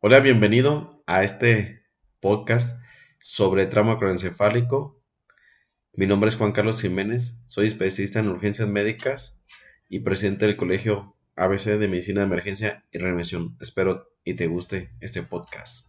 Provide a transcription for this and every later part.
Hola, bienvenido a este podcast sobre trauma cronocefálico. Mi nombre es Juan Carlos Jiménez, soy especialista en urgencias médicas y presidente del Colegio ABC de Medicina de Emergencia y Reanimación. Espero y te guste este podcast.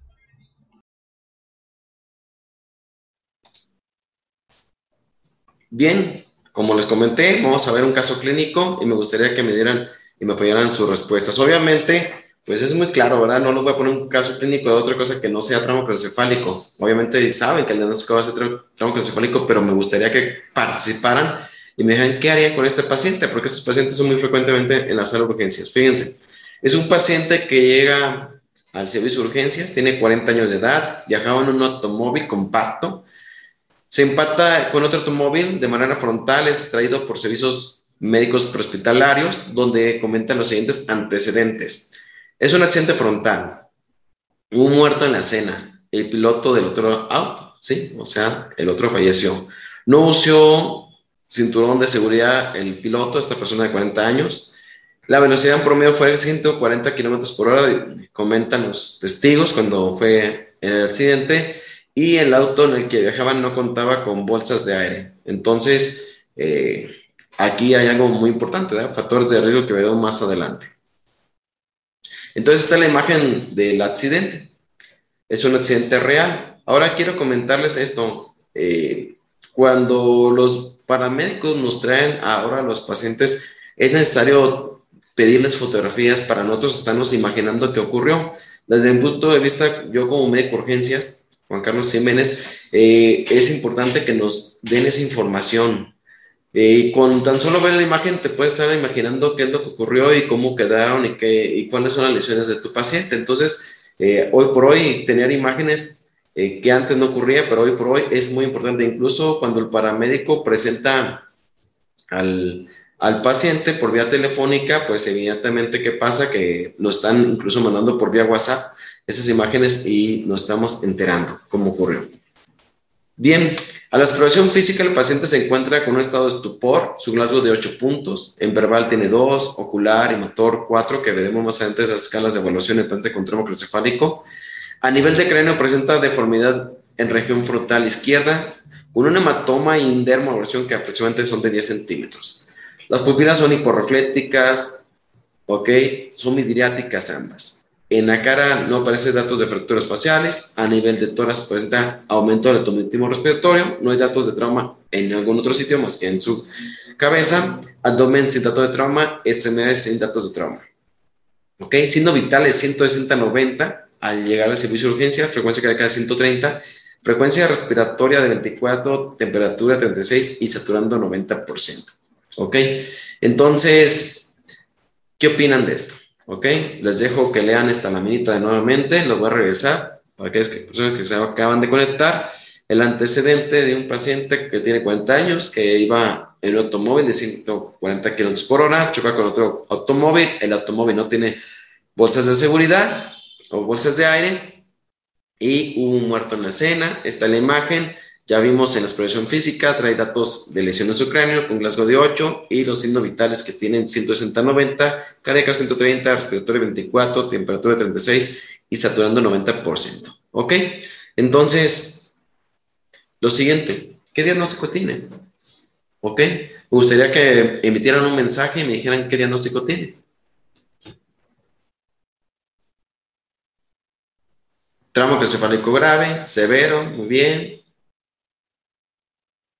Bien, como les comenté, vamos a ver un caso clínico y me gustaría que me dieran y me apoyaran sus respuestas. Obviamente, pues es muy claro, ¿verdad? No les voy a poner un caso clínico de otra cosa que no sea trauma craneoencefálico. Obviamente saben que el diagnóstico va a ser trauma craneoencefálico, pero me gustaría que participaran y me dijeran qué haría con este paciente, porque estos pacientes son muy frecuentemente en la sala de urgencias. Fíjense, es un paciente que llega al servicio de urgencias, tiene 40 años de edad, viajaba en un automóvil compacto, se empata con otro automóvil de manera frontal, es traído por servicios médicos prehospitalarios, donde comentan los siguientes antecedentes. Es un accidente frontal. Un muerto en la escena. El piloto del otro auto, ¿sí? O sea, el otro falleció. No usó cinturón de seguridad el piloto, esta persona de 40 años. La velocidad en promedio fue 140 kilómetros por hora, comentan los testigos cuando fue el accidente. Y el auto en el que viajaban no contaba con bolsas de aire. Entonces, eh, aquí hay algo muy importante, ¿verdad? factores de riesgo que veo más adelante. Entonces está la imagen del accidente. Es un accidente real. Ahora quiero comentarles esto. Eh, cuando los paramédicos nos traen ahora a los pacientes, es necesario pedirles fotografías para nosotros estarnos imaginando qué ocurrió. Desde mi punto de vista, yo como médico de urgencias, Juan Carlos Jiménez, eh, es importante que nos den esa información. Y con tan solo ver la imagen te puedes estar imaginando qué es lo que ocurrió y cómo quedaron y, qué, y cuáles son las lesiones de tu paciente. Entonces, eh, hoy por hoy, tener imágenes eh, que antes no ocurría, pero hoy por hoy es muy importante. Incluso cuando el paramédico presenta al, al paciente por vía telefónica, pues evidentemente, ¿qué pasa? Que lo están incluso mandando por vía WhatsApp esas imágenes y nos estamos enterando cómo ocurrió. Bien, a la exploración física el paciente se encuentra con un estado de estupor, su Glasgow de 8 puntos, en verbal tiene 2, ocular y motor 4, que veremos más adelante las escalas de evaluación en paciente con tremo craneoencefálico. A nivel de cráneo presenta deformidad en región frontal izquierda, con un hematoma y indermoabrasión que aproximadamente son de 10 centímetros. Las pupilas son hiporreflécticas, ok, son midriáticas ambas. En la cara no aparecen datos de fracturas faciales. A nivel de tórax presenta aumento del automatismo respiratorio. No hay datos de trauma en algún otro sitio más que en su cabeza. Abdomen sin datos de trauma. Extremidades sin datos de trauma. ¿Ok? Signo vital es 160-90 al llegar al servicio de urgencia. Frecuencia cardíaca 130. Frecuencia respiratoria de 24, temperatura 36 y saturando 90%. ¿Ok? Entonces, ¿qué opinan de esto? ¿Ok? Les dejo que lean esta laminita de nuevamente, lo voy a regresar para aquellas personas que se acaban de conectar. El antecedente de un paciente que tiene 40 años, que iba en un automóvil de 140 kilómetros por hora, choca con otro automóvil, el automóvil no tiene bolsas de seguridad o bolsas de aire y hubo un muerto en la escena. Está la imagen ya vimos en la exploración física, trae datos de lesión en su cráneo con Glasgow de 8 y los signos vitales que tienen 160-90, cardíaco 130, respiratorio 24, temperatura 36 y saturando 90%. ¿Ok? Entonces, lo siguiente, ¿qué diagnóstico tiene? ¿Ok? Me gustaría que emitieran un mensaje y me dijeran qué diagnóstico tiene. Trauma craneoencefálico grave, severo, muy bien.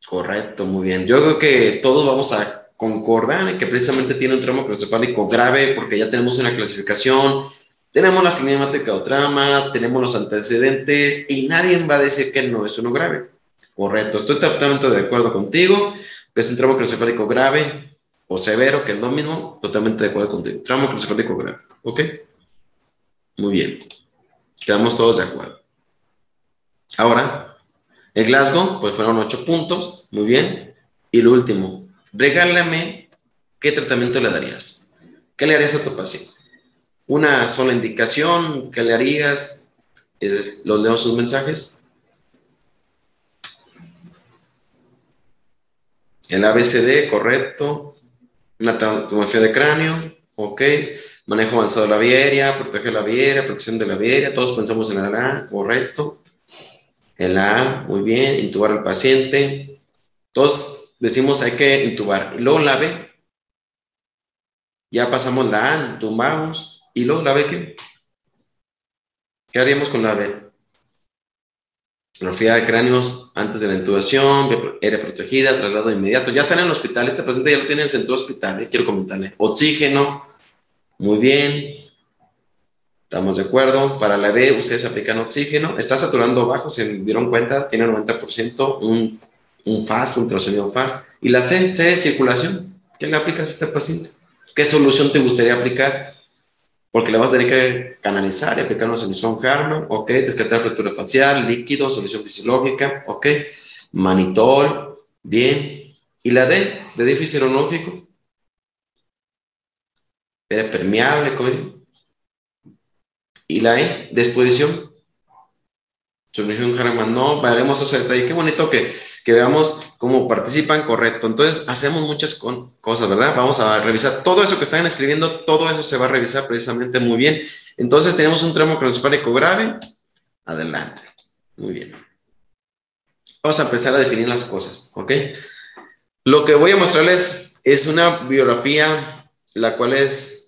Correcto, muy bien. Yo creo que todos vamos a concordar en que precisamente tiene un trauma craneoencefálico grave porque ya tenemos una clasificación, tenemos la cinemática o trama, tenemos los antecedentes y nadie va a decir que no es uno grave. Correcto, estoy totalmente de acuerdo contigo, que es un trauma craneoencefálico grave o severo, que es lo mismo, totalmente de acuerdo contigo. Trauma craneoencefálico grave, ¿ok? Muy bien, quedamos todos de acuerdo. Ahora, el Glasgow, pues fueron ocho puntos, muy bien. Y lo último, regálame qué tratamiento le darías. ¿Qué le harías a tu paciente? Una sola indicación, ¿qué le harías? ¿Los leo sus mensajes? El ABCD, correcto. Una tomografía de cráneo, ok. manejo avanzado de la vía aérea, proteger la vía protección de la vía todos pensamos en la A, correcto. El A, muy bien, intubar al paciente. Todos decimos hay que intubar. Luego la B, ya pasamos la A, intubamos. Y luego la B, ¿qué? ¿Qué haríamos con la B? Rofía de cráneos antes de la intubación, era protegida, traslado inmediato. Ya están en el hospital, este paciente ya lo tiene en el centro hospital, ¿eh? quiero comentarle. Oxígeno, muy bien. Estamos de acuerdo. Para la B, ustedes aplican oxígeno. Está saturando bajo, se dieron cuenta, tiene 90%, un, un FAST, un ultrasonido FAST. Y la C, C de circulación. ¿Qué le aplicas a este paciente? ¿Qué solución te gustaría aplicar? porque le vas a tener que canalizar y aplicar una solución Harman, ok, descartar fractura facial, líquido, solución fisiológica, ok, manitol, bien. ¿Y la D? ¿De déficit serológico? Era permeable, ¿cómo? ¿Y la E? ¿De exposición? Solución Harman, no, veremos ese detalle. Qué bonito que que veamos cómo participan, correcto. Entonces, hacemos muchas cosas, ¿verdad? Vamos a revisar todo eso que están escribiendo, todo eso se va a revisar precisamente muy bien. Entonces, tenemos un tramo cronocefálico grave. Adelante. Muy bien. Vamos a empezar a definir las cosas, ¿ok? Lo que voy a mostrarles es una biografía, la cual es,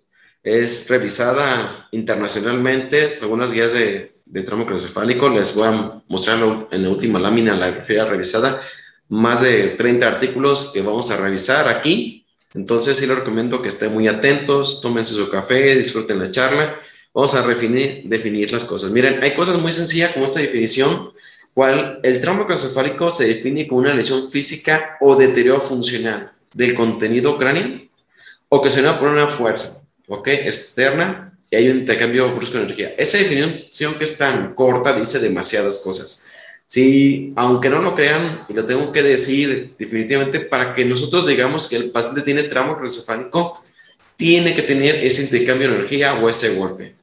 es revisada internacionalmente según las guías de, tramo cronocefálico. Les voy a mostrar en la última lámina la biografía revisada, más de 30 artículos que vamos a revisar aquí. Entonces sí les recomiendo que estén muy atentos, tómense su café, disfruten la charla. Vamos a definir, las cosas. Miren, hay cosas muy sencillas como esta definición, cual el trauma cronocefálico se define como una lesión física o deterioro funcional del contenido cráneo ocasionada por una fuerza, ¿ok? Externa y hay un intercambio brusco de energía. Esa definición que es tan corta dice demasiadas cosas. Sí, aunque no lo crean, y lo tengo que decir definitivamente, para que nosotros digamos que el paciente tiene tramo crucefálico, tiene que tener ese intercambio de energía o ese golpe.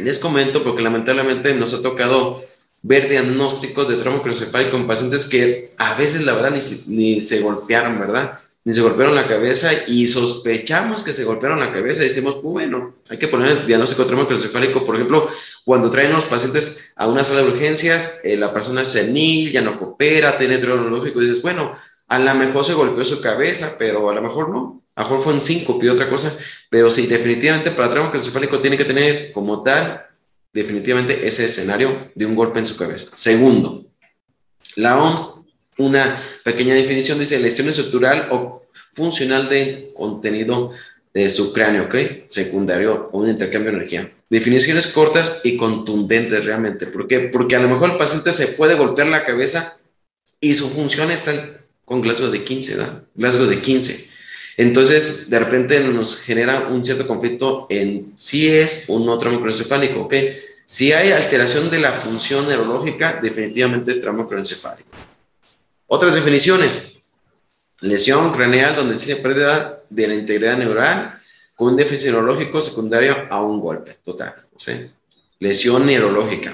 Les comento porque lamentablemente nos ha tocado ver diagnósticos de tramo crucefálico en pacientes que a veces la verdad ni, ni se golpearon, ¿verdad? Ni se golpearon la cabeza y sospechamos que se golpearon la cabeza y decimos, bueno, hay que poner el diagnóstico traumacriocefálico. Por ejemplo, cuando traen los pacientes a una sala de urgencias, eh, la persona es senil, ya no coopera, tiene neurológico y dices, bueno, a lo mejor se golpeó su cabeza, pero a lo mejor no. A lo mejor fue un síncope, otra cosa. Pero sí, definitivamente para traumacriocefálico tiene que tener como tal, definitivamente ese escenario de un golpe en su cabeza. Segundo, la OMS una pequeña definición, dice lesión estructural o funcional de contenido de su cráneo, ¿ok? Secundario o un intercambio de energía. Definiciones cortas y contundentes realmente. ¿Por qué? Porque a lo mejor el paciente se puede golpear la cabeza y su función está con Glasgow de 15, ¿verdad? Glasgow de 15. Entonces, de repente nos genera un cierto conflicto en si es un otro microencefálico, ¿ok? Si hay alteración de la función neurológica, definitivamente es tramo microencefálico. Otras definiciones. Lesión craneal donde existe pérdida de la integridad neural con un déficit neurológico secundario a un golpe total. Lesión neurológica.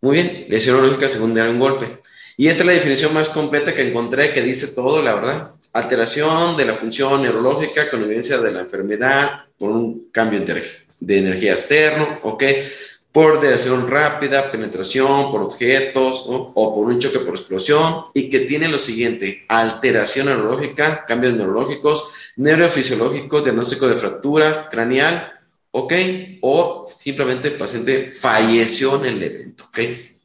Muy bien, lesión neurológica secundaria a un golpe. Y esta es la definición más completa que encontré que dice todo, la verdad. Alteración de la función neurológica con evidencia de la enfermedad por un cambio de energía externo, ¿ok? Por deacción rápida, penetración por objetos o por un choque por explosión y que tiene lo siguiente, alteración neurológica, cambios neurológicos, neurofisiológicos, diagnóstico de fractura craneal, ¿ok? O simplemente el paciente falleció en el evento, ¿ok?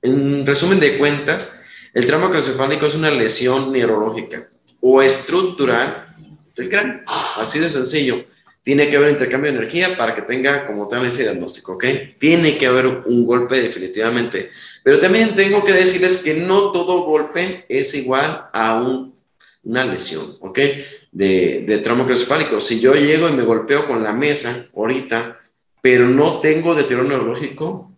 En resumen de cuentas, el trauma craneoencefálico es una lesión neurológica o estructural del cráneo, así de sencillo tiene que haber intercambio de energía para que tenga como tal ese diagnóstico, ¿ok? Tiene que haber un golpe definitivamente. Pero también tengo que decirles que no todo golpe es igual a una lesión, ¿ok? De, de trauma. Si yo llego y me golpeo con la mesa ahorita, pero no tengo deterioro neurológico,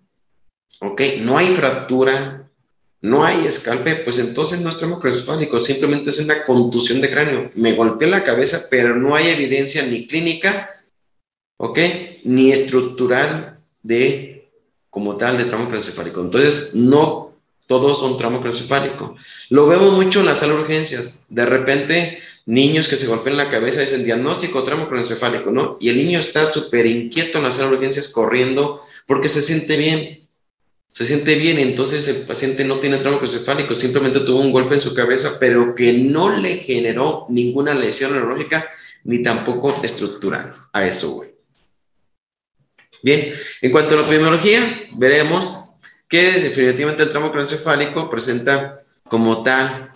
¿ok? No hay fractura, no hay escalpe, pues entonces no es trauma craneoencefálico, simplemente es una contusión de cráneo. Me golpeé la cabeza, pero no hay evidencia ni clínica, ¿ok? Ni estructural de, como tal, de trauma. Entonces, no todos son tramo craneoencefálico. Lo vemos mucho en las sala de urgencias. De repente, niños que se golpean la cabeza dicen diagnóstico tramo craneoencefálico, ¿no? Y el niño está súper inquieto en la sala de urgencias corriendo porque se siente bien. Se siente bien, entonces el paciente no tiene tramo craneoencefálico, simplemente tuvo un golpe en su cabeza, pero que no le generó ninguna lesión neurológica ni tampoco estructural. A eso, güey. Bien, en cuanto a la epidemiología, veremos que definitivamente el tramo craneoencefálico presenta como tal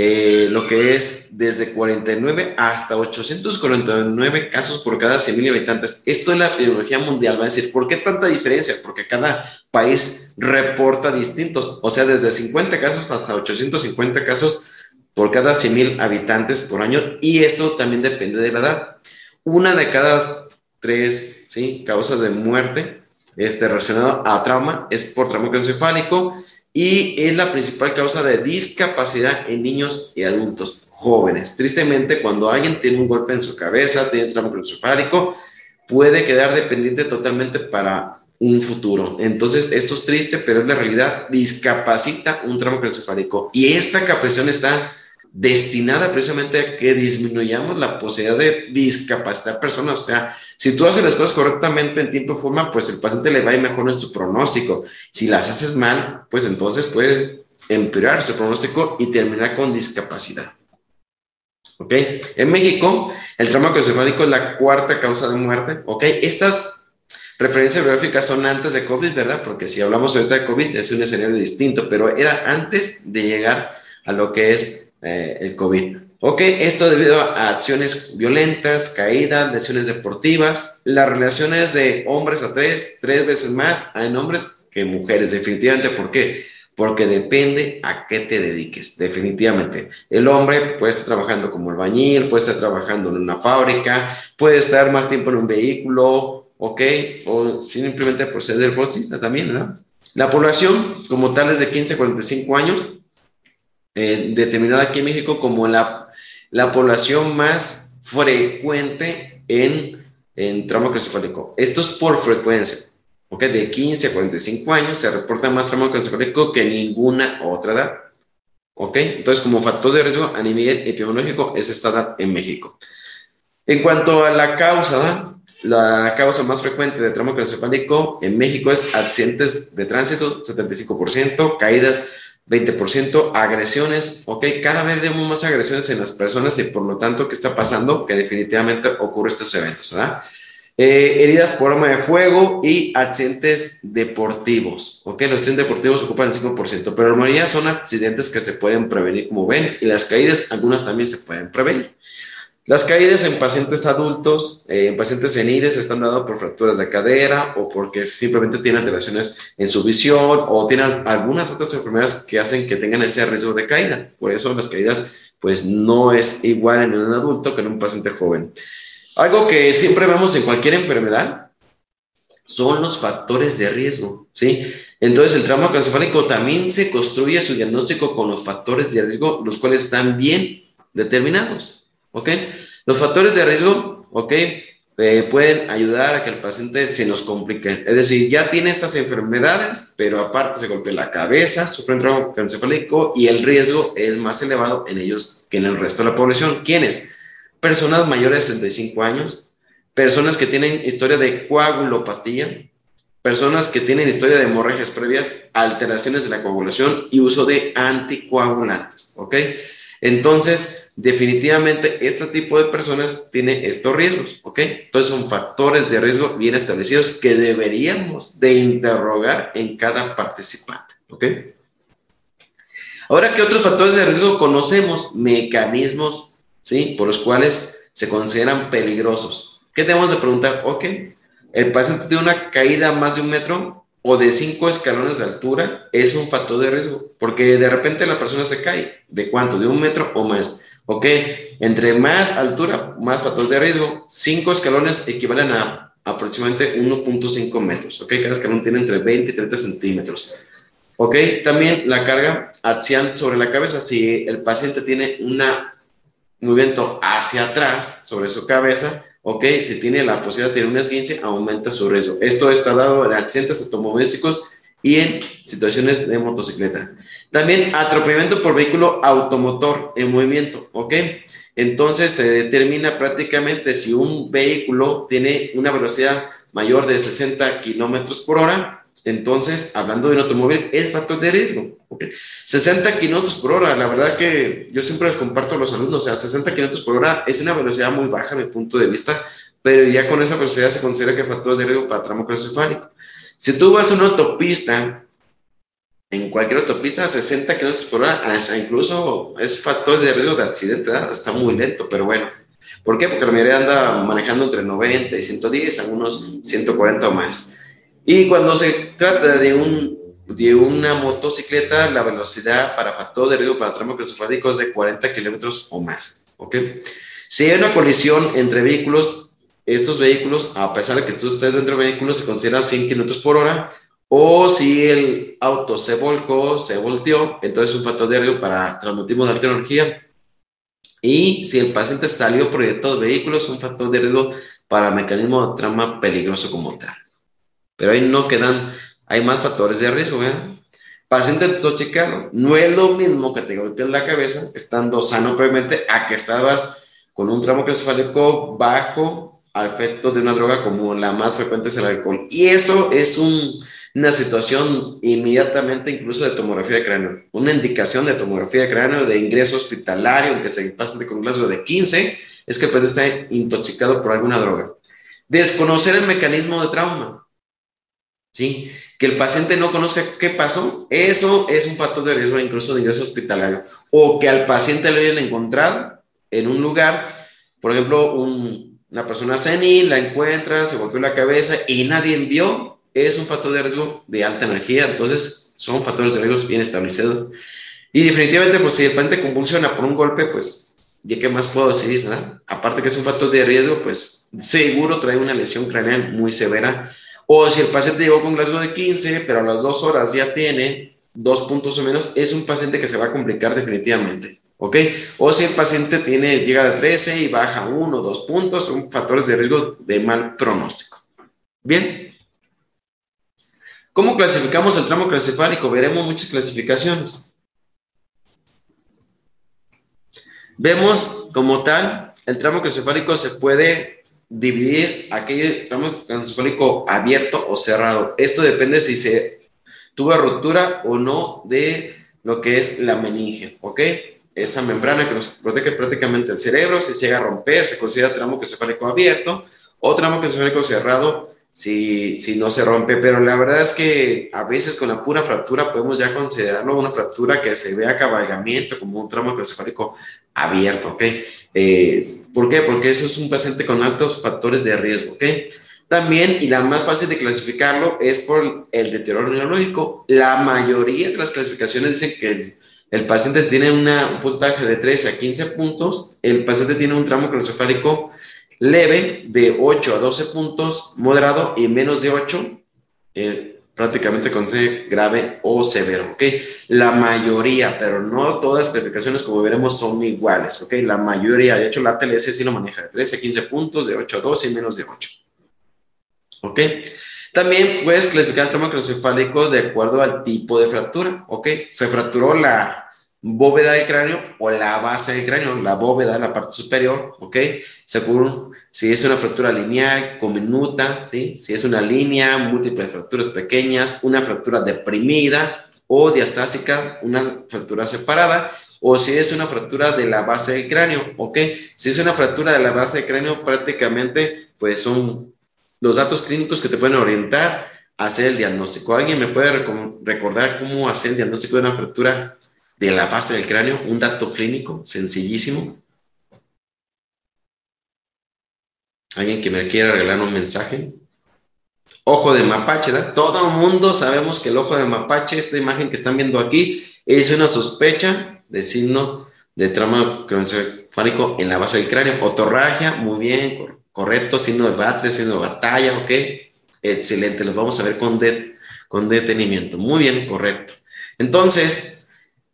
eh, lo que es desde 49 hasta 849 casos por cada 100.000 habitantes. Esto es la epidemiología mundial va a decir, ¿por qué tanta diferencia? Porque cada país reporta distintos, o sea, desde 50 casos hasta 850 casos por cada 100.000 habitantes por año, y esto también depende de la edad. Una de cada tres ¿sí? causas de muerte este, relacionado a trauma es por trauma y es la principal causa de discapacidad en niños y adultos jóvenes. Tristemente, cuando alguien tiene un golpe en su cabeza, tiene trauma craneoencefálico, puede quedar dependiente totalmente para un futuro. Entonces, esto es triste, pero es la realidad, discapacita un trauma craneoencefálico. Y esta capacitación está destinada precisamente a que disminuyamos la posibilidad de discapacitar personas. O sea, si tú haces las cosas correctamente en tiempo y forma, pues el paciente le va a ir mejor en su pronóstico. Si las haces mal, pues entonces puede empeorar su pronóstico y terminar con discapacidad. ¿Ok? En México, el trauma craneoencefálico es la cuarta causa de muerte. ¿Ok? Estas referencias biográficas son antes de COVID, ¿verdad? Porque si hablamos ahorita de COVID es un escenario distinto, pero era antes de llegar a lo que es eh, el COVID. Ok, esto debido a acciones violentas, caídas, lesiones deportivas, las relaciones de hombres a tres, tres veces más en hombres que mujeres, definitivamente. ¿Por qué? Porque depende a qué te dediques, definitivamente. El hombre puede estar trabajando como albañil, puede estar trabajando en una fábrica, puede estar más tiempo en un vehículo, ok, o simplemente por ser deportista también, ¿verdad? La población como tal es de 15 a 45 años, eh, determinada aquí en México como la, la población más frecuente en, en trauma craneoencefálico. Esto es por frecuencia. ¿ok? De 15 a 45 años se reporta más trauma craneoencefálico que ninguna otra edad. ¿ok? Entonces, como factor de riesgo a nivel epidemiológico es esta edad en México. En cuanto a la causa, la causa más frecuente de trauma craneoencefálico en México es accidentes de tránsito, 75%, caídas 20%, agresiones, ok, cada vez vemos más agresiones en las personas y por lo tanto, ¿qué está pasando? Que definitivamente ocurre estos eventos, ¿verdad? Eh, heridas por arma de fuego y accidentes deportivos, ok, los accidentes deportivos ocupan el 5%, pero la mayoría son accidentes que se pueden prevenir, como ven, y las caídas, algunas también se pueden prevenir. Las caídas en pacientes adultos, eh, en pacientes seniles, están dadas por fracturas de cadera o porque simplemente tienen alteraciones en su visión o tienen algunas otras enfermedades que hacen que tengan ese riesgo de caída. Por eso las caídas, pues no es igual en un adulto que en un paciente joven. Algo que siempre vemos en cualquier enfermedad son los factores de riesgo, ¿sí? Entonces el trauma craneoencefálico también se construye su diagnóstico con los factores de riesgo, los cuales están bien determinados. ¿Ok? Los factores de riesgo, ¿ok? Eh, pueden ayudar a que el paciente se nos complique. Es decir, ya tiene estas enfermedades, pero aparte se golpea la cabeza, sufre un trauma encefálico y el riesgo es más elevado en ellos que en el resto de la población. ¿Quiénes? Personas mayores de 65 años, personas que tienen historia de coagulopatía, personas que tienen historia de hemorragias previas, alteraciones de la coagulación y uso de anticoagulantes, ¿ok? Entonces, definitivamente este tipo de personas tiene estos riesgos, ¿ok? Entonces son factores de riesgo bien establecidos que deberíamos de interrogar en cada participante, ¿ok? Ahora, ¿qué otros factores de riesgo conocemos? Mecanismos, ¿sí? Por los cuales se consideran peligrosos. ¿Qué tenemos de preguntar? Ok, el paciente tiene una caída más de un metro, o de cinco escalones de altura es un factor de riesgo, porque de repente la persona se cae. ¿De cuánto? De un metro o más. ¿Ok? Entre más altura, más factor de riesgo. Cinco escalones equivalen a aproximadamente 1.5 metros. ¿Ok? Cada escalón tiene entre 20 y 30 centímetros. ¿Ok? También la carga axial sobre la cabeza. Si el paciente tiene un movimiento hacia atrás sobre su cabeza, ok, si tiene la posibilidad de tener un esguince, aumenta su riesgo. Esto está dado en accidentes automovilísticos y en situaciones de motocicleta. También atropellamiento por vehículo automotor en movimiento, ¿ok? Entonces se determina prácticamente si un vehículo tiene una velocidad mayor de 60 kilómetros por hora, entonces, hablando de un automóvil, es factor de riesgo. ¿okay? 60 kilómetros por hora, la verdad que yo siempre les comparto a los alumnos, o sea, 60 kilómetros por hora es una velocidad muy baja a mi punto de vista, pero ya con esa velocidad se considera que es factor de riesgo para tramo craneoencefálico. Si tú vas a una autopista, en cualquier autopista a 60 kilómetros por hora, incluso es factor de riesgo de accidente, está muy lento, pero bueno. ¿Por qué? Porque la mayoría anda manejando entre 90 y 110, algunos 140 o más. Y cuando se trata de, un, de una motocicleta, la velocidad para factor de riesgo para tramo craneoencefálico es de 40 kilómetros o más. ¿ok? Si hay una colisión entre vehículos, estos vehículos, a pesar de que tú estés dentro del vehículo, se considera 100 kilómetros por hora, o si el auto se volcó, se volteó, entonces es un factor riesgo para transmitismo de alta energía. Y si el paciente salió proyectado de vehículos, un factor de riesgo para mecanismo de trama peligroso como tal. Pero ahí no quedan, hay más factores de riesgo, ¿eh? Paciente intoxicado, no es lo mismo que te golpeen la cabeza, estando sano previamente, a que estabas con un tramo craneoencefálico bajo al efecto de una droga como la más frecuente es el alcohol. Y eso es una situación inmediatamente incluso de tomografía de cráneo. Una indicación de tomografía de cráneo de ingreso hospitalario, aunque se pase con un glasgo de 15, es que puede estar intoxicado por alguna droga. Desconocer el mecanismo de trauma. ¿Sí? Que el paciente no conozca qué pasó, eso es un factor de riesgo incluso de ingreso hospitalario. O que al paciente lo hayan encontrado en un lugar, por ejemplo, una persona senil la encuentra, se golpeó la cabeza y nadie vio, es un factor de riesgo de alta energía, entonces son factores de riesgo bien establecidos. Y definitivamente, pues si el paciente convulsiona por un golpe, pues, ¿ya qué más puedo decir? ¿verdad? Aparte que es un factor de riesgo, pues seguro trae una lesión craneal muy severa. O si el paciente llegó con glasgow de 15, pero a las dos horas ya tiene dos puntos o menos, es un paciente que se va a complicar definitivamente. ¿Ok? O si el paciente tiene, llega de 13 y baja uno o dos puntos, son factores de riesgo de mal pronóstico. Bien. ¿Cómo clasificamos el tramo craneoencefálico? Veremos muchas clasificaciones. Vemos como tal, el tramo craneoencefálico se puede dividir aquel tramo craneoencefálico abierto o cerrado. Esto depende si se tuvo ruptura o no de lo que es la meninge, ¿ok? Esa membrana que nos protege prácticamente el cerebro, si llega a romper, se considera tramo cefálico abierto o tramo cefálico cerrado si, si no se rompe, pero la verdad es que a veces con la pura fractura podemos ya considerarlo una fractura que se vea cabalgamiento como un tramo cefálico abierto, ¿ok? Eh, ¿Por qué? Porque eso es un paciente con altos factores de riesgo, ¿ok? También, y la más fácil de clasificarlo es por el deterioro neurológico. La mayoría de las clasificaciones dicen que el paciente tiene un puntaje de 13 a 15 puntos, el paciente tiene un tramo craneoencefálico leve de 8 a 12 puntos, moderado y menos de 8, eh, prácticamente con C grave o severo, ¿ok? La mayoría, pero no todas las clasificaciones, como veremos, son iguales, ¿ok? La mayoría, de hecho, la TLS sí lo maneja de 13 a 15 puntos, de 8 a 12 y menos de 8, ¿ok? También puedes clasificar el trauma craneoencefálico de acuerdo al tipo de fractura, ¿ok? Se fracturó la bóveda del cráneo o la base del cráneo, la bóveda, la parte superior, ¿ok? Según si es una fractura lineal, minuta, ¿sí? Si es una línea, múltiples fracturas pequeñas, una fractura deprimida o diastásica, una fractura separada, o si es una fractura de la base del cráneo, ¿ok? Si es una fractura de la base del cráneo, prácticamente, pues son los datos clínicos que te pueden orientar a hacer el diagnóstico. ¿Alguien me puede recordar cómo hacer el diagnóstico de una fractura de la base del cráneo? Un dato clínico sencillísimo. ¿Alguien que me quiera regalar un mensaje? Ojo de mapache, ¿verdad? Todo el mundo sabemos que el ojo de mapache, esta imagen que están viendo aquí, es una sospecha de signo de trauma crónico en la base del cráneo. Otorragia, muy bien, correcto, signo de batalla, signo de batalla, ok, excelente, los vamos a ver con, con detenimiento, muy bien, correcto. Entonces,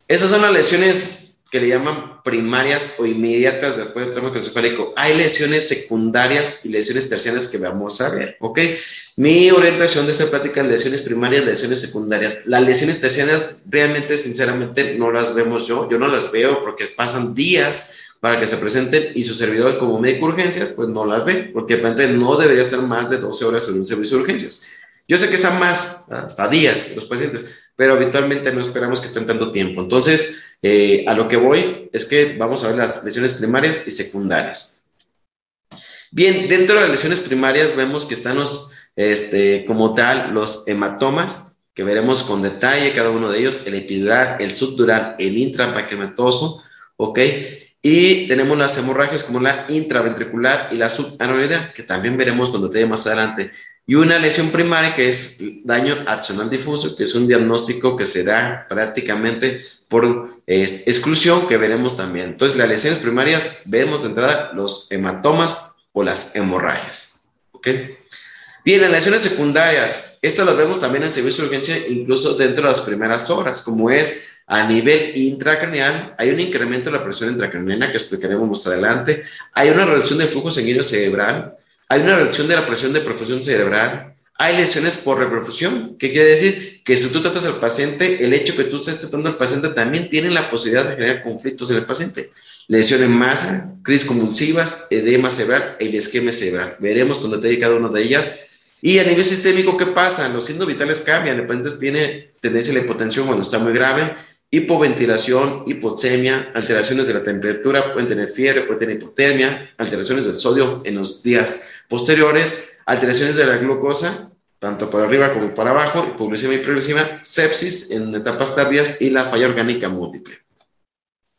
esas son las lesiones que le llaman primarias o inmediatas después del trauma craneoencefálico. Hay lesiones secundarias y lesiones terciarias que vamos a ver, ¿ok? Mi orientación de esta plática es lesiones primarias, lesiones secundarias. Las lesiones terciarias realmente, sinceramente, no las vemos yo. Yo no las veo porque pasan días para que se presenten y su servidor como médico de urgencias, pues no las ve, porque de no debería estar más de 12 horas en un servicio de urgencias. Yo sé que están más, hasta días los pacientes, pero habitualmente no esperamos que estén tanto tiempo. Entonces, eh, a lo que voy es que vamos a ver las lesiones primarias y secundarias. Bien, dentro de las lesiones primarias vemos que están los, este, como tal, los hematomas, que veremos con detalle cada uno de ellos, el epidural, el subdural, el intrapaquematoso, ¿ok? Y tenemos las hemorragias como la intraventricular y la subaneroidea, que también veremos cuando te más adelante. Y una lesión primaria que es daño axonal difuso, que es un diagnóstico que se da prácticamente por exclusión, que veremos también. Entonces, las lesiones primarias vemos de entrada los hematomas o las hemorragias. ¿Ok? Bien, las lesiones secundarias, estas las vemos también en servicio de urgencia, incluso dentro de las primeras horas, como es a nivel intracraneal, hay un incremento de la presión intracraneana que explicaremos más adelante, hay una reducción del flujo sanguíneo cerebral, hay una reducción de la presión de perfusión cerebral, hay lesiones por reperfusión, ¿qué quiere decir? Que si tú tratas al paciente, el hecho que tú estés tratando al paciente también tiene la posibilidad de generar conflictos en el paciente. Lesión en masa, crisis convulsivas, edema cerebral, el esquema cerebral. Veremos cuando te cada una de ellas. Y a nivel sistémico, ¿qué pasa? Los signos vitales cambian. El paciente tiene tendencia a la hipotensión cuando está muy grave, hipoventilación, hipoxemia, alteraciones de la temperatura, pueden tener fiebre, pueden tener hipotermia, alteraciones del sodio en los días posteriores, alteraciones de la glucosa, tanto para arriba como para abajo, hipoglucemia y progresiva, sepsis en etapas tardías y la falla orgánica múltiple.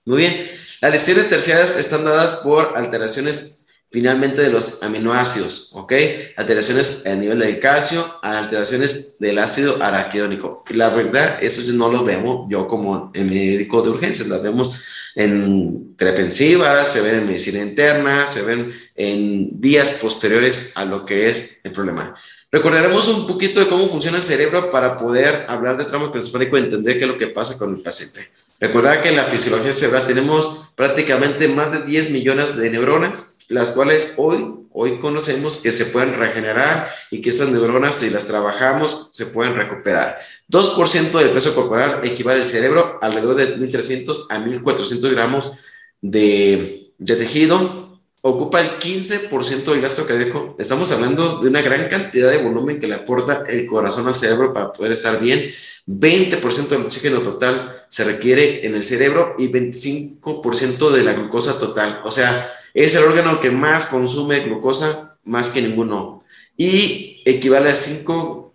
Muy bien, las lesiones terciarias están dadas por alteraciones finalmente de los aminoácidos, ¿ok? Alteraciones a nivel del calcio, alteraciones del ácido araquidónico. Y la verdad, eso no lo vemos yo como médico de urgencias, las vemos en terapia se ven en medicina interna, se ven en días posteriores a lo que es el problema. Recordaremos un poquito de cómo funciona el cerebro para poder hablar de trauma craneoencefálico y entender qué es lo que pasa con el paciente. Recordar que en la fisiología cerebral tenemos prácticamente más de 10 millones de neuronas las cuales hoy, hoy conocemos que se pueden regenerar y que esas neuronas, si las trabajamos, se pueden recuperar. 2% del peso corporal equivale al cerebro alrededor de 1.300 a 1.400 gramos de, de tejido, ocupa el 15% del gasto cardíaco. Estamos hablando de una gran cantidad de volumen que le aporta el corazón al cerebro para poder estar bien. 20% del oxígeno total se requiere en el cerebro y 25% de la glucosa total. O sea, es el órgano que más consume glucosa, más que ninguno. Y equivale a 5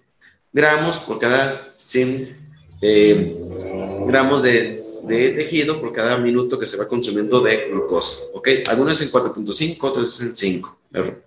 gramos por cada 100 eh, gramos de, tejido por cada minuto que se va consumiendo de glucosa. ¿Ok? Algunas en 4.5, otras en 5,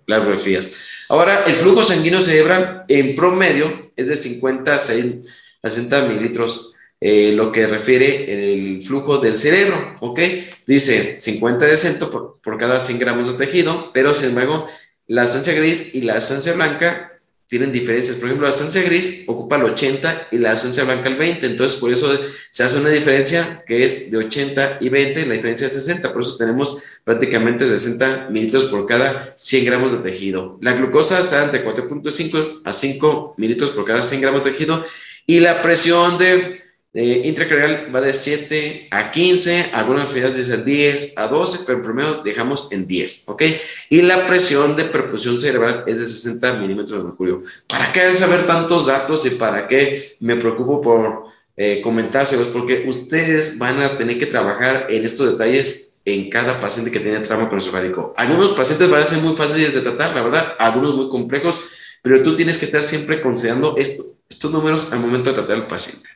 las refías. Ahora, el flujo sanguíneo cerebral en promedio es de 50 a 60 mililitros eh, lo que refiere el flujo del cerebro, ¿ok? Dice 50 de centro por, por, cada 100 gramos de tejido, pero sin embargo, la sustancia gris y la sustancia blanca tienen diferencias. Por ejemplo, la sustancia gris ocupa el 80 y la sustancia blanca el 20, entonces por eso se hace una diferencia que es de 80 y 20, la diferencia es 60, por eso tenemos prácticamente 60 mililitros por cada 100 gramos de tejido. La glucosa está entre 4.5 a 5 mililitros por cada 100 gramos de tejido y la presión de eh, va de 7 a 15, algunas enfermedades dicen 10 a 12, pero en promedio dejamos en 10, ¿ok? Y la presión de perfusión cerebral es de 60 milímetros de mercurio. ¿Para qué saber tantos datos y para qué me preocupo por eh, comentárselos? Porque ustedes van a tener que trabajar en estos detalles en cada paciente que tiene trauma cronocefálico. Algunos pacientes van a ser muy fáciles de tratar, la verdad, algunos muy complejos, pero tú tienes que estar siempre considerando esto, estos números al momento de tratar al paciente.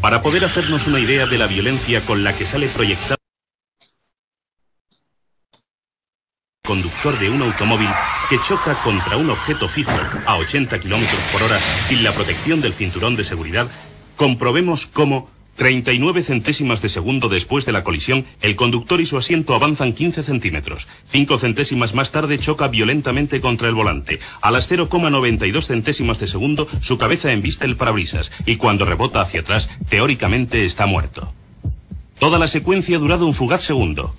Para poder hacernos una idea de la violencia con la que sale proyectado conductor de un automóvil que choca contra un objeto fijo a 80 km por hora sin la protección del cinturón de seguridad, comprobemos cómo 39 centésimas de segundo después de la colisión, el conductor y su asiento avanzan 15 centímetros. Cinco centésimas más tarde choca violentamente contra el volante. A las 0,92 centésimas de segundo, su cabeza embiste el parabrisas y cuando rebota hacia atrás, teóricamente está muerto. Toda la secuencia ha durado un fugaz segundo.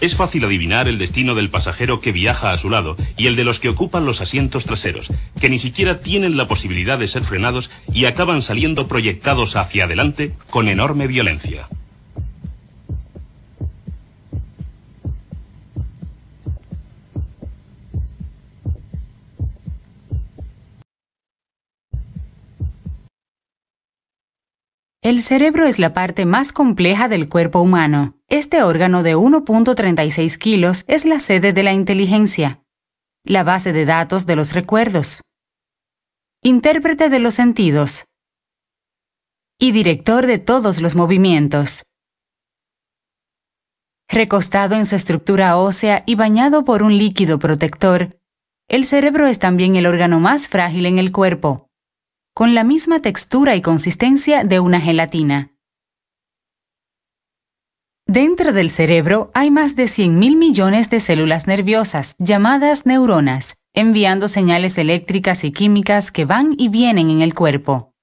Es fácil adivinar el destino del pasajero que viaja a su lado y el de los que ocupan los asientos traseros, que ni siquiera tienen la posibilidad de ser frenados y acaban saliendo proyectados hacia adelante con enorme violencia. El cerebro es la parte más compleja del cuerpo humano. Este órgano de 1.36 kilos es la sede de la inteligencia, la base de datos de los recuerdos, intérprete de los sentidos y director de todos los movimientos. Recostado en su estructura ósea y bañado por un líquido protector, el cerebro es también el órgano más frágil en el cuerpo con la misma textura y consistencia de una gelatina. Dentro del cerebro hay más de 100.000 millones de células nerviosas, llamadas neuronas, enviando señales eléctricas y químicas que van y vienen en el cuerpo.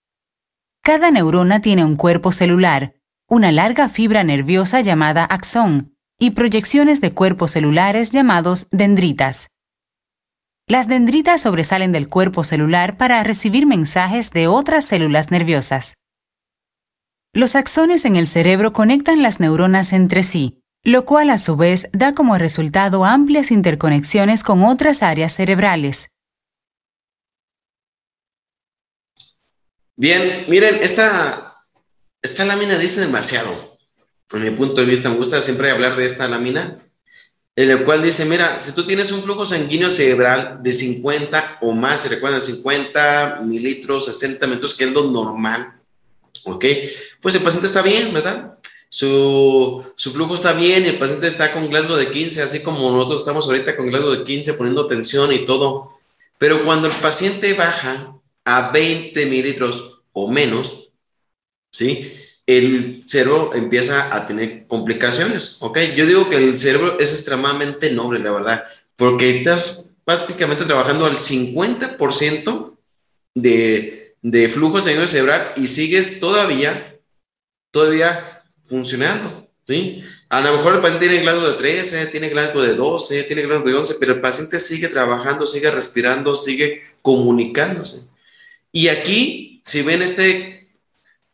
Cada neurona tiene un cuerpo celular, una larga fibra nerviosa llamada axón y proyecciones de cuerpos celulares llamados dendritas. Las dendritas sobresalen del cuerpo celular para recibir mensajes de otras células nerviosas. Los axones en el cerebro conectan las neuronas entre sí, lo cual a su vez da como resultado amplias interconexiones con otras áreas cerebrales. Bien, miren, esta, esta lámina dice demasiado. Mi punto de vista, me gusta siempre hablar de esta lámina en el cual dice, mira, si tú tienes un flujo sanguíneo cerebral de 50 o más, se recuerdan, 50 mililitros, 60 minutos, que es lo normal, ¿ok? Pues el paciente está bien, ¿verdad? Su, su flujo está bien el paciente está con Glasgow de 15, así como nosotros estamos ahorita con Glasgow de 15 poniendo tensión y todo. Pero cuando el paciente baja a 20 mililitros o menos, ¿sí? El cerebro empieza a tener complicaciones, ¿ok? Yo digo que el cerebro es extremadamente noble, la verdad, porque estás prácticamente trabajando al 50% de, de flujo sanguíneo cerebral y sigues todavía, todavía funcionando, ¿sí? A lo mejor el paciente tiene grado de 13, tiene grado de 12, tiene grado de 11, pero el paciente sigue trabajando, sigue respirando, sigue comunicándose. Y aquí, si ven este,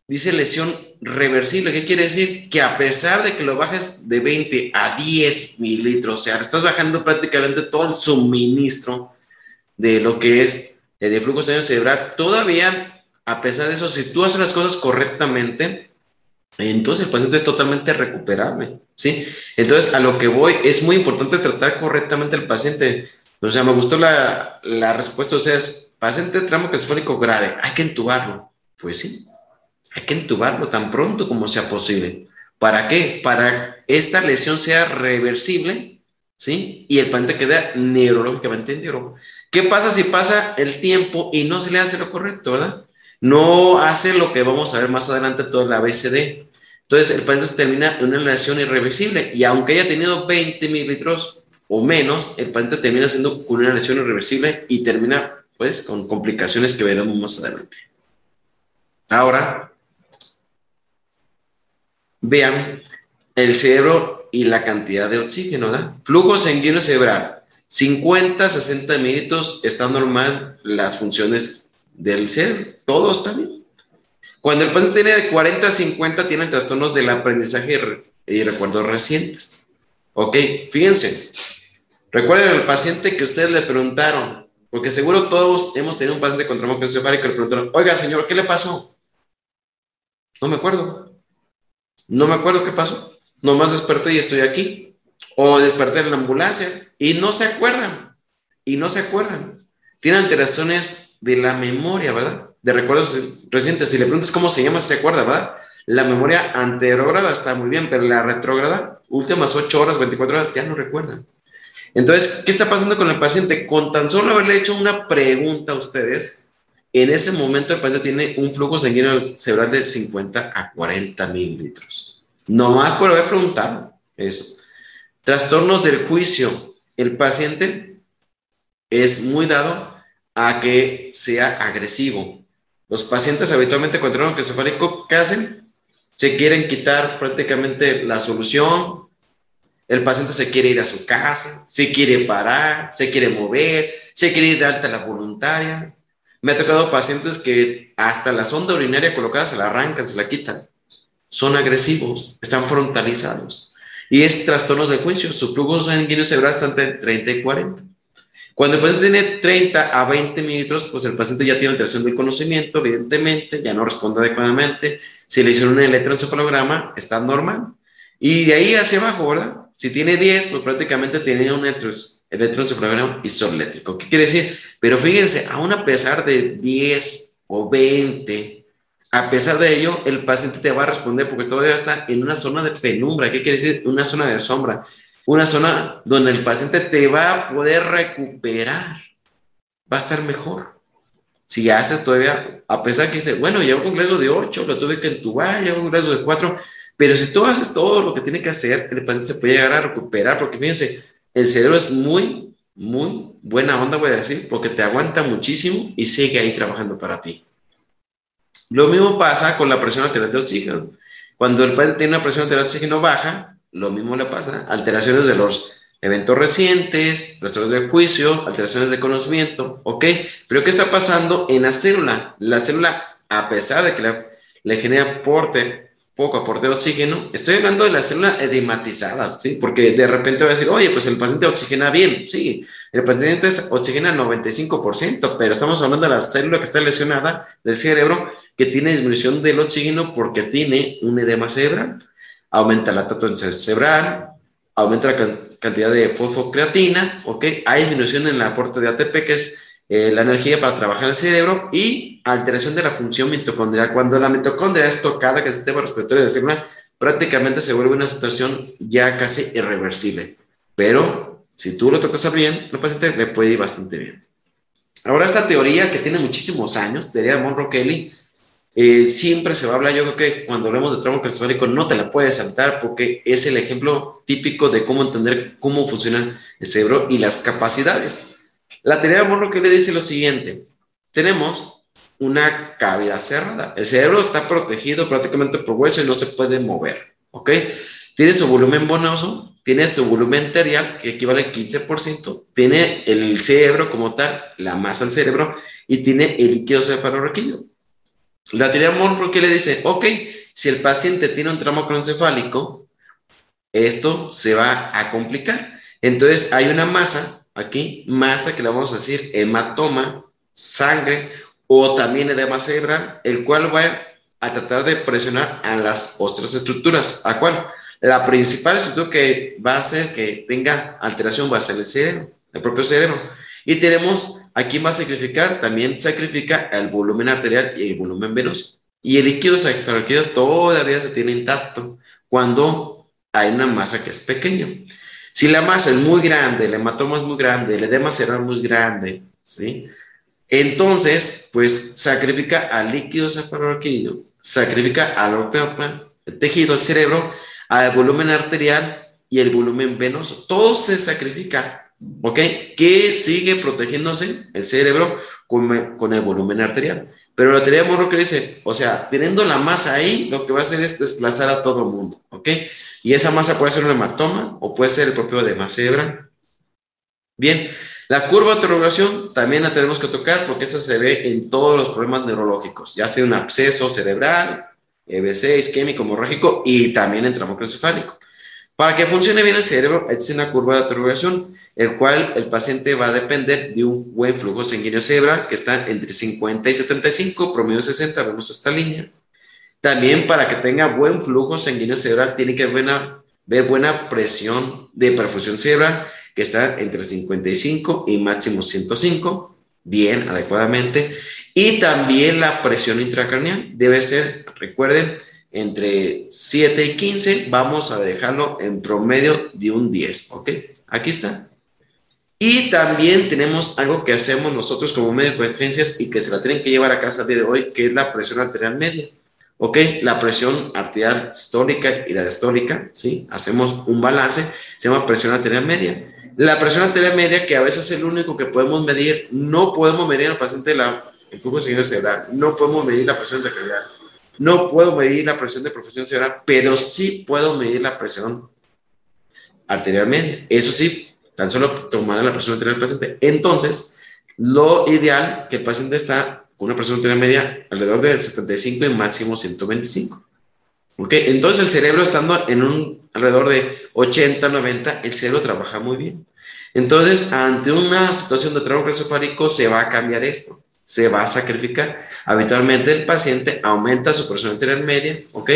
dice lesión reversible. ¿Qué quiere decir? Que a pesar de que lo bajes de 20 a 10 mililitros, o sea, estás bajando prácticamente todo el suministro de lo que es el de flujo sanguíneo cerebral, todavía, a pesar de eso, si tú haces las cosas correctamente, entonces el paciente es totalmente recuperable, ¿sí? Entonces, a lo que voy, es muy importante tratar correctamente al paciente. O sea, me gustó la, la respuesta, o sea, es paciente tramo grave, hay que entubarlo. Pues sí, hay que entubarlo tan pronto como sea posible. ¿Para qué? Para esta lesión sea reversible, ¿sí? Y el paciente queda neurológicamente entero. ¿Qué pasa si pasa el tiempo y no se le hace lo correcto, verdad? No hace lo que vamos a ver más adelante todo el ABCD. Entonces el paciente termina en una lesión irreversible y aunque haya tenido 20 mililitros o menos, el paciente termina siendo con una lesión irreversible y termina pues con complicaciones que veremos más adelante. Ahora, vean el cerebro y la cantidad de oxígeno, ¿verdad? Flujo sanguíneo cerebral, 50, 60 minutos, está normal las funciones del cerebro, todo está bien. Cuando el paciente tiene de 40 a 50, tienen trastornos del aprendizaje y recuerdos recientes. Ok, fíjense, recuerden el paciente que ustedes le preguntaron, porque seguro todos hemos tenido un paciente con trauma encefálico que le preguntaron, oiga señor, ¿qué le pasó? No me acuerdo. No me acuerdo qué pasó. Nomás desperté y estoy aquí. O desperté en la ambulancia y no se acuerdan. Y no se acuerdan. Tienen alteraciones de la memoria, ¿verdad? De recuerdos recientes. Si le preguntas cómo se llama, se acuerda, ¿verdad? La memoria anterógrada está muy bien, pero la retrógrada, últimas 8 horas, 24 horas, ya no recuerdan. Entonces, ¿qué está pasando con el paciente? Con tan solo haberle hecho una pregunta a ustedes, en ese momento el paciente tiene un flujo sanguíneo cerebral de 50 a 40 mililitros. No más por haber preguntado eso. Trastornos del juicio. El paciente es muy dado a que sea agresivo. Los pacientes habitualmente con trastorno encefálico, ¿qué hacen? se quieren quitar prácticamente la solución, el paciente se quiere ir a su casa, se quiere parar, se quiere mover, se quiere ir de alta la voluntaria. Me ha tocado pacientes que hasta la sonda urinaria colocada se la arrancan, se la quitan. Son agresivos, están frontalizados. Y es trastornos de juicio. Su flujo sanguíneo cerebral está entre 30 y 40. Cuando el paciente tiene 30 a 20 mililitros, pues el paciente ya tiene alteración del conocimiento, evidentemente, ya no responde adecuadamente. Si le hicieron un electroencefalograma, está normal. Y de ahí hacia abajo, ¿verdad? Si tiene 10, pues prácticamente tiene un electroencefalograma isoeléctrico. ¿Qué quiere decir? Pero fíjense, aún a pesar de 10 o 20, a pesar de ello, el paciente te va a responder porque todavía está en una zona de penumbra. ¿Qué quiere decir? Una zona de sombra una zona donde el paciente te va a poder recuperar, va a estar mejor. Si haces todavía, a pesar que dice, bueno, llevo un grado de 8, lo tuve que entubar, llevo un grado de 4, pero si tú haces todo lo que tiene que hacer, el paciente se puede llegar a recuperar, porque fíjense, el cerebro es muy, muy buena onda, voy a decir, porque te aguanta muchísimo y sigue ahí trabajando para ti. Lo mismo pasa con la presión arterial de oxígeno. Cuando el paciente tiene una presión arterial de oxígeno baja, lo mismo le pasa. Alteraciones de los eventos recientes, trastornos de juicio, alteraciones de conocimiento, ¿ok? Pero ¿qué está pasando en la célula? La célula, a pesar de que le, genera aporte, poco aporte de oxígeno, estoy hablando de la célula edematizada, ¿sí? Porque de repente voy a decir, oye, pues el paciente oxigena bien, sí, el paciente oxigena 95%, pero estamos hablando de la célula que está lesionada del cerebro que tiene disminución del oxígeno porque tiene un edema cerebral aumenta la tatuación cerebral, aumenta la cantidad de fosfocreatina, ¿ok? Hay disminución en el aporte de ATP, que es eh, la energía para trabajar el cerebro, y alteración de la función mitocondrial. Cuando la mitocondria es tocada, que es el sistema respiratorio de la célula, prácticamente se vuelve una situación ya casi irreversible. Pero si tú lo tratas bien, al paciente le puede ir bastante bien. Ahora, esta teoría que tiene muchísimos años, teoría de Monroe Kelly, eh, siempre se va a hablar, yo creo que cuando hablemos de trauma encefálico no te la puedes saltar porque es el ejemplo típico de cómo entender cómo funciona el cerebro y las capacidades. La teoría de que le dice lo siguiente, tenemos una cavidad cerrada, el cerebro está protegido prácticamente por hueso y no se puede mover, ¿ok? Tiene su volumen bonoso, tiene su volumen arterial que equivale al 15%, tiene el cerebro como tal, la masa del cerebro y tiene el líquido cefalorraquídeo. La teoría Monroe que le dice, ok, si el paciente tiene un trauma cronoencefálico, esto se va a complicar. Entonces hay una masa aquí, masa que le vamos a decir hematoma, sangre o también edema cerebral, el cual va a tratar de presionar a las otras estructuras. ¿A cuál? La principal estructura que va a hacer que tenga alteración va a ser el cerebro, el propio cerebro. Y tenemos, aquí va a sacrificar, también sacrifica el volumen arterial y el volumen venoso. Y el líquido cefalorraquídeo todavía se tiene intacto cuando hay una masa que es pequeña. Si la masa es muy grande, el hematoma es muy grande, el edema cerebral es muy grande, ¿sí? Entonces, pues sacrifica al líquido cefalorraquídeo, sacrifica al tejido, el cerebro, al volumen arterial y el volumen venoso. Todo se sacrifica ¿Ok? ¿Qué sigue protegiéndose el cerebro con, el volumen arterial. Pero la teoría de dice, o sea, teniendo la masa ahí, lo que va a hacer es desplazar a todo el mundo. ¿Ok? Y esa masa puede ser un hematoma o puede ser el propio edema cerebral. Bien, la curva de interrogación también la tenemos que tocar porque esa se ve en todos los problemas neurológicos, ya sea un absceso cerebral, EBC, isquémico, hemorrágico y también en tramo encefálico. Para que funcione bien el cerebro, existe una curva de interrogación el cual el paciente va a depender de un buen flujo sanguíneo cerebral que está entre 50 y 75, promedio 60, vemos esta línea. También para que tenga buen flujo sanguíneo cerebral tiene que ver buena presión de perfusión cerebral que está entre 55 y máximo 105, bien, adecuadamente. Y también la presión intracraneal debe ser, recuerden, entre 7 y 15, vamos a dejarlo en promedio de un 10, ¿ok? Aquí está. Y también tenemos algo que hacemos nosotros como médicos de urgencias y que se la tienen que llevar a casa el día de hoy, que es la presión arterial media. ¿Ok? La presión arterial sistólica y la diastólica, ¿sí? Hacemos un balance, se llama presión arterial media. La presión arterial media, que a veces es el único que podemos medir, no podemos medir al paciente la, el flujo sanguíneo cerebral, no podemos medir la presión arterial. no puedo medir la presión de perfusión cerebral, pero sí puedo medir la presión arterial Eso sí, tan solo tomar la presión arterial del paciente. Entonces, lo ideal que el paciente está una presión arterial media alrededor de 75 y máximo 125. ¿Ok? Entonces el cerebro estando en un alrededor de 80, 90, el cerebro trabaja muy bien. Entonces, ante una situación de trauma encefálico se va a cambiar esto, se va a sacrificar. Habitualmente el paciente aumenta su presión arterial media, ¿ok?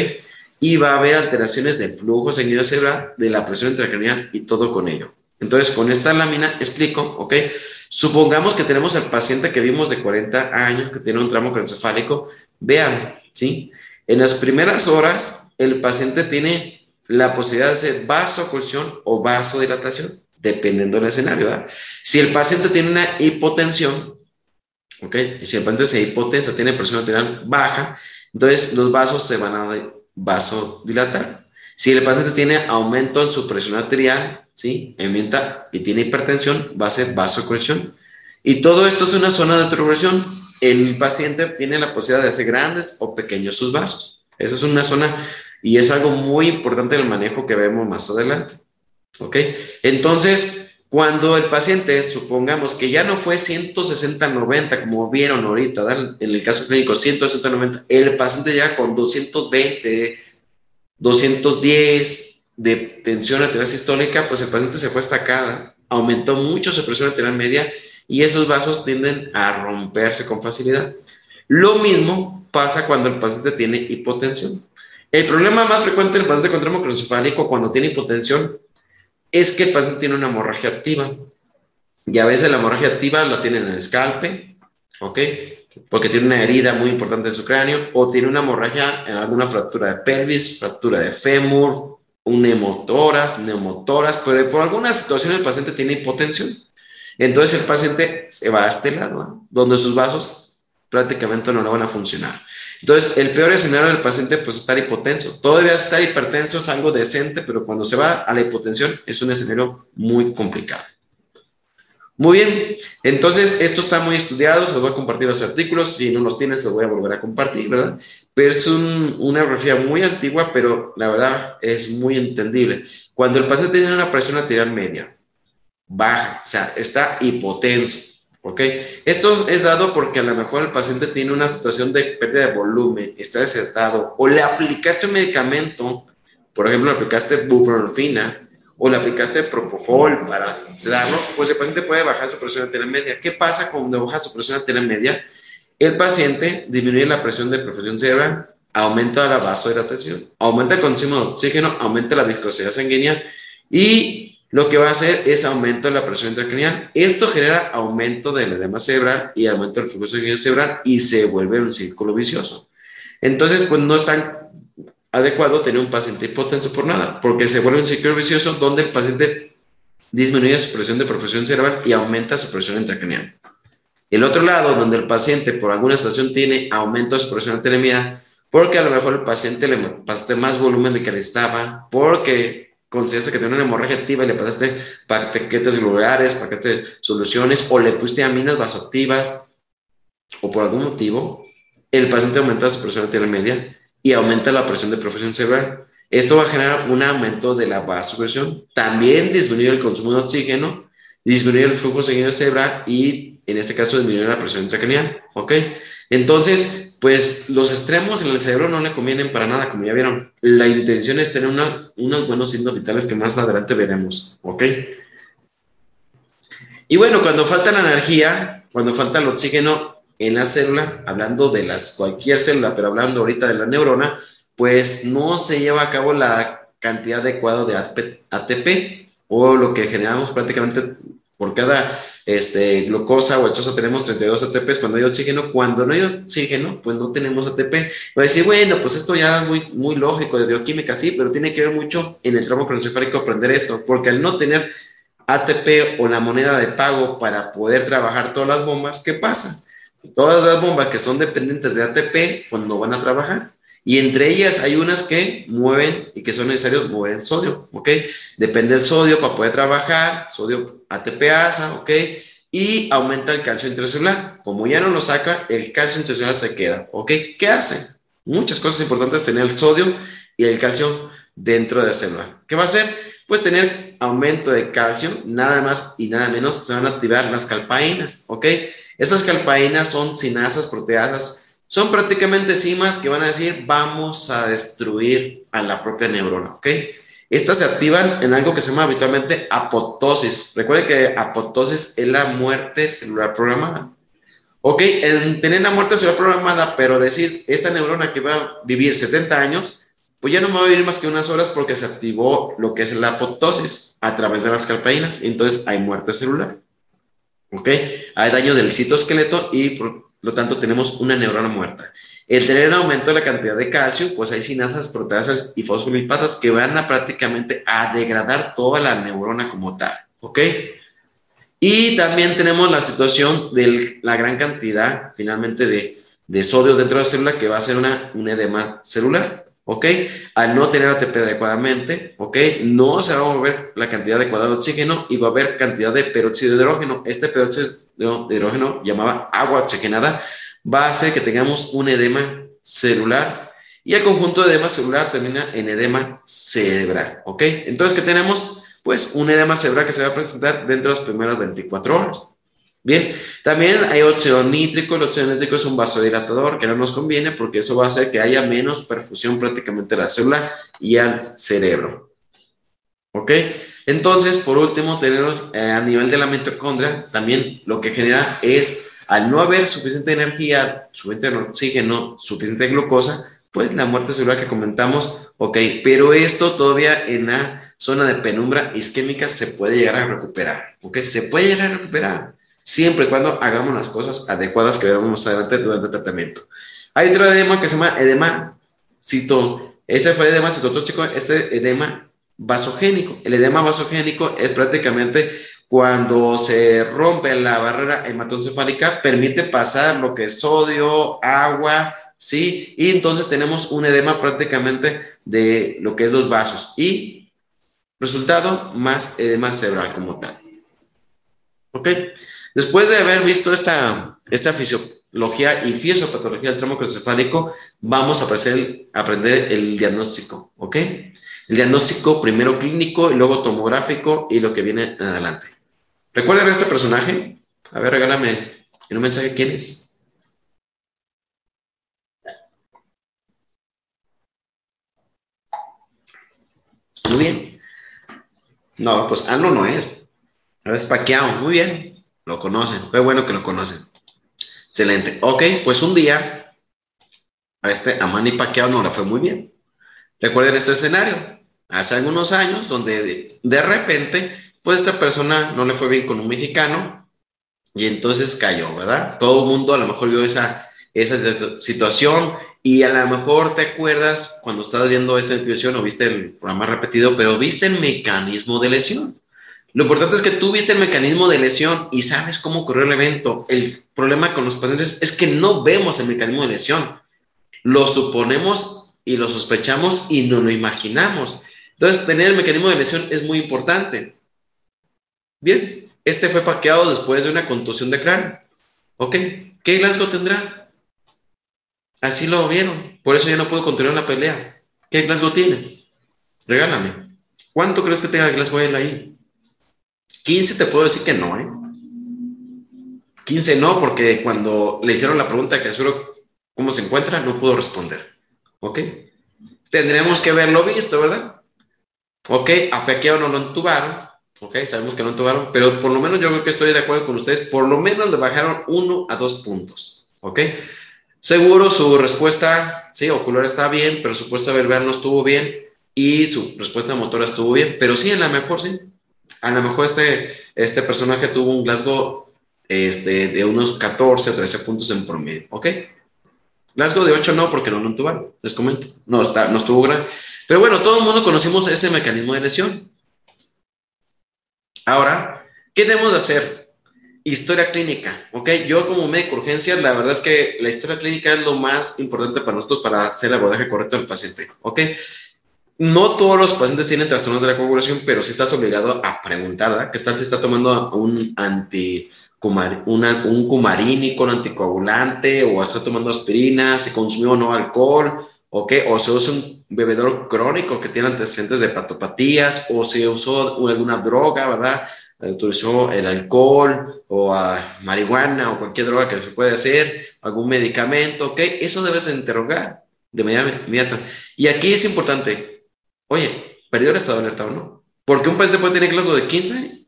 Y va a haber alteraciones del flujo sanguíneo cerebral, de la presión intracraneal y todo con ello. Entonces, con esta lámina explico, ¿ok? Supongamos que tenemos al paciente que vimos de 40 años que tiene un tramo encefálico. Vean, ¿sí? En las primeras horas, el paciente tiene la posibilidad de hacer vasoculsión o vasodilatación dependiendo del escenario. ¿verdad? Si el paciente tiene una hipotensión, ¿ok? Y si el paciente se hipotensa, tiene presión arterial baja, entonces los vasos se van a vasodilatar. Si el paciente tiene aumento en su presión arterial, ¿sí? Aumenta y tiene hipertensión, va a ser vasocorrección. Y todo esto es una zona de turbulencia. El paciente tiene la posibilidad de hacer grandes o pequeños sus vasos. Esa es una zona y es algo muy importante en el manejo que vemos más adelante. ¿Ok? Entonces, cuando el paciente, supongamos que ya no fue 160-90, como vieron ahorita, en el caso clínico 160-90, el paciente ya con 220, 210 de tensión arterial sistólica, pues el paciente se fue hasta acá, aumentó mucho su presión arterial media y esos vasos tienden a romperse con facilidad. Lo mismo pasa cuando el paciente tiene hipotensión. El problema más frecuente del paciente con traumo cuando tiene hipotensión es que el paciente tiene una hemorragia activa. Y a veces la hemorragia activa la tiene en el escalpe, ¿ok? Porque tiene una herida muy importante en su cráneo, o tiene una hemorragia en alguna fractura de pelvis, fractura de fémur, un neumotoras, neumotoras, pero por alguna situación el paciente tiene hipotensión. Entonces el paciente se va a este lado, donde sus vasos prácticamente no le van a funcionar. Entonces, el peor escenario del paciente, pues, estar hipotenso. Todavía estar hipertenso es algo decente, pero cuando se va a la hipotensión es un escenario muy complicado. Muy bien, entonces esto está muy estudiado, se los voy a compartir los artículos, si no los tienes se los voy a volver a compartir, ¿verdad? Pero es una biografía muy antigua, pero la verdad es muy entendible. Cuando el paciente tiene una presión arterial media, baja, o sea, está hipotenso, ¿Ok? Esto es dado porque a lo mejor el paciente tiene una situación de pérdida de volumen, está desertado, o le aplicaste un medicamento, por ejemplo, le aplicaste buprenorfina, o le aplicaste propofol para sedarlo, pues el paciente puede bajar su presión arterial media. ¿Qué pasa cuando baja su presión arterial media? El paciente disminuye la presión de perfusión cerebral, aumenta la vasodilatación, aumenta el consumo de oxígeno, aumenta la viscosidad sanguínea y lo que va a hacer es aumento de la presión intracranial. Esto genera aumento del edema cerebral y aumento del flujo sanguíneo cerebral y se vuelve un círculo vicioso. Entonces, pues no es tan adecuado tener un paciente hipotenso por nada, porque se vuelve un círculo vicioso donde el paciente disminuye su presión de perfusión cerebral y aumenta su presión intracranial. El otro lado, donde el paciente por alguna situación tiene aumento de su presión arterial, porque a lo mejor el paciente le pasaste más volumen de que le estaba, porque consideras que tiene una hemorragia activa y le pasaste paquetes globulares, paquetes de soluciones, o le pusiste aminas vasoactivas, o por algún motivo, el paciente aumenta su presión arterial media y aumenta la presión de perfusión cerebral. Esto va a generar un aumento de la vasopresión, también disminuye el consumo de oxígeno, disminuye el flujo sanguíneo cerebral y, en este caso, disminuye la presión intracranial. ¿Ok? Entonces, pues los extremos en el cerebro no le convienen para nada, como ya vieron. La intención es tener unos buenos signos vitales que más adelante veremos, ¿ok? Y bueno, cuando falta la energía, cuando falta el oxígeno en la célula, hablando de las cualquier célula, pero hablando ahorita de la neurona, pues no se lleva a cabo la cantidad adecuada de ATP o lo que generamos prácticamente por cada este, glucosa o hechosa tenemos 32 ATPs cuando hay oxígeno. Cuando no hay oxígeno, pues no tenemos ATP. Va a decir, bueno, pues esto ya es muy, muy lógico de bioquímica, sí, pero tiene que ver mucho en el tramo cronocefálico aprender esto, porque al no tener ATP o la moneda de pago para poder trabajar todas las bombas, ¿qué pasa? Todas las bombas que son dependientes de ATP, pues no van a trabajar. Y entre ellas hay unas que mueven y que son necesarios mover el sodio, ¿ok? Depende del sodio para poder trabajar, sodio ATPasa, ¿ok? Y aumenta el calcio intracelular. Como ya no lo saca, el calcio intracelular se queda, ¿ok? ¿Qué hace? muchas cosas importantes tener el sodio y el calcio dentro de la célula. ¿Qué va a hacer? Pues tener aumento de calcio, nada más y nada menos se van a activar las calpaínas, ¿ok? Esas calpaínas son sinasas proteasas, son prácticamente enzimas que van a decir vamos a destruir a la propia neurona, ¿ok? Estas se activan en algo que se llama habitualmente apoptosis. Recuerden que apoptosis es la muerte celular programada. Ok, en tener la muerte celular programada, pero decir, esta neurona que va a vivir 70 años, pues ya no me va a vivir más que unas horas porque se activó lo que es la apoptosis a través de las calpaínas. Entonces hay muerte celular. ¿Ok? Hay daño del citoesqueleto y por lo tanto tenemos una neurona muerta. El tener un aumento de la cantidad de calcio, pues hay sinasas, proteasas y fosfolipatas que van a prácticamente a degradar toda la neurona como tal. ¿Ok? Y también tenemos la situación de la gran cantidad, finalmente, de, de sodio dentro de la célula que va a ser una, un edema celular. ¿Ok? Al no tener ATP adecuadamente, ¿ok? No se va a mover la cantidad adecuada de oxígeno y va a haber cantidad de peróxido de hidrógeno. Este peróxido de hidrógeno, llamada agua oxigenada, va a hacer que tengamos un edema celular y el conjunto de edema celular termina en edema cerebral, ¿ok? Entonces, ¿qué tenemos? pues un edema cerebral que se va a presentar dentro de las primeras 24 horas. Bien, también hay óxido nítrico. El óxido nítrico es un vasodilatador que no nos conviene porque eso va a hacer que haya menos perfusión prácticamente a la célula y al cerebro. ¿Ok? Entonces, por último, tenemos eh, a nivel de la mitocondria, también lo que genera es, al no haber suficiente energía, suficiente oxígeno, suficiente glucosa, pues la muerte celular que comentamos, ok, pero esto todavía en la zona de penumbra isquémica se puede llegar a recuperar, ¿ok? Se puede llegar a recuperar, siempre y cuando hagamos las cosas adecuadas que veremos más adelante durante el tratamiento. Hay otro edema que se llama edema cito, este fue edema citotóxico, este edema vasogénico. El edema vasogénico es prácticamente cuando se rompe la barrera hematoencefálica, permite pasar lo que es sodio, agua, ¿sí? Y entonces tenemos un edema prácticamente de lo que es los vasos. Y Resultado, más edema cerebral como tal. ¿Ok? Después de haber visto esta, esta fisiología y fisiopatología del tramo crucefálico, vamos a aprender el diagnóstico. ¿Ok? El diagnóstico primero clínico y luego tomográfico y lo que viene adelante. ¿Recuerdan a este personaje? A ver, regálame en un mensaje quién es. Muy bien. No, pues Ano no es. Es Paquiao. Muy bien. Lo conocen. Fue bueno que lo conocen. Excelente. Ok, pues un día a este a Manny Pacquiao no le fue muy bien. Recuerden este escenario. Hace algunos años donde de, repente, pues esta persona no le fue bien con un mexicano y entonces cayó, ¿verdad? Todo el mundo a lo mejor vio esa, esa situación y a lo mejor te acuerdas cuando estabas viendo esa situación o viste el programa repetido, pero viste el mecanismo de lesión. Lo importante es que tú viste el mecanismo de lesión y sabes cómo ocurrió el evento. El problema con los pacientes es que no vemos el mecanismo de lesión. Lo suponemos y lo sospechamos y no lo imaginamos. Entonces, tener el mecanismo de lesión es muy importante. Bien, este fue paqueado después de una contusión de cráneo. ¿Ok? ¿Qué Glasgow tendrá? Así lo vieron. Por eso ya no puedo continuar la pelea. ¿Qué Glasgow tiene? Regálame. ¿Cuánto crees que tenga Glasgow ahí? 15 te puedo decir que no, ¿eh? 15 no, porque cuando le hicieron la pregunta de Casuro cómo se encuentra, no pudo responder. ¿Ok? Tendremos que verlo visto, ¿verdad? ¿Ok? A Pequeo no lo entubaron. ¿Ok? Sabemos que no entubaron, pero por lo menos yo creo que estoy de acuerdo con ustedes. Por lo menos le bajaron uno a dos puntos. ¿Ok? Seguro su respuesta, sí, ocular está bien, pero su respuesta verbal no estuvo bien y su respuesta motora estuvo bien, pero sí, a lo mejor sí. A lo mejor este, este personaje tuvo un Glasgow este, de unos 14 o 13 puntos en promedio, ¿ok? Glasgow de 8 no, porque no lo entubaron, les comento. No, está, no estuvo grande. Pero bueno, todo el mundo conocimos ese mecanismo de lesión. Ahora, ¿qué debemos de hacer? Historia clínica, ¿ok? Yo como médico urgencias, la verdad es que la historia clínica es lo más importante para nosotros para hacer el abordaje correcto del paciente, ¿ok? No todos los pacientes tienen trastornos de la coagulación, pero sí estás obligado a preguntar, ¿verdad? Que estás, está tomando un anti un cumarínico, un anticoagulante, o está tomando aspirina, se consumió o no alcohol, o o se usa un bebedor crónico que tiene antecedentes de patopatías, o se usó alguna droga, ¿verdad? Utilizó el alcohol o marihuana o cualquier droga que se puede hacer, algún medicamento, ¿ok? Eso debes de interrogar de manera inmediata. Y aquí es importante, oye, ¿perdió el estado de alerta o no? Porque un paciente puede tener clase de 15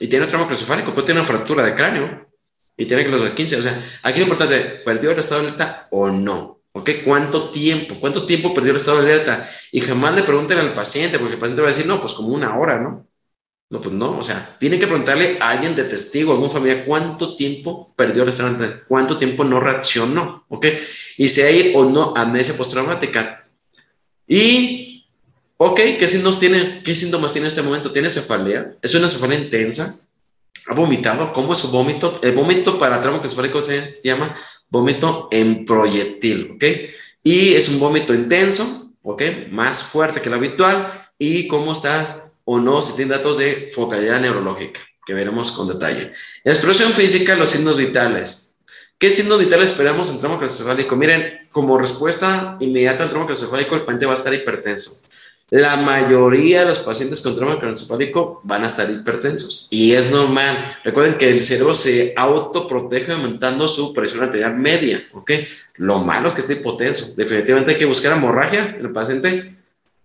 y tiene trauma crucifálico, puede tener una fractura de cráneo y tiene clase de 15. O sea, aquí lo importante, ¿perdió el estado de alerta o no? ¿Ok? ¿Cuánto tiempo? ¿Cuánto tiempo perdió el estado de alerta? Y jamás le pregunten al paciente, porque el paciente va a decir, no, pues como una hora, ¿no? No, pues no, o sea, tiene que preguntarle a alguien de testigo, a algún familiar, cuánto tiempo perdió el estado de alerta, cuánto tiempo no reaccionó, ¿ok? Y si hay o no amnesia postraumática. Y, ok, ¿qué síntomas tiene, qué síntomas tiene en este momento? ¿Tiene cefalea? ¿Es una cefalea intensa? ¿Ha vomitado? ¿Cómo es su vómito? El vómito para trauma cefálico se llama vómito en proyectil, ¿ok? Y es un vómito intenso, ¿ok? Más fuerte que lo habitual. ¿Y cómo está o no? Si tiene datos de focalidad neurológica, que veremos con detalle. En física, los signos vitales. ¿Qué signos vitales esperamos en trauma craneoencefálico? Miren, como respuesta inmediata al trauma craneoencefálico, el paciente va a estar hipertenso. La mayoría de los pacientes con trauma craneoencefálico van a estar hipertensos y es normal. Recuerden que el cerebro se autoprotege aumentando su presión arterial media, ¿ok? Lo malo es que esté hipotenso. Definitivamente hay que buscar hemorragia en el paciente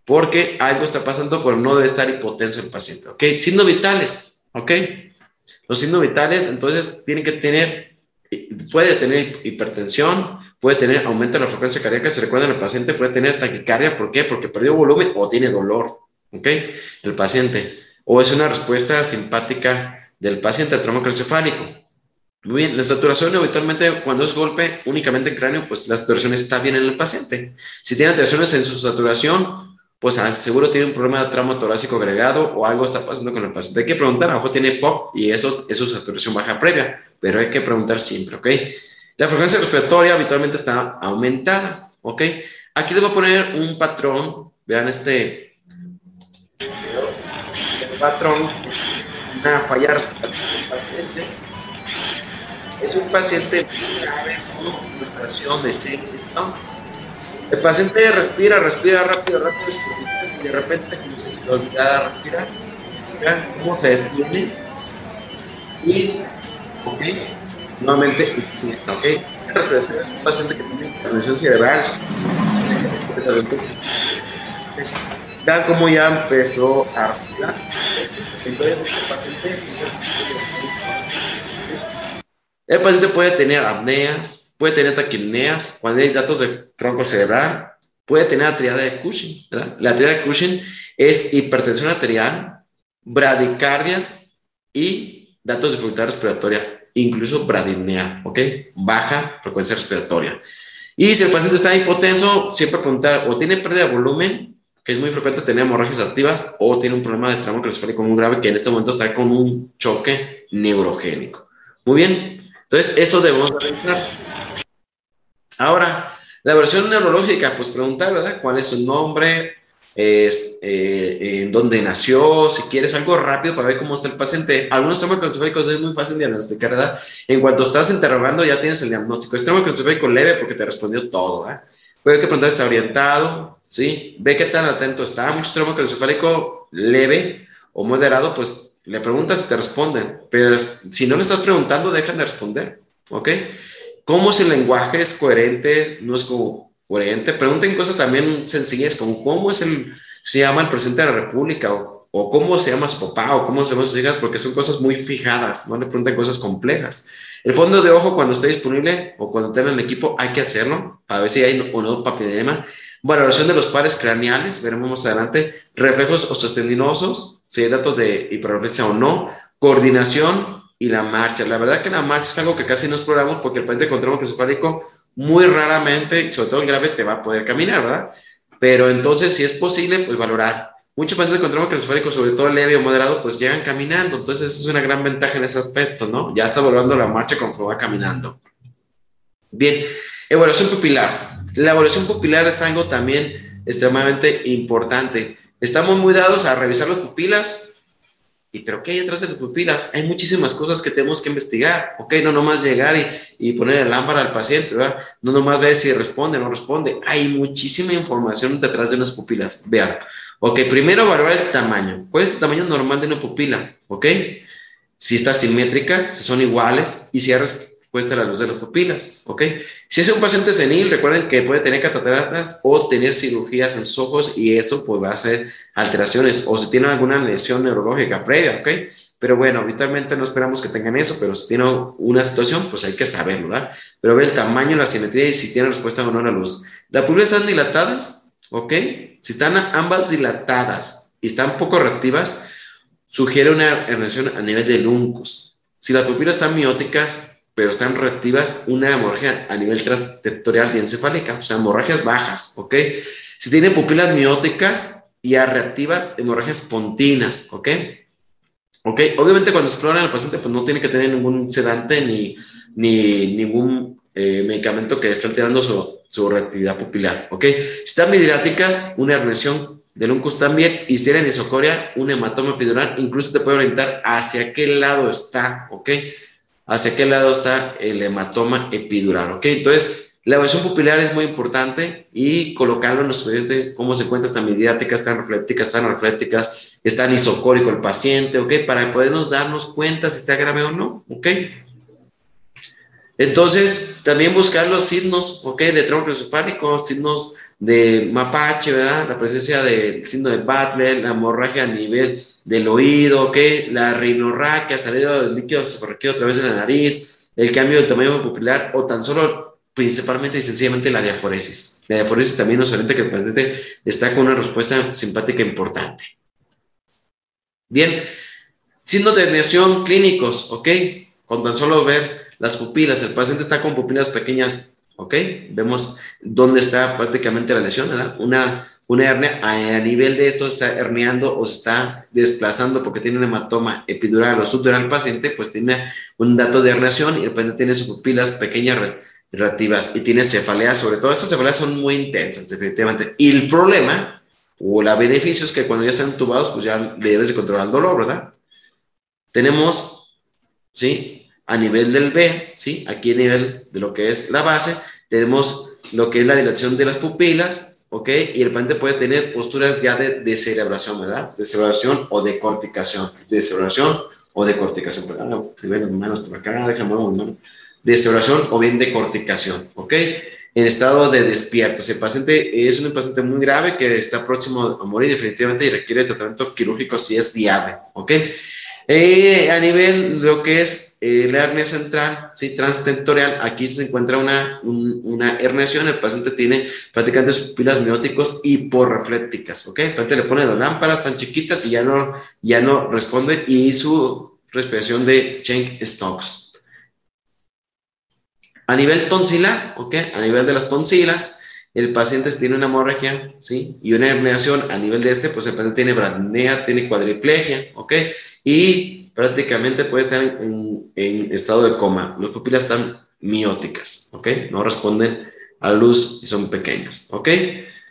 porque algo está pasando, pero no debe estar hipotenso el paciente, ¿ok? Signos vitales, ¿ok? Los signos vitales, entonces, tienen que tener puede tener hipertensión, puede tener aumento de la frecuencia cardíaca. Se recuerda, el paciente puede tener taquicardia. ¿Por qué? Porque perdió volumen o tiene dolor. ¿Ok? El paciente. O es una respuesta simpática del paciente al trauma craneoencefálico. Muy bien, la saturación habitualmente cuando es golpe únicamente en cráneo, pues la saturación está bien en el paciente. Si tiene alteraciones en su saturación, pues seguro tiene un problema de trauma torácico agregado o algo está pasando con el paciente. Hay que preguntar, a mejor tiene POC y eso es su saturación baja previa, pero hay que preguntar siempre, ¿ok? La frecuencia respiratoria habitualmente está aumentada, ¿ok? Aquí les voy a poner un patrón, vean este patrón, una falla respiratoria del paciente. Es un paciente grave con respiración de Shane Stone el paciente respira, respira rápido, rápido, y de repente como se le olvidara respirar. Vean cómo se detiene. Y, ok, nuevamente ok. Un paciente que tiene intervención cerebral. Vean cómo ya empezó a respirar. Entonces, el paciente, el paciente puede tener apneas, puede tener taquipneas, cuando hay datos de tronco cerebral, puede tener arterial de Cushing. ¿verdad? La arteria de Cushing es hipertensión arterial, bradicardia y datos de dificultad respiratoria, incluso bradipnea, ¿ok? Baja frecuencia respiratoria. Y si el paciente está hipotenso, siempre preguntar o tiene pérdida de volumen, que es muy frecuente tener hemorragias activas, o tiene un problema de trauma craneoencefálico muy grave que en este momento está con un choque neurogénico. Muy bien, entonces eso debemos realizar. Ahora, la versión neurológica, pues preguntar, ¿verdad? ¿Cuál es su nombre? Es, eh, en dónde nació, si quieres algo rápido para ver cómo está el paciente. Algunos traumas es muy fácil diagnosticar, ¿verdad? En cuanto estás interrogando ya tienes el diagnóstico. Es trauma leve porque te respondió todo, ¿verdad? Puede que preguntar está orientado, ¿sí? Ve qué tan atento está. Mucho trauma craneoencefálico leve o moderado, pues le preguntas y te responden. Pero si no le estás preguntando, dejan de responder, ¿ok? cómo si el lenguaje es coherente, no es coherente. Pregunten cosas también sencillas como cómo es el, se llama el presidente de la República o, o, cómo se llama su papá o cómo se llaman sus hijas, porque son cosas muy fijadas, no le pregunten cosas complejas. El fondo de ojo cuando esté disponible o cuando tengan el equipo hay que hacerlo para ver si hay o no papilema. Valoración de los pares craneales, veremos más adelante. Reflejos osteotendinosos, si hay datos de hiperreflexia o no. Coordinación, y la marcha. La verdad que la marcha es algo que casi no exploramos porque el paciente con trauma craneoencefálico muy raramente, sobre todo el grave, te va a poder caminar, ¿verdad? Pero entonces, si es posible, pues valorar. Muchos pacientes con trauma craneoencefálico, sobre todo leve o moderado, pues llegan caminando. Entonces, es una gran ventaja en ese aspecto, ¿no? Ya está valorando la marcha conforme va caminando. Bien, evaluación pupilar. La evaluación pupilar es algo también extremadamente importante. Estamos muy dados a revisar las pupilas, ¿Y pero qué hay detrás de las pupilas? Hay muchísimas cosas que tenemos que investigar, ¿ok? No nomás llegar y, y poner el lámpara al paciente, ¿verdad? No nomás ver si responde o no responde. Hay muchísima información detrás de unas pupilas. Vean. Ok, primero valorar el tamaño. ¿Cuál es el tamaño normal de una pupila? ¿Ok? Si está simétrica, si son iguales y si hay respuesta a la luz de las pupilas. ¿Ok? Si es un paciente senil, recuerden que puede tener cataratas o tener cirugías en los ojos y eso pues va a hacer alteraciones o si tiene alguna lesión neurológica previa. ¿Ok? Pero bueno, habitualmente no esperamos que tengan eso, pero si tiene una situación, pues hay que saberlo, ¿verdad? Pero ve el tamaño, la simetría y si tiene respuesta o no a la luz. ¿Las pupilas están dilatadas? ¿Ok? Si están ambas dilatadas y están poco reactivas, sugiere una herniación a nivel del uncus. Si las pupilas están mióticas, pero están reactivas, una hemorragia a nivel transtectorial diencefálica, o sea, hemorragias bajas, ¿ok? Si tiene pupilas mióticas y reactivas, hemorragias pontinas, ¿ok? ¿Ok? Obviamente cuando exploran al paciente, pues no tiene que tener ningún sedante ni, ni ningún eh, medicamento que esté alterando su, su reactividad pupilar, ¿ok? Si están midriáticas, una herniación del uncus también, y si tienen isocoria, un hematoma epidural, incluso te puede orientar hacia qué lado está, ¿ok? Hacia qué lado está el hematoma epidural, ¿ok? Entonces, la evaluación pupilar es muy importante y colocarlo en nuestro expediente, cómo se encuentra, están midriáticas, están reflécticas, están reflécticas, están isocórico el paciente, ¿ok? Para podernos darnos cuenta si está grave o no, ¿ok? Entonces, también buscar los signos, ¿ok? De tronco esofágico, signos de mapache, ¿verdad? La presencia del síndrome de Butler, la hemorragia a nivel del oído, ¿ok? La rinorraquia, salido del líquido cefalorraquídeo a través de la nariz, el cambio del tamaño pupilar o tan solo principalmente y sencillamente la diaforesis. La diaforesis también nos orienta que el paciente está con una respuesta simpática importante. Bien, signos de herniación clínicos, ¿ok? Con tan solo ver las pupilas, el paciente está con pupilas pequeñas, ¿ok? Vemos dónde está prácticamente la lesión, ¿verdad? Una, una hernia a, nivel de esto está herniando o se está desplazando porque tiene un hematoma epidural o subdural paciente, pues tiene un dato de herniación y el paciente tiene sus pupilas pequeñas reactivas y tiene cefaleas, sobre todo estas cefaleas son muy intensas, definitivamente. Y el problema o la beneficio es que cuando ya están entubados, pues ya le debes de controlar el dolor, ¿verdad? Tenemos, ¿sí? a nivel del B, ¿sí? Aquí a nivel de lo que es la base, tenemos lo que es la dilatación de las pupilas, ¿ok? Y el paciente puede tener posturas ya de descerebración, ¿verdad? Descerebración o de corticación. Descerebración o de corticación. Primero manos por acá, déjame manos. Descerebración o bien de corticación, ¿ok? En estado de despierto. Si el paciente es un paciente muy grave que está próximo a morir definitivamente y requiere tratamiento quirúrgico si es viable, ¿ok? Eh, a nivel de lo que es eh, la hernia central, ¿sí? transtentorial, aquí se encuentra una, una herniación, el paciente tiene prácticamente sus pupilas mióticos hiporreflécticas, ¿ok? El paciente le pone las lámparas tan chiquitas y ya no, ya no responde y su respiración de Schenck-Stokes. A nivel tonsilar, ¿ok? A nivel de las tonsilas, el paciente tiene una hemorragia, ¿sí? Y una herniación a nivel de este, pues el paciente tiene bradnea, tiene cuadriplegia, ¿ok? Y prácticamente puede estar en, estado de coma. Las pupilas están mióticas, ¿ok? No responden a luz y son pequeñas, ¿ok?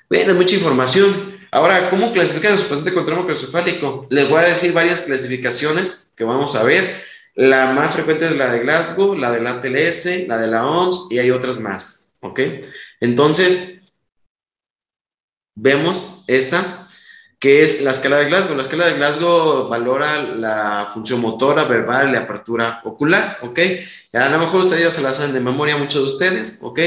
Bien, es mucha información. Ahora, ¿cómo clasifican a su paciente con trauma craneoencefálico? Les voy a decir varias clasificaciones que vamos a ver. La más frecuente es la de Glasgow, la de la TLS, la de la OMS y hay otras más, ¿ok? Entonces, vemos esta que es la escala de Glasgow. La escala de Glasgow valora la función motora, verbal la apertura ocular, ¿ok? A lo mejor ustedes se la saben de memoria muchos de ustedes, ¿ok?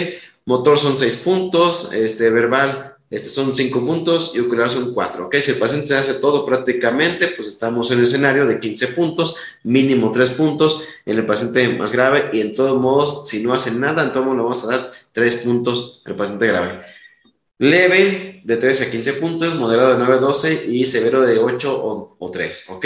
Motor son seis puntos, este, verbal este son cinco puntos y ocular son cuatro, ¿ok? Si el paciente se hace todo prácticamente, pues estamos en el escenario de 15 puntos, mínimo tres puntos en el paciente más grave y en todos modos, si no hace nada, en todos modos le vamos a dar tres puntos al paciente grave. Leve de 13 a 15 puntos, moderado de 9 a 12 y severo de 8 o, 3, ¿ok?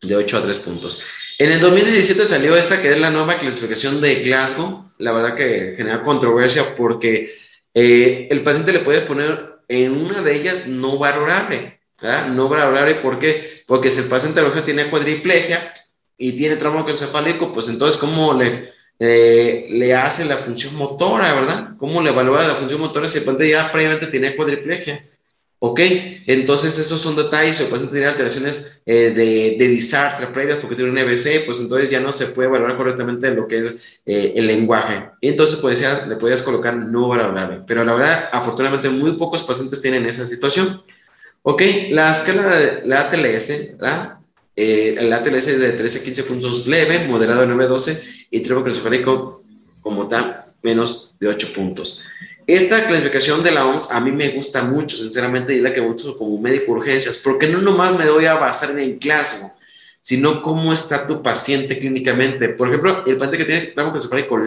De 8 a 3 puntos. En el 2017 salió esta que es la nueva clasificación de Glasgow. La verdad que genera controversia porque eh, el paciente le puedes poner en una de ellas no valorable. ¿verdad? No valorable, ¿por qué? Porque si el paciente a lo mejor tiene cuadriplegia y tiene trauma encefálico, pues entonces, ¿cómo le, eh, le hace la función motora, ¿verdad? ¿Cómo le evalúa la función motora si el paciente ya previamente tiene cuadriplegia? ¿Ok? Entonces, esos son detalles. Si el paciente tiene alteraciones eh, de, de disartre previas porque tiene un EBC, pues entonces ya no se puede valorar correctamente lo que es eh, el lenguaje. Entonces, pues ya le puedes colocar no valorable. Pero la verdad, afortunadamente, muy pocos pacientes tienen esa situación. ¿Ok? La escala de la ATLS, ¿verdad? Eh, el ATLS es de 13 a 15 puntos leve, moderado de 9 a 12 y tromocrocefálico como tal, menos de 8 puntos. Esta clasificación de la OMS a mí me gusta mucho, sinceramente, y la que uso como médico urgencias, porque no nomás me voy a basar en el clásico, sino cómo está tu paciente clínicamente. Por ejemplo, el paciente que tiene tramo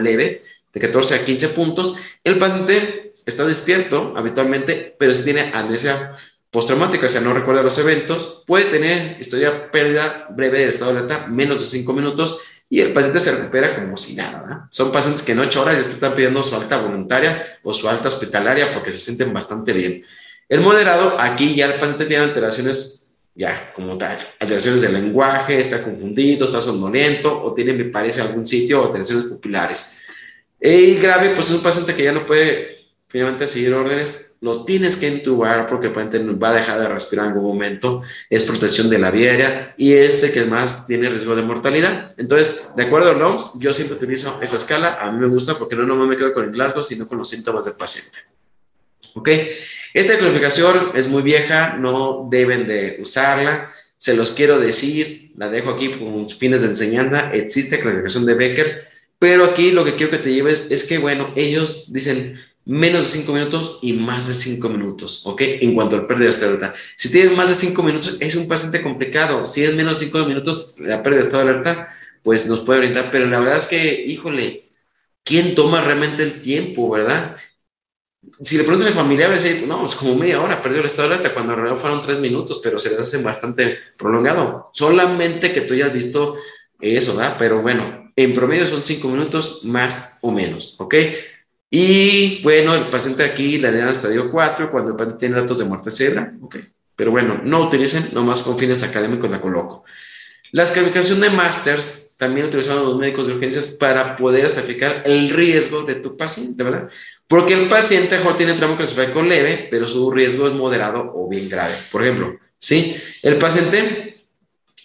leve, de 14 a 15 puntos, el paciente está despierto habitualmente, pero si tiene amnesia postraumática, o sea, no recuerda los eventos, puede tener historia pérdida breve del estado de alerta, menos de 5 minutos, y el paciente se recupera como si nada. Son pacientes que en ocho horas ya están pidiendo su alta voluntaria o su alta hospitalaria porque se sienten bastante bien. El moderado, aquí ya el paciente tiene alteraciones ya como tal, alteraciones del lenguaje, está confundido, está somnoliento o tiene, me parece, algún sitio o alteraciones pupilares. El grave, pues es un paciente que ya no puede finalmente seguir órdenes lo tienes que intubar porque el va a dejar de respirar en algún momento, es protección de la vía aérea y ese que más tiene riesgo de mortalidad. Entonces, de acuerdo a LOMS, yo siempre utilizo esa escala, a mí me gusta porque no nomás me quedo con el Glasgow, sino con los síntomas del paciente. ¿Ok? Esta clasificación es muy vieja, no deben de usarla, se los quiero decir, la dejo aquí con fines de enseñanza, existe clasificación de Becker, pero aquí lo que quiero que te lleves es que, bueno, ellos dicen, menos de 5 minutos y más de 5 minutos, ¿ok? En cuanto al pérdida de alerta. Si tienes más de 5 minutos, es un paciente complicado. Si es menos de 5 minutos, la pérdida de alerta, pues nos puede brindar. Pero la verdad es que, híjole, ¿quién toma realmente el tiempo, verdad? Si le preguntas a familia, va a decir, no, es como media hora, perdió el estado de alerta, cuando en realidad fueron 3 minutos, pero se les hace bastante prolongado. Solamente que tú hayas visto eso, ¿verdad? Pero bueno, en promedio son 5 minutos más o menos, ¿ok? Y bueno, el paciente aquí le dan hasta dio 4 cuando el paciente tiene datos de muerte cerebral. Okay. Pero bueno, no utilicen nomás con fines académicos la coloco. La escalificación de Masters también utilizaron los médicos de urgencias para poder estatificar el riesgo de tu paciente, ¿verdad? Porque el paciente mejor tiene tramo con leve, pero su riesgo es moderado o bien grave. Por ejemplo, ¿sí? El paciente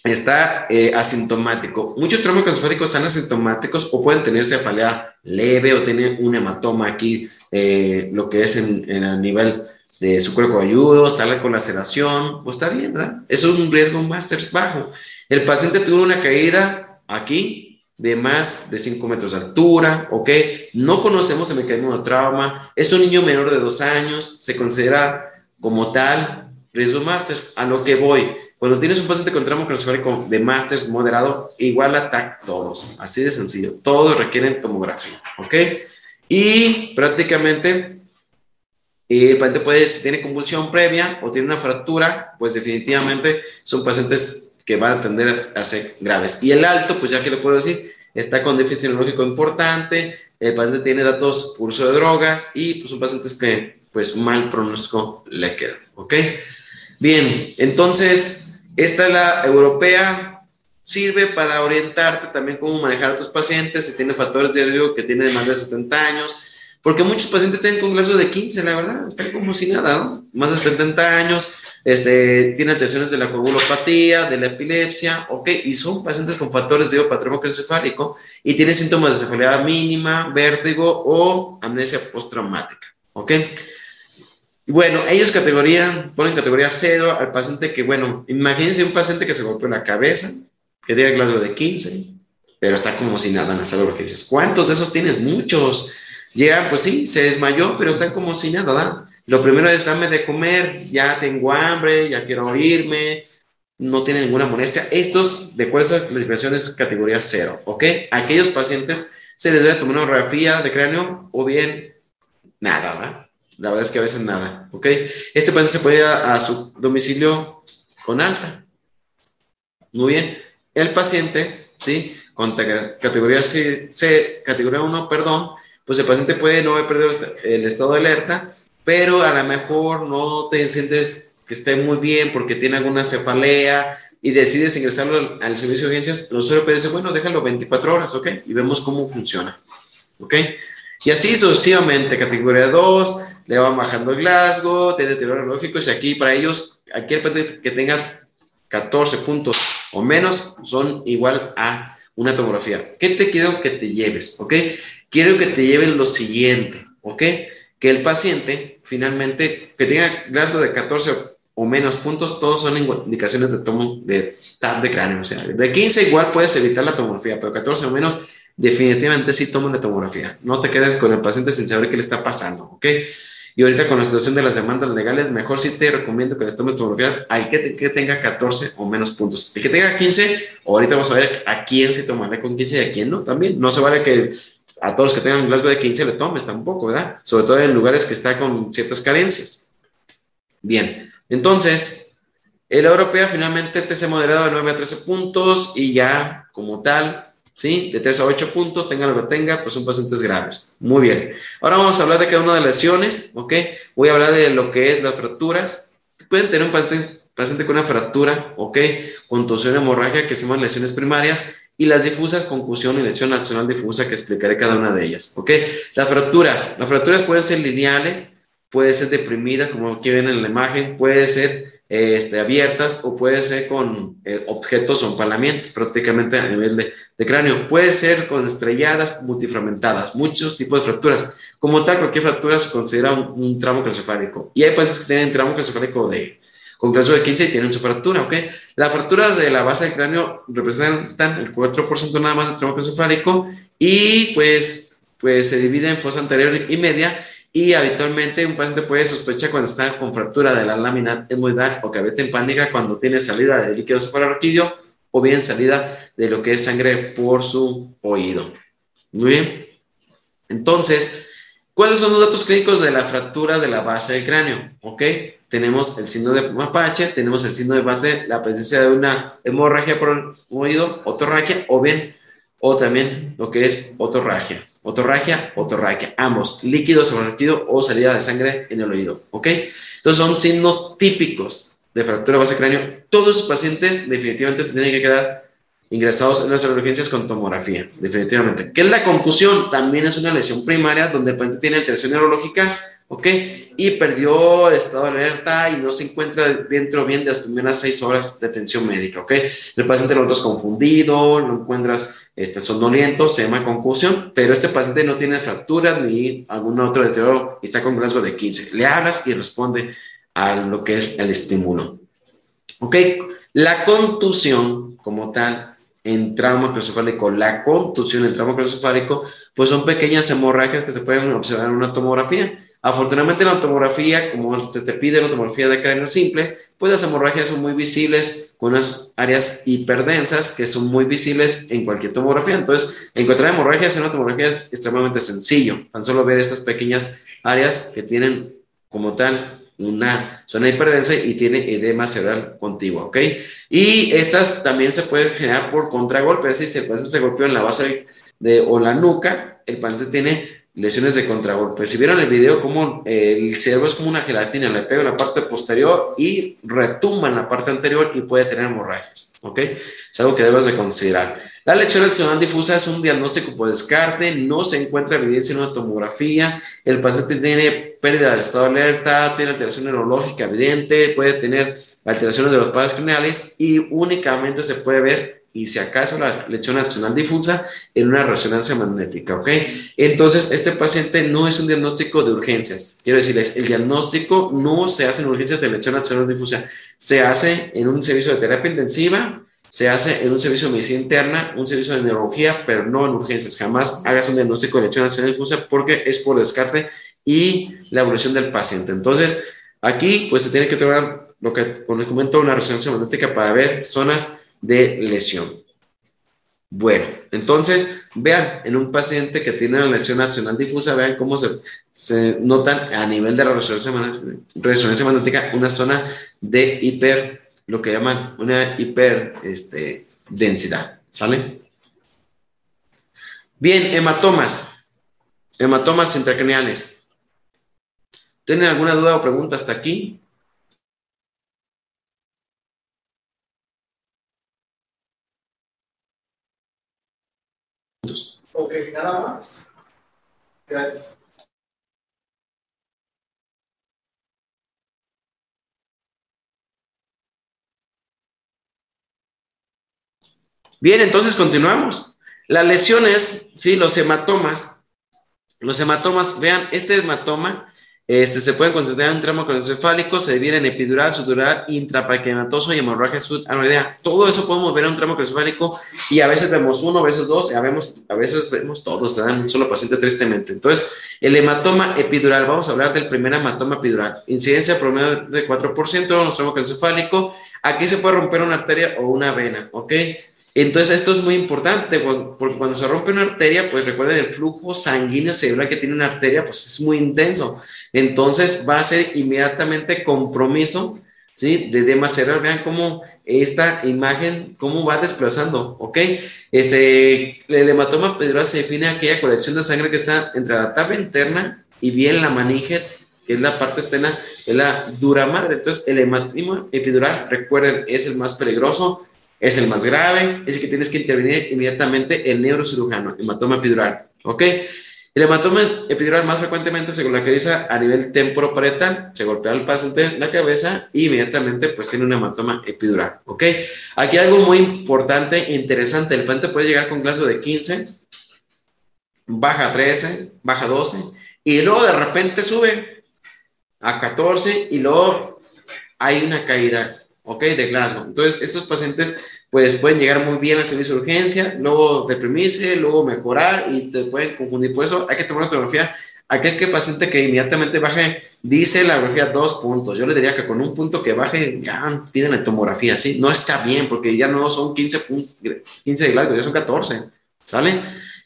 está eh, asintomático. Muchos traumas encefálicos están asintomáticos o pueden tener cefalea leve o tener un hematoma aquí, eh, lo que es en, el nivel de su cuerpo ayudo, está con laceración, pues está bien, ¿verdad? Eso es un riesgo máster bajo. El paciente tuvo una caída aquí de más de 5 metros de altura, ¿ok? No conocemos el mecanismo de trauma, es un niño menor de 2 años, se considera como tal riesgo máster. A lo que voy, cuando tienes un paciente con tramo cronocefálico de Masters moderado, igual a todos. Así de sencillo. Todos requieren tomografía. ¿Ok? Y prácticamente el paciente puede, si tiene convulsión previa o tiene una fractura, pues definitivamente son pacientes que van a tender a ser graves. Y el alto, pues ya que le puedo decir, está con déficit neurológico importante, el paciente tiene datos por uso de drogas y pues son pacientes que pues mal pronóstico le queda. ¿Ok? Bien, entonces esta es la europea, sirve para orientarte también cómo manejar a tus pacientes, si tiene factores de riesgo que tiene más de 70 años, porque muchos pacientes tienen glaso de 15, la verdad, están como si nada, ¿no? Más de 70 años, este, tienen alteraciones de la coagulopatía, de la epilepsia, ok, y son pacientes con factores de patrón encefálico y tienen síntomas de cefalea mínima, vértigo o amnesia postraumática, ok. Bueno, ellos categoría, ponen categoría cero al paciente que, bueno, imagínense un paciente que se golpeó la cabeza, que tiene grado de 15, pero está como si nada en la sala dices, ¿cuántos de esos tienes? Muchos. Llegan, pues sí, se desmayó, pero están como si nada, ¿verdad? Lo primero es darme de comer, ya tengo hambre, ya quiero irme, no tiene ninguna molestia. Estos, de acuerdo a las clasificaciones, categoría cero, ¿ok? aquellos pacientes se les debe tomar una radiografía de cráneo o bien nada, ¿verdad? La verdad es que a veces nada, ¿ok? Este paciente se puede ir a, su domicilio con alta. Muy bien. El paciente, ¿sí? Con categoría C, categoría 1, perdón, pues el paciente puede no haber perdido el estado de alerta, pero a lo mejor no te sientes que esté muy bien porque tiene alguna cefalea y decides ingresarlo al, servicio de urgencias, el usuario puede decir, bueno, déjalo 24 horas, ¿ok? Y vemos cómo funciona, ¿ok? Y así sucesivamente, categoría 2, le van bajando el Glasgow, tiene deterioro neurológico, y aquí para ellos, paciente que tenga 14 puntos o menos son igual a una tomografía. ¿Qué te quiero que te lleves? ¿Ok? Quiero que te lleves lo siguiente, ¿ok? Que el paciente finalmente, que tenga Glasgow de 14 o menos puntos, todos son indicaciones de tomo de TAP de cráneo. O sea, de 15 igual puedes evitar la tomografía, pero 14 o menos definitivamente sí toma la tomografía. No te quedes con el paciente sin saber qué le está pasando, ¿ok? Y ahorita con la situación de las demandas legales, mejor sí te recomiendo que le tomes tomografía al que, tenga 14 o menos puntos. El que tenga 15, ahorita vamos a ver a quién se tomará con 15 y a quién no también. No se vale que a todos los que tengan un Glasgow de 15 le tomes tampoco, ¿verdad? Sobre todo en lugares que está con ciertas carencias. Bien, entonces, el europea finalmente te se moderado de 9 a 13 puntos y ya como tal ¿sí? De 3 a 8 puntos, tenga lo que tenga, pues son pacientes graves. Muy bien. Ahora vamos a hablar de cada una de las lesiones, ¿ok? Voy a hablar de lo que es las fracturas. Pueden tener un paciente, con una fractura, ¿ok? Contusión hemorragia, que se llaman lesiones primarias, y las difusas, concusión y lesión nacional difusa, que explicaré cada una de ellas, ¿ok? Las fracturas. Las fracturas pueden ser lineales, pueden ser deprimidas, como aquí ven en la imagen, puede ser este, abiertas o puede ser con eh, objetos o empalamientos prácticamente a nivel de, cráneo. Puede ser con estrelladas multifragmentadas, muchos tipos de fracturas. Como tal, cualquier fractura se considera un, tramo craneoencefálico. Y hay pacientes que tienen tramo craneoencefálico de, con caso de 15 y tienen su fractura, ¿ok? Las fracturas de la base del cráneo representan el 4% nada más del tramo craneoencefálico y pues, pues se divide en fosa anterior y media y habitualmente un paciente puede sospechar cuando está con fractura de la lámina hemorroidal o cabeza pánica cuando tiene salida de líquido cefalorraquídeo o bien salida de lo que es sangre por su oído. Muy bien. Entonces, ¿cuáles son los datos clínicos de la fractura de la base del cráneo? Ok, tenemos el signo de mapache, tenemos el signo de Batre, la presencia de una hemorragia por el oído, otorragia, o bien, o también lo que es otorragia. Otorragia, otorragia, ambos, líquido líquido o salida de sangre en el oído, ¿ok? Entonces son signos típicos de fractura base cráneo. Todos los pacientes definitivamente se tienen que quedar ingresados en las urgencias con tomografía, definitivamente. ¿Qué es la concusión? También es una lesión primaria donde el paciente tiene alteración neurológica ¿ok? Y perdió el estado de alerta y no se encuentra dentro bien de las primeras seis horas de atención médica, ¿ok? El paciente lo encuentras confundido, lo encuentras este, sonoliento, se llama concusión, pero este paciente no tiene fracturas ni algún otro deterioro y está con Glasgow de 15. Le hablas y responde a lo que es el estímulo, ¿ok? La contusión como tal en trauma craneoencefálico, la contusión en trauma craneoencefálico, pues son pequeñas hemorragias que se pueden observar en una tomografía. Afortunadamente, la tomografía, como se te pide la tomografía de cráneo simple, pues las hemorragias son muy visibles con unas áreas hiperdensas que son muy visibles en cualquier tomografía. Entonces, encontrar hemorragias en una tomografía es extremadamente sencillo. Tan solo ver estas pequeñas áreas que tienen como tal una zona hiperdensa y tiene edema cerebral contiguo, ¿ok? Y estas también se pueden generar por contragolpe, es decir, si el paciente se golpeó en la base de, o la nuca, el paciente tiene lesiones de contragolpe. Si vieron el video, como el cerebro es como una gelatina, le pega la parte posterior y retumba en la parte anterior y puede tener hemorragias. ¿Ok? Es algo que debes de considerar. La lesión accional difusa es un diagnóstico por descarte, no se encuentra evidencia en una tomografía, el paciente tiene pérdida del estado de alerta, tiene alteración neurológica evidente, puede tener alteraciones de los padres craneales y únicamente se puede ver y si acaso la lesión accional difusa en una resonancia magnética, ¿ok? Entonces, este paciente no es un diagnóstico de urgencias. Quiero decirles, el diagnóstico no se hace en urgencias de lesión accional difusa, se hace en un servicio de terapia intensiva, se hace en un servicio de medicina interna, un servicio de neurología, pero no en urgencias. Jamás hagas un diagnóstico de lesión accional difusa porque es por descarte y la evolución del paciente. Entonces, aquí pues se tiene que tomar lo que, como les comento, una resonancia magnética para ver zonas de lesión. Bueno, entonces, vean, en un paciente que tiene una lesión nacional difusa, vean cómo se, notan a nivel de la resonancia, magnética una zona de hiper, lo que llaman una hiper este, densidad, ¿sale? Bien, hematomas, hematomas intracraneales. ¿Tienen alguna duda o pregunta hasta aquí? Ok, nada más. Gracias. Bien, entonces continuamos. Las lesiones, sí, los hematomas. Los hematomas, vean, este hematoma este, se puede considerar un tramo craneoencefálico, se divide en epidural, sutural, intrapaquematoso y hemorragia subanoidea. Todo eso podemos ver en un tramo craneoencefálico y a veces vemos uno, a veces dos, y a, a veces vemos todos, en un solo paciente tristemente. Entonces, el hematoma epidural, vamos a hablar del primer hematoma epidural. Incidencia promedio de 4% en un tramo craneoencefálico. Aquí se puede romper una arteria o una vena, ¿ok? Entonces, esto es muy importante porque cuando se rompe una arteria, pues recuerden el flujo sanguíneo cerebral que tiene una arteria, pues es muy intenso. Entonces, va a ser inmediatamente compromiso, ¿sí? De edema cerebral. Vean cómo esta imagen, cómo va desplazando, ¿ok? Este, el hematoma epidural se define aquella colección de sangre que está entre la tabla interna y bien la maninge, que es la parte externa, es la dura madre. Entonces, el hematoma epidural, recuerden, es el más peligroso es el más grave, es el que tienes que intervenir inmediatamente el neurocirujano, hematoma epidural, ¿ok? El hematoma epidural más frecuentemente se caracteriza a nivel temporoparietal, se golpea al paciente en la cabeza y inmediatamente pues tiene un hematoma epidural, ¿ok? Aquí algo muy importante e interesante, el paciente puede llegar con glaso de 15, baja 13, baja 12 y luego de repente sube a 14 y luego hay una caída ¿ok? De Glasgow. Entonces, estos pacientes pues pueden llegar muy bien al servicio de urgencia, luego deprimirse, luego mejorar y te pueden confundir. Por eso hay que tomar una tomografía. Aquel que paciente que inmediatamente baje, dice la tomografía dos puntos. Yo le diría que con un punto que baje, ya piden la tomografía, ¿sí? No está bien porque ya no son 15, 15 de Glasgow, ya son 14, ¿sale?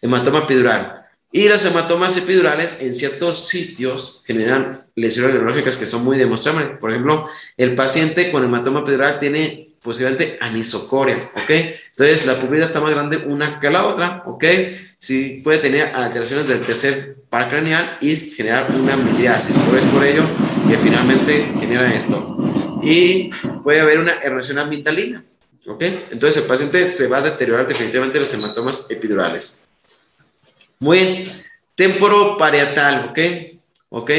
Hematoma epidural. Y las hematomas epidurales en ciertos sitios generan lesiones neurológicas que son muy demostrables. Por ejemplo, el paciente con hematoma epidural tiene posiblemente anisocoria, ¿ok? Entonces, la pupila está más grande una que la otra, ¿ok? Sí puede tener alteraciones del tercer par craneal y generar una midriasis. Por, es por ello que finalmente genera esto. Y puede haber una erosión ambientalina, ¿ok? Entonces, el paciente se va a deteriorar definitivamente los hematomas epidurales. Muy bien. Temporo parietal, ¿ok? ¿Ok?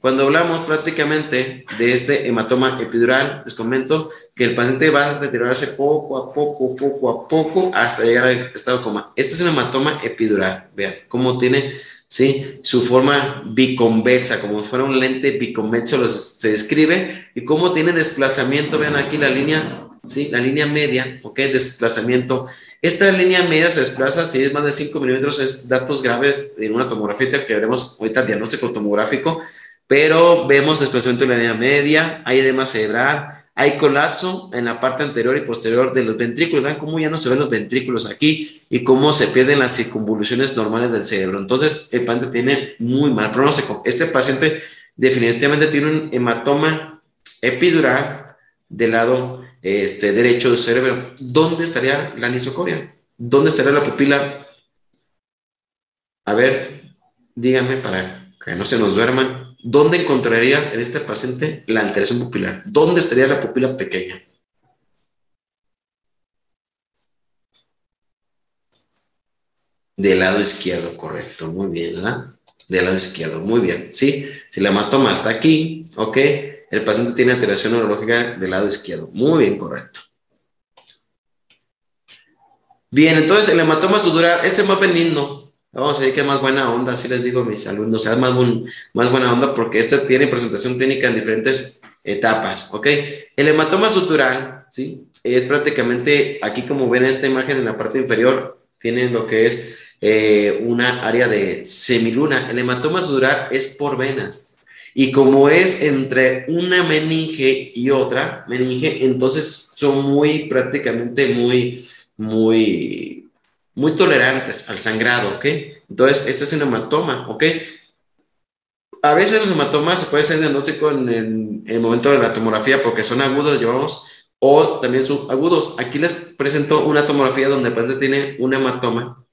Cuando hablamos prácticamente de este hematoma epidural, les comento que el paciente va a deteriorarse poco a poco, poco a poco, hasta llegar al estado coma. Este es un hematoma epidural. Vean cómo tiene, ¿sí? Su forma biconvexa, como si fuera un lente biconvexo, se describe, y cómo tiene desplazamiento. Vean aquí la línea, ¿sí? La línea media, ¿ok? Desplazamiento esta línea media se desplaza, si es más de 5 milímetros, es datos graves en una tomografía que veremos ahorita el diagnóstico tomográfico, pero vemos desplazamiento en la línea media, hay edema cerebral, hay colapso en la parte anterior y posterior de los ventrículos. Vean cómo ya no se ven los ventrículos aquí y cómo se pierden las circunvoluciones normales del cerebro. Entonces, el paciente tiene muy mal pronóstico. Este paciente definitivamente tiene un hematoma epidural del lado este, derecho del cerebro. ¿Dónde estaría la anisocoria? ¿Dónde estaría la pupila? A ver, díganme para que no se nos duerman. ¿Dónde encontrarías en este paciente la alteración pupilar? ¿Dónde estaría la pupila pequeña? Del lado izquierdo, correcto, muy bien, ¿verdad? Del lado izquierdo, muy bien, ¿sí? Si la hematoma está aquí, ok, el paciente tiene alteración neurológica del lado izquierdo. Muy bien, correcto. Bien, entonces el hematoma sutural, este es más benigno. Vamos a decir que más buena onda, así les digo a mis alumnos, o sea, más, más buena onda porque este tiene presentación clínica en diferentes etapas, ¿ok? El hematoma sutural, ¿sí? Es prácticamente, aquí como ven en esta imagen en la parte inferior, tiene lo que es eh, una área de semiluna. El hematoma sutural es por venas, y como es entre una meninge y otra meninge, entonces son muy prácticamente muy, muy, muy tolerantes al sangrado, ¿ok? Entonces, este es un hematoma, ¿ok? A veces los hematomas se pueden ser diagnóstico en el, el momento de la tomografía porque son agudos, llevamos, o también son agudos. Aquí les presento una tomografía donde el paciente tiene un hematoma,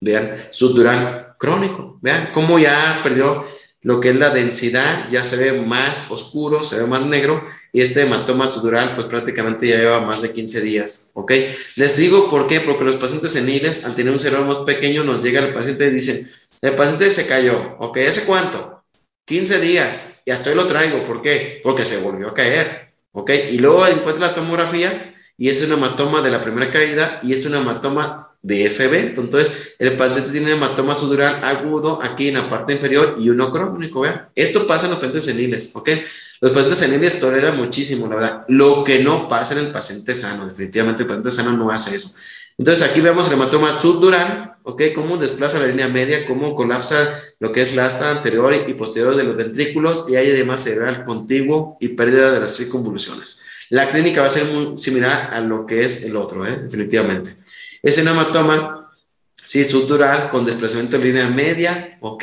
vean, subdural crónico, vean cómo ya perdió lo que es la densidad ya se ve más oscuro, se ve más negro, y este hematoma sutural pues prácticamente ya lleva más de 15 días, ¿ok? Les digo por qué, porque los pacientes seniles, al tener un cerebro más pequeño, nos llega el paciente y dicen, el paciente se cayó, ¿ok? ¿Hace cuánto? 15 días, y hasta hoy lo traigo, ¿por qué? Porque se volvió a caer, ¿ok? Y luego encuentra la tomografía y es un hematoma de la primera caída y es un hematoma de ese evento. Entonces, el paciente tiene hematoma sudural agudo aquí en la parte inferior y uno crónico. Esto pasa en los pacientes seniles, ¿ok? Los pacientes seniles toleran muchísimo, la verdad. Lo que no pasa en el paciente sano, definitivamente el paciente sano no hace eso. Entonces, aquí vemos el hematoma subdural, ¿ok? Cómo desplaza la línea media, cómo colapsa lo que es la asta anterior y posterior de los ventrículos y hay edema cerebral contiguo y pérdida de las circunvoluciones. La clínica va a ser muy similar a lo que es el otro, ¿eh? definitivamente. Es un hematoma, sí, subdural, con desplazamiento de línea media, ¿ok?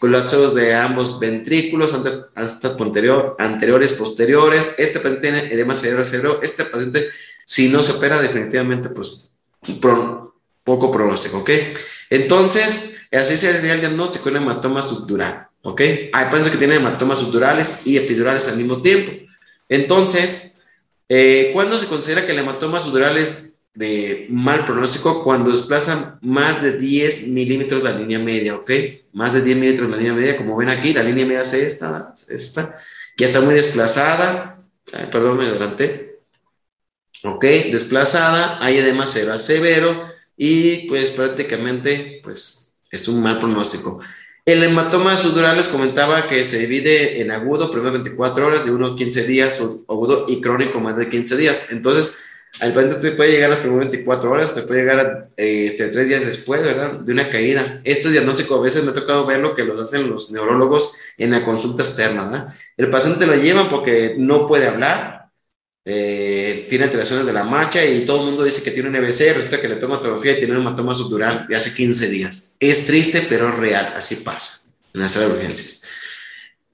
Colapso de ambos ventrículos, hasta posterior, anteriores, posteriores. Este paciente tiene edema cerebral cerebro. Este paciente, si no se opera, definitivamente, pues, poco pronóstico, ¿ok? Entonces, así sería el diagnóstico de un hematoma subdural, ¿ok? Hay pacientes que tienen hematomas subdurales y epidurales al mismo tiempo. Entonces, eh, ¿Cuándo se considera que el hematoma sudural es de mal pronóstico? Cuando desplazan más de 10 milímetros la línea media, ¿ok? Más de 10 milímetros la línea media, como ven aquí, la línea media es esta, esta, ya está muy desplazada, perdón, me adelanté, ¿ok? Desplazada, hay edema cerebral severo y pues prácticamente pues es un mal pronóstico. El hematoma sudural les comentaba que se divide en agudo, primero 24 horas, de 1 a 15 días, agudo y crónico más de 15 días. Entonces, al paciente te puede llegar las primeras 24 horas, te puede llegar eh, este, tres días después, ¿verdad? De una caída. Este diagnóstico a veces me ha tocado verlo que lo hacen los neurólogos en la consulta externa, ¿verdad? El paciente lo lleva porque no puede hablar, eh, tiene alteraciones de la marcha y todo el mundo dice que tiene un EBC, resulta que le toma tomografía y tiene un hematoma subdural de hace 15 días. Es triste, pero real, así pasa en la sala de urgencias.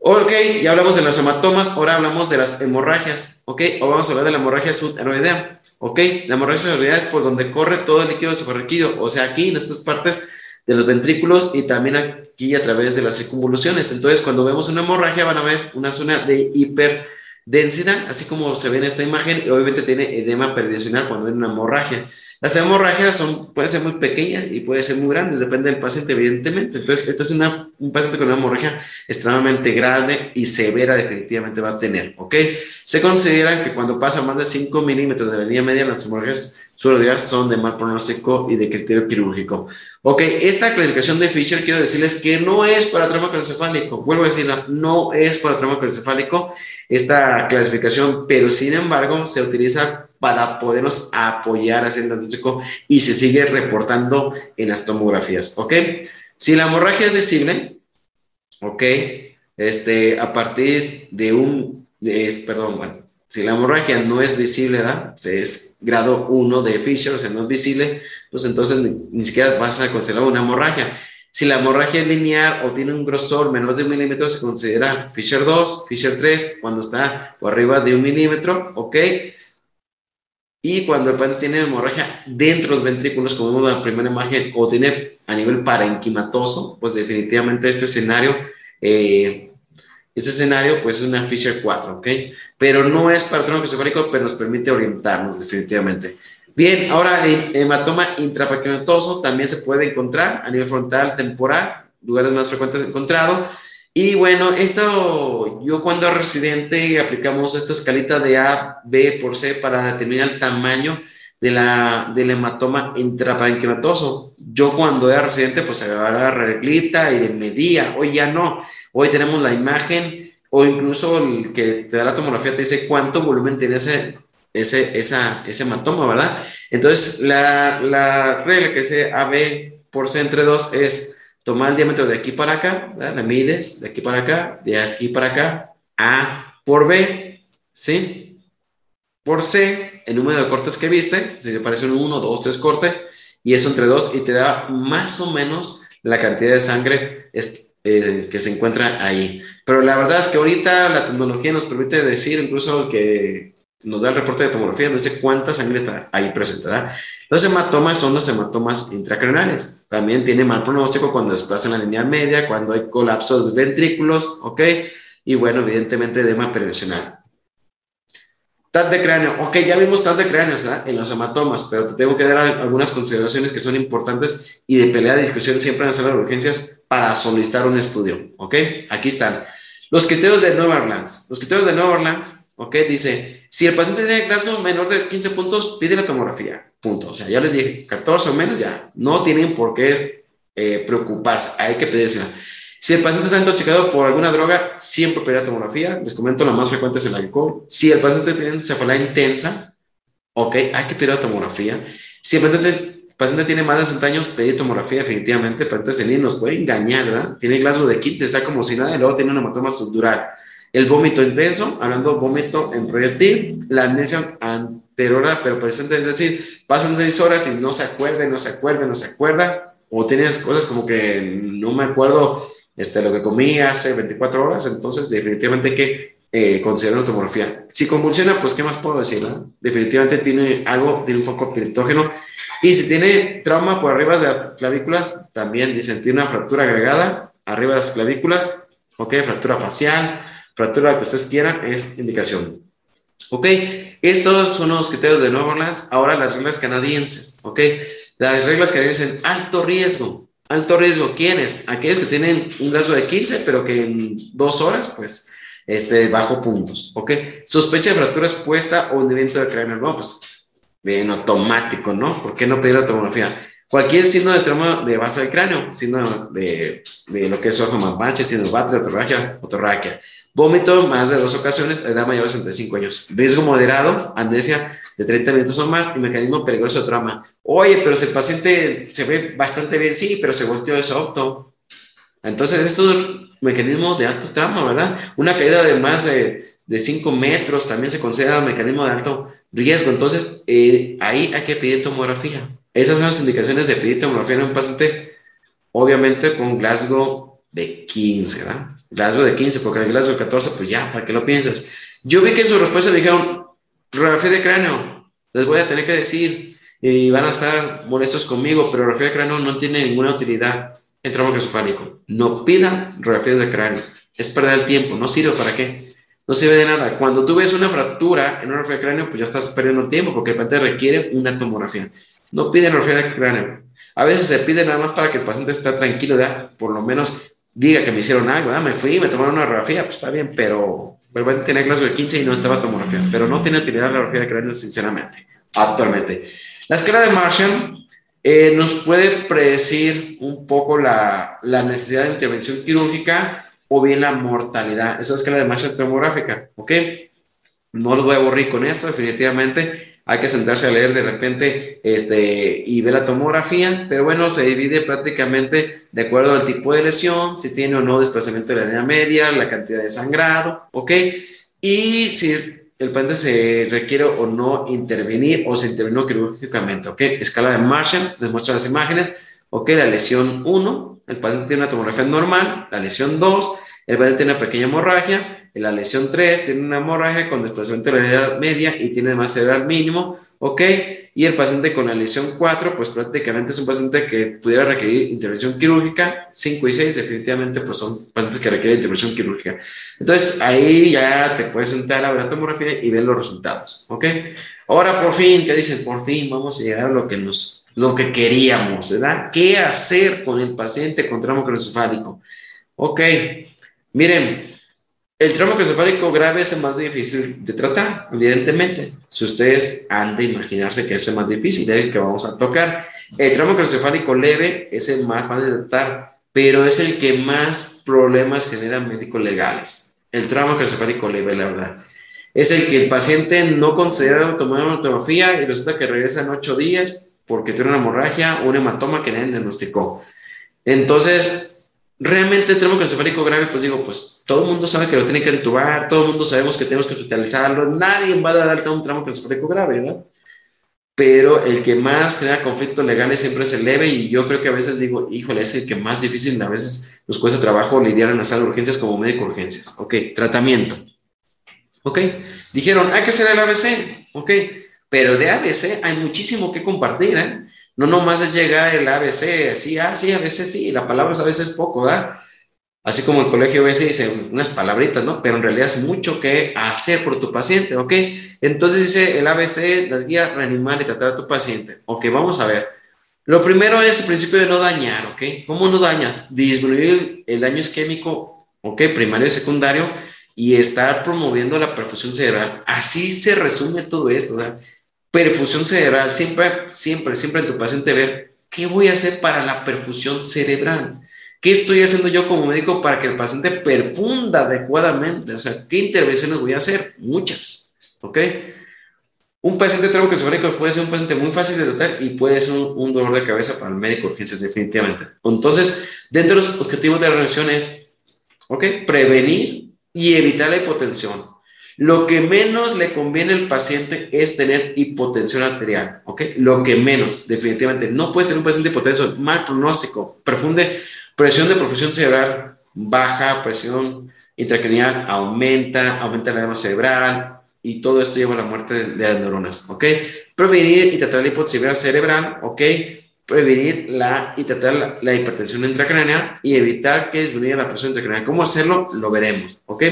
Ok, ya hablamos de las hematomas, ahora hablamos de las hemorragias, ok, o vamos a hablar de la hemorragia subheroidea, ok, la hemorragia subheroidea es por donde corre todo el líquido cefalorraquídeo, o sea, aquí en estas partes de los ventrículos y también aquí a través de las circunvoluciones. Entonces, cuando vemos una hemorragia, van a ver una zona de hiper densidad, así como se ve en esta imagen, obviamente tiene edema peridicional cuando hay una hemorragia. Las hemorragias son, pueden ser muy pequeñas y pueden ser muy grandes, depende del paciente, evidentemente. Entonces, este es un paciente con una hemorragia extremadamente grande y severa, definitivamente va a tener, ¿ok? Se consideran que cuando pasa más de 5 milímetros de la línea media, las hemorragias días son de mal pronóstico y de criterio quirúrgico. Ok, esta clasificación de Fisher quiero decirles que no es para trauma craneoencefálico. Vuelvo a decirla, no es para trauma craneoencefálico esta clasificación, pero sin embargo se utiliza para podernos apoyar haciendo el diagnóstico y se sigue reportando en las tomografías, ¿ok? Si la hemorragia es visible, ¿ok? Este, a partir de un, de, perdón, bueno, si la hemorragia no es visible, ¿verdad? es grado 1 de Fisher, o sea, no es visible, pues entonces ni, siquiera vas a considerar una hemorragia. Si la hemorragia es lineal o tiene un grosor menos de un milímetro, se considera Fisher 2, Fisher 3, cuando está por arriba de un milímetro, ¿ok? Y cuando el paciente tiene hemorragia dentro de los ventrículos, como vemos en la primera imagen, o tiene a nivel parenquimatoso, pues definitivamente este escenario, eh, este escenario pues es una Fisher 4, ¿ok? Pero no es para tronco cefálico, pero nos permite orientarnos definitivamente. Bien, ahora el hematoma intrapaquinotoso también se puede encontrar a nivel frontal, temporal, lugares más frecuentes encontrado. Y bueno, esto yo cuando era residente aplicamos esta escalita de A, B por C para determinar el tamaño de la, del hematoma intraparenquimatoso. Yo cuando era residente pues agarraba la reglita y medía, hoy ya no, hoy tenemos la imagen o incluso el que te da la tomografía te dice cuánto volumen tiene ese, ese, esa, ese hematoma, ¿verdad? Entonces la, la regla que dice AB por C entre 2 es Toma el diámetro de aquí para acá, la mides de aquí para acá, de aquí para acá, A por B, ¿sí? Por C, el número de cortes que viste, si te parece un 1, 2, 3 cortes, y eso entre 2, y te da más o menos la cantidad de sangre eh, que se encuentra ahí. Pero la verdad es que ahorita la tecnología nos permite decir incluso que nos da el reporte de tomografía, nos dice cuánta sangre está ahí presentada. Los hematomas son los hematomas intracraneales. También tiene mal pronóstico cuando desplazan la línea media, cuando hay colapsos de ventrículos, ¿ok? Y bueno, evidentemente edema perineal. TAT de cráneo. Ok, ya vimos TAT de cráneo ¿verdad? en los hematomas, pero te tengo que dar algunas consideraciones que son importantes y de pelea de discusión siempre en la sala de urgencias para solicitar un estudio. Ok, aquí están. Los criterios de Nueva Orleans. Los criterios de Nueva Orleans, ok, dice Si el paciente tiene Glasgow menor de 15 puntos, pide la tomografía. Punto. O sea, ya les dije, 14 o menos, ya. No tienen por qué eh, preocuparse. Hay que pedírsela. Si el paciente está intoxicado por alguna droga, siempre pedir la tomografía. Les comento, la más frecuente es el alcohol. Si el paciente tiene encefalea intensa, ok, hay que pedir la tomografía. Si el paciente, paciente tiene más de 60 años, pedir tomografía definitivamente. El paciente senil nos puede engañar, ¿verdad? Tiene Glasgow de 15, está como si nada, y luego tiene un hematoma subdural. El vómito intenso, hablando vómito en proyectil, la amnesia anterior pero presente, es decir, pasan seis horas y no se acuerda, no se acuerda, no se acuerda, o tienes cosas como que no me acuerdo este, lo que comí hace 24 horas, entonces definitivamente hay que eh, considerar una tomografía. Si convulsiona, pues, ¿qué más puedo decir? Definitivamente tiene algo, tiene un foco piritógeno. Y si tiene trauma por arriba de las clavículas, también dicen, tiene una fractura agregada arriba de las clavículas, ok, fractura facial, fractura que ustedes quieran, es indicación. Ok, estos son los criterios de Nueva Orleans. Ahora las reglas canadienses. Ok, las reglas canadienses, alto riesgo. Alto riesgo, ¿quiénes? Aquellos que tienen un rasgo de 15, pero que en dos horas, pues, este, bajo puntos. Ok, sospecha de fractura expuesta o hundimiento de cráneo. No, pues, en automático, ¿no? ¿Por qué no pedir la tomografía? Cualquier signo de trauma de base del cráneo, signo de, de lo que es ojo mampache, signo de otorraquia, otorraquia. Vómito más de dos ocasiones, edad mayor de 65 años. Riesgo moderado, amnesia de 30 minutos o más y mecanismo peligroso de trauma. Oye, pero si el paciente se ve bastante bien, sí, pero se volteó de auto. Entonces, esto es un mecanismo de alto trauma, ¿verdad? Una caída de más de, de 5 metros también se considera un mecanismo de alto riesgo. Entonces, eh, ahí hay que pedir tomografía. Esas son las indicaciones de pedir tomografía en un paciente, obviamente con Glasgow de 15, ¿verdad? Glasgow de 15, porque el Glasgow de 14, pues ya, ¿para qué lo piensas? Yo vi que en su respuesta me dijeron, radiografía de cráneo, les voy a tener que decir, y van a estar molestos conmigo, pero radiografía de cráneo no tiene ninguna utilidad en trauma craneoencefálico. No pidan radiografía de cráneo, es perder el tiempo, no sirve para qué. No sirve de nada. Cuando tú ves una fractura en una radiografía de cráneo, pues ya estás perdiendo el tiempo porque el paciente requiere una tomografía. No piden radiografía de cráneo. A veces se pide nada más para que el paciente esté tranquilo, ya, por lo menos diga que me hicieron algo, ah, me fui, me tomaron una radiografía, pues está bien, pero a tener Glasgow de 15 y no estaba tomografía, pero no tiene utilidad la radiografía de cráneo, sinceramente, actualmente. La escala de Marshall eh, nos puede predecir un poco la, la, necesidad de intervención quirúrgica o bien la mortalidad. Esa escala de Marshall tomográfica, ¿ok? No lo voy a aburrir con esto, definitivamente hay que sentarse a leer de repente este, y ver la tomografía, pero bueno, se divide prácticamente de acuerdo al tipo de lesión, si tiene o no desplazamiento de la línea media, la cantidad de sangrado, ¿ok? Y si el paciente se requiere o no intervenir o se intervino quirúrgicamente, ¿ok? Escala de Marshall, les muestro las imágenes, ¿ok? La lesión 1, el paciente tiene una tomografía normal, la lesión 2, el paciente tiene una pequeña hemorragia, en la lesión 3 tiene una hemorragia con desplazamiento de la edad media y tiene más edad mínimo, ¿ok? Y el paciente con la lesión 4, pues prácticamente es un paciente que pudiera requerir intervención quirúrgica. 5 y 6 definitivamente pues son pacientes que requieren intervención quirúrgica. Entonces ahí ya te puedes sentar a ver la tomografía y ver los resultados, ¿ok? Ahora por fin, ¿qué dicen? Por fin vamos a llegar a lo que nos, lo que queríamos, ¿verdad? ¿Qué hacer con el paciente con trauma craneoencefálico? Ok, miren, el trauma craneoencefálico grave es el más difícil de tratar, evidentemente. Si ustedes han de imaginarse que es más difícil, es el que vamos a tocar. El trauma craneoencefálico leve es el más fácil de tratar, pero es el que más problemas genera médicos legales. El trauma craneoencefálico leve, la verdad. Es el que el paciente no considera tomar una tomografía y resulta que regresa en ocho días porque tiene una hemorragia un hematoma que nadie diagnosticó. Entonces, realmente el trauma craneoencefálico grave, pues digo, pues todo el mundo sabe que lo tiene que entubar, todo el mundo sabemos que tenemos que hospitalizarlo, nadie va a dar alta un trauma craneoencefálico grave, ¿verdad? Pero el que más genera conflictos legales siempre es el leve y yo creo que a veces digo, híjole, es el que más difícil, a veces nos cuesta trabajo lidiar en las salas de urgencias como médico de urgencias. Ok, tratamiento. Ok, dijeron, hay que hacer el ABC. Ok, pero de ABC hay muchísimo que compartir, ¿eh? No nomás es llegar el ABC, así, ah, sí, a veces sí, la palabra a veces es poco, ¿verdad? Así como el colegio a veces dice unas palabritas, ¿no? Pero en realidad es mucho que hacer por tu paciente, ¿ok? Entonces dice el ABC, las guías reanimar y tratar a tu paciente. Ok, vamos a ver. Lo primero es el principio de no dañar, ¿ok? ¿Cómo no dañas? Disminuir el daño isquémico, ¿ok? Primario y secundario y estar promoviendo la perfusión cerebral. Así se resume todo esto, ¿verdad? Perfusión cerebral, siempre, siempre, siempre en tu paciente ver qué voy a hacer para la perfusión cerebral. ¿Qué estoy haciendo yo como médico para que el paciente perfunda adecuadamente? O sea, ¿qué intervenciones voy a hacer? Muchas, ¿ok? Un paciente troncoencefálico puede ser un paciente muy fácil de tratar y puede ser un, dolor de cabeza para el médico de urgencias, definitivamente. Entonces, dentro de los objetivos de la reacción es, ¿ok? Prevenir y evitar la hipotensión. Lo que menos le conviene al paciente es tener hipotensión arterial, ¿ok? Lo que menos, definitivamente. No puedes tener un paciente hipotenso, mal pronóstico, profunde, presión de profusión cerebral baja, presión intracranial aumenta, aumenta la edema cerebral, y todo esto lleva a la muerte de, las neuronas, ¿ok? Prevenir y tratar la hipotensión cerebral, ¿ok? Prevenir la, y tratar la, hipertensión intracraneal y evitar que disminuya la presión intracraneal. ¿Cómo hacerlo? Lo veremos, ¿ok?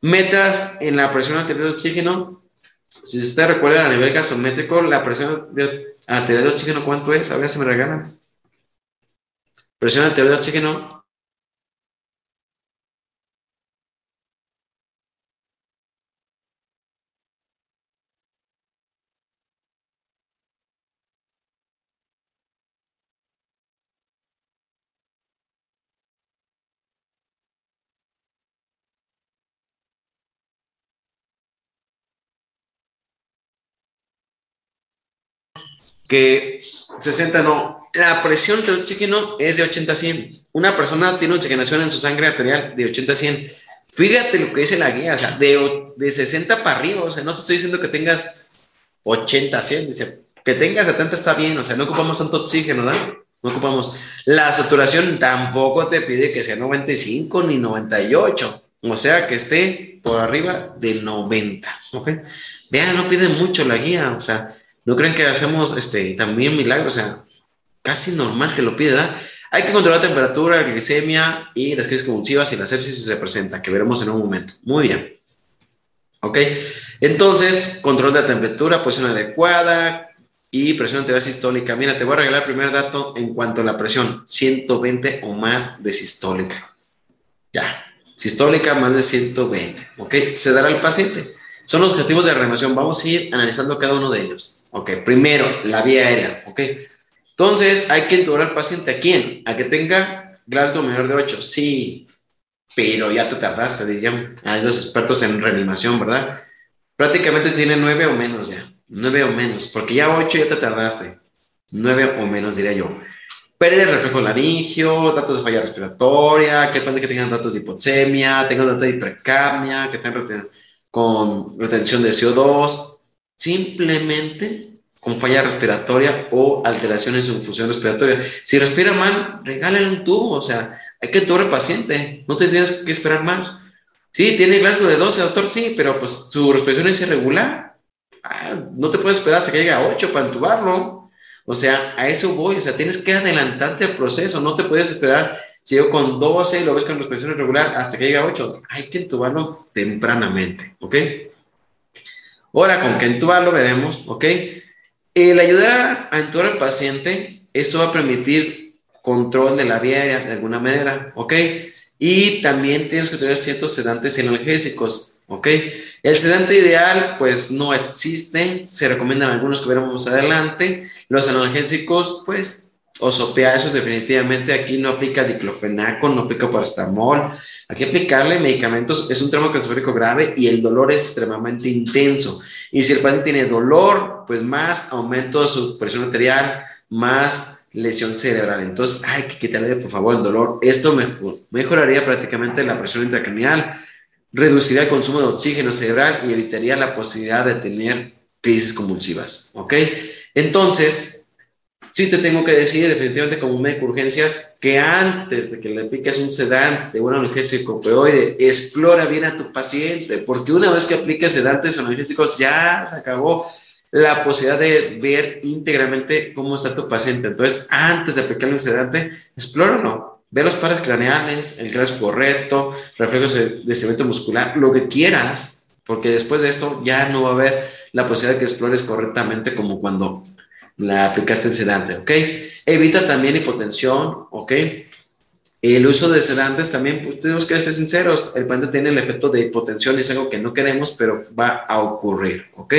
Metas en la presión arterial de oxígeno. Si usted recuerda a nivel gasométrico, la presión arterial de oxígeno, ¿cuánto es? A ver si me regalan. Presión arterial de oxígeno, que 60 no. La presión del oxígeno es de 80 a 100. Una persona tiene oxigenación en su sangre arterial de 80 a 100. Fíjate lo que dice la guía, o sea, de, de 60 para arriba, o sea, no te estoy diciendo que tengas 80 a 100, dice, que tengas 70 está bien, o sea, no ocupamos tanto oxígeno, ¿verdad? No ocupamos. La saturación tampoco te pide que sea 95 ni 98, o sea, que esté por arriba de 90, ¿ok? Vean, no pide mucho la guía, o sea, no creen que hacemos este, también milagros, o sea, casi normal te lo pide, ¿verdad? Hay que controlar la temperatura, la glicemia y las crisis convulsivas y la sepsis si se presenta, que veremos en un momento. Muy bien. ¿Ok? Entonces, control de la temperatura, posición adecuada y presión arterial sistólica. Mira, te voy a regalar el primer dato en cuanto a la presión, 120 o más de sistólica. Ya, sistólica más de 120. ¿Ok? Se dará al paciente. Son los objetivos de reanimación. Vamos a ir analizando cada uno de ellos. Ok, primero, la vía aérea. Ok. Entonces, hay que intubar al paciente a quién? A que tenga Glasgow menor de 8. Sí, pero ya te tardaste, dirían los expertos en reanimación, ¿verdad? Prácticamente tiene 9 o menos ya. 9 o menos, porque ya 8 ya te tardaste. 9 o menos, diría yo. Pérdida de reflejo laringio, datos de falla respiratoria, que que tengan datos de hipoxemia, tengan datos de hipercamia, que tengan con retención de CO2, simplemente con falla respiratoria o alteraciones en función respiratoria. Si respira mal, regálale un tubo, o sea, hay que entubar al paciente, no te tienes que esperar más. Sí, tiene Glasgow de 12, doctor, sí, pero pues su respiración es irregular. Ah, no te puedes esperar hasta que llegue a 8 para entubarlo. O sea, a eso voy, o sea, tienes que adelantarte el proceso, no te puedes esperar si yo con 12 y lo ves con respiración irregular hasta que llega a 8, hay que entubarlo tempranamente, ¿ok? Ahora, con que entubarlo veremos, ¿ok? El ayudar a entubar al paciente, eso va a permitir control de la vía aérea de alguna manera, ¿ok? Y también tienes que tener ciertos sedantes y analgésicos, ¿ok? El sedante ideal, pues no existe, se recomiendan algunos que veremos adelante. Los analgésicos, pues o eso definitivamente aquí no aplica diclofenaco, no aplica paracetamol. Aquí aplicarle medicamentos es un trauma craneoencefálico grave y el dolor es extremadamente intenso. Y si el paciente tiene dolor, pues más aumento de su presión arterial, más lesión cerebral. Entonces hay que quitarle por favor el dolor. Esto mejoraría prácticamente la presión intracranial, reduciría el consumo de oxígeno cerebral y evitaría la posibilidad de tener crisis convulsivas. ¿Ok? Entonces, sí te tengo que decir definitivamente como médico de urgencias que antes de que le apliques un sedante, un analgésico opioide, explora bien a tu paciente, porque una vez que apliques sedantes o analgésicos ya se acabó la posibilidad de ver íntegramente cómo está tu paciente. Entonces, antes de aplicarle un sedante, explóralo. Ve los pares craneales, el grado correcto, reflejos de, cemento muscular, lo que quieras, porque después de esto ya no va a haber la posibilidad de que explores correctamente como cuando la aplicaste en sedante, ¿ok? Evita también hipotensión, ¿ok? El uso de sedantes también, pues tenemos que ser sinceros, el paciente tiene el efecto de hipotensión es algo que no queremos, pero va a ocurrir, ¿ok?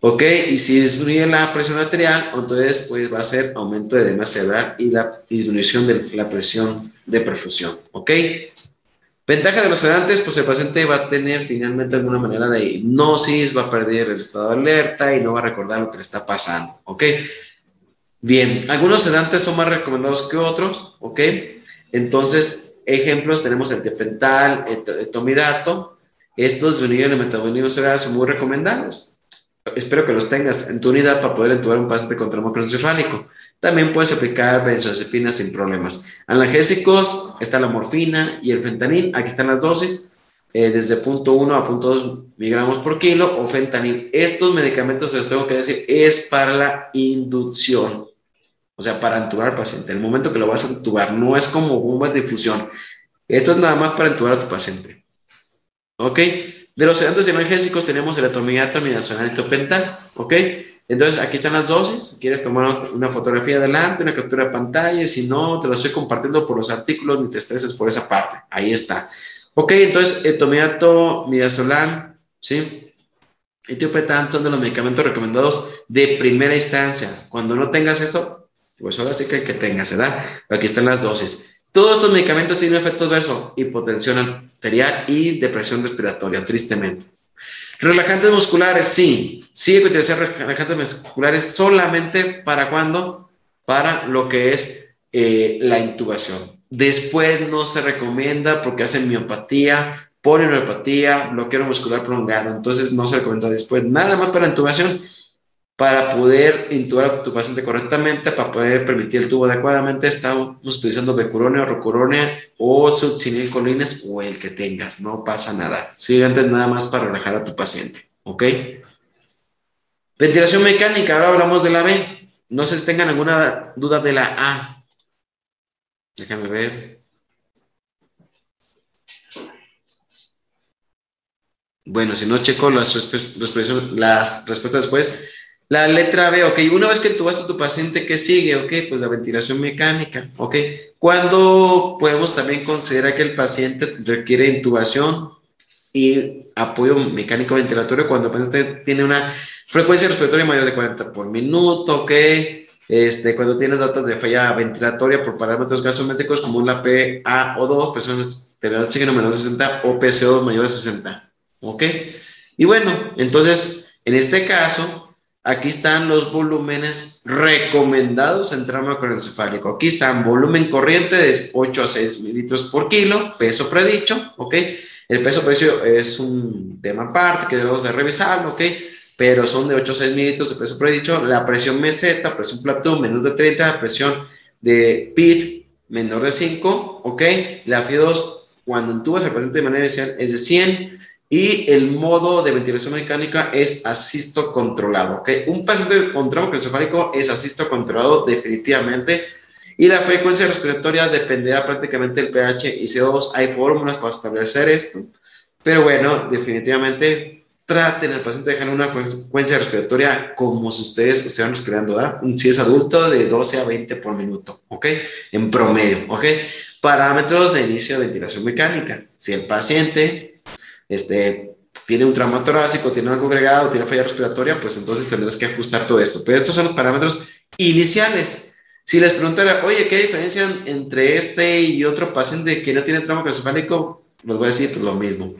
¿Ok? Y si disminuye la presión arterial, entonces pues va a ser aumento de edema cerebral y la disminución de la presión de perfusión, ¿ok? Ventaja de los sedantes, pues el paciente va a tener finalmente alguna manera de hipnosis, va a perder el estado de alerta y no va a recordar lo que le está pasando, ¿ok? Bien, algunos sedantes son más recomendados que otros, ¿ok? Entonces, ejemplos, tenemos el tepental, el, tomidato, estos de unidad de metabolismo cerebral son muy recomendados. Espero que los tengas en tu unidad para poder entubar un paciente con trauma cefálico. También puedes aplicar benzodiazepinas sin problemas. Analgésicos, está la morfina y el fentanil. Aquí están las dosis, eh, desde 0.1 a 0.2 miligramos por kilo o fentanil. Estos medicamentos, les tengo que decir, es para la inducción. O sea, para entubar al paciente. El momento que lo vas a entubar, no es como bomba de difusión. Esto es nada más para entubar a tu paciente. ¿Ok? De los sedantes analgésicos tenemos el atomiato, midazolam y topental, ¿ok? Entonces, aquí están las dosis. Si quieres tomar una fotografía adelante, una captura de pantalla, si no, te lo estoy compartiendo por los artículos, ni te estreses por esa parte. Ahí está. Ok, entonces, el tomiato, midazolam, ¿sí? Topental son de los medicamentos recomendados de primera instancia. Cuando no tengas esto, pues ahora sí que el que tengas, ¿verdad? Aquí están las dosis. Todos estos medicamentos tienen efectos adversos, hipotensión arterial y depresión respiratoria, tristemente. Relajantes musculares, sí, sí hay que utilizar relajantes musculares solamente para cuando, para lo que es eh, la intubación. Después no se recomienda porque hacen miopatía, polineuropatía, bloqueo muscular prolongado, entonces no se recomienda después. Nada más para intubación para poder intubar a tu paciente correctamente, para poder permitir el tubo adecuadamente, estamos utilizando becuronia rocuronia o succinilcolines o el que tengas, no pasa nada. Simplemente nada más para relajar a tu paciente, ¿ok? Ventilación mecánica, ahora hablamos de la B. No sé si tengan alguna duda de la A. Déjame ver. Bueno, si no checo las, las respuestas después, la letra B, ok, una vez que vas a tu paciente, ¿qué sigue? Ok, pues la ventilación mecánica, ok. ¿Cuándo podemos también considerar que el paciente requiere intubación y apoyo mecánico ventilatorio? Cuando el paciente tiene una frecuencia respiratoria mayor de 40 por minuto, ok. Este, cuando tiene datos de falla ventilatoria por parámetros gasométricos como una PA o 2, presión de oxígeno menor de 60 o PCO mayor de 60, ok. Y bueno, entonces, en este caso, Aquí están los volúmenes recomendados en trauma cronocefálico. Aquí están volumen corriente de 8 a 6 mililitros por kilo, peso predicho, ¿ok? El peso predicho es un tema aparte que debemos de revisarlo, ¿ok? Pero son de 8 a 6 mililitros de peso predicho. La presión meseta, presión platón menor de 30, presión de PIT menor de 5, ¿ok? La FI2 cuando entubas al paciente de manera inicial es de 100 y el modo de ventilación mecánica es asisto controlado. ¿okay? Un paciente con trauma encefálico es asisto controlado definitivamente y la frecuencia respiratoria dependerá prácticamente del pH y CO2. Hay fórmulas para establecer esto, pero bueno, definitivamente traten al paciente de dejar una frecuencia respiratoria como si ustedes estuvieran respirando, ¿verdad? Si es adulto, de 12 a 20 por minuto, ¿ok? En promedio, ¿ok? Parámetros de inicio de ventilación mecánica. Si el paciente este, tiene un trauma torácico, tiene algo agregado, tiene falla respiratoria, pues entonces tendrás que ajustar todo esto. Pero estos son los parámetros iniciales. Si les preguntara, oye, ¿qué diferencia entre este y otro paciente que no tiene trauma craneoencefálico? Les voy a decir pues, lo mismo.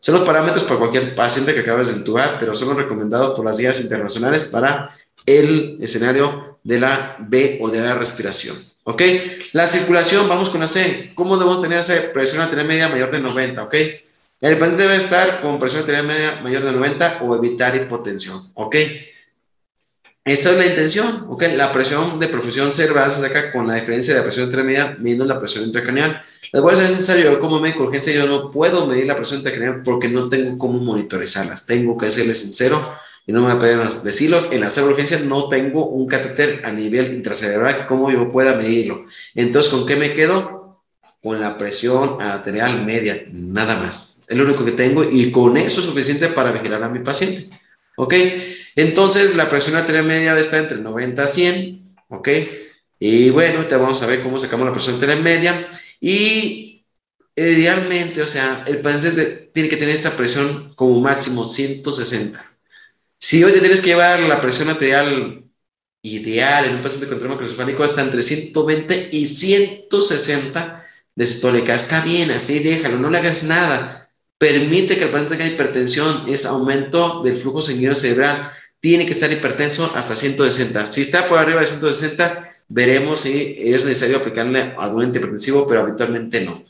Son los parámetros para cualquier paciente que acabes de entubar, pero son los recomendados por las guías internacionales para el escenario de la B o de la respiración. ¿Ok? La circulación, vamos con la C. ¿Cómo debemos tener esa presión arterial media mayor de 90? ¿Ok? El paciente debe estar con presión arterial media mayor de 90 o evitar hipotensión, ¿ok? Esa es la intención, ¿ok? La presión de profusión cerebral se saca con la diferencia de la presión arterial media menos la presión intracraneal. Les voy a ser necesario, yo como médico urgencia yo no puedo medir la presión intracraneal porque no tengo cómo monitorizarlas. Tengo que serles sincero y no me a decirlos. En la urgencia no tengo un catéter a nivel intracerebral como yo pueda medirlo. Entonces, ¿con qué me quedo? Con la presión arterial media, nada más. Es lo único que tengo y con eso es suficiente para vigilar a mi paciente. ¿Ok? Entonces, la presión arterial media estar entre 90 a 100. ¿Ok? Y bueno, te vamos a ver cómo sacamos la presión arterial media. Y idealmente, o sea, el paciente tiene que tener esta presión como máximo 160. Si hoy te tienes que llevar la presión arterial ideal en un paciente con trauma craneoencefálico está entre 120 y 160 de sistólica. Está bien, hasta ahí déjalo, no le hagas nada. Permite que el paciente tenga hipertensión, es aumento del flujo sanguíneo cerebral. Tiene que estar hipertenso hasta 160. Si está por arriba de 160, veremos si es necesario aplicarle algún antihipertensivo, pero habitualmente no.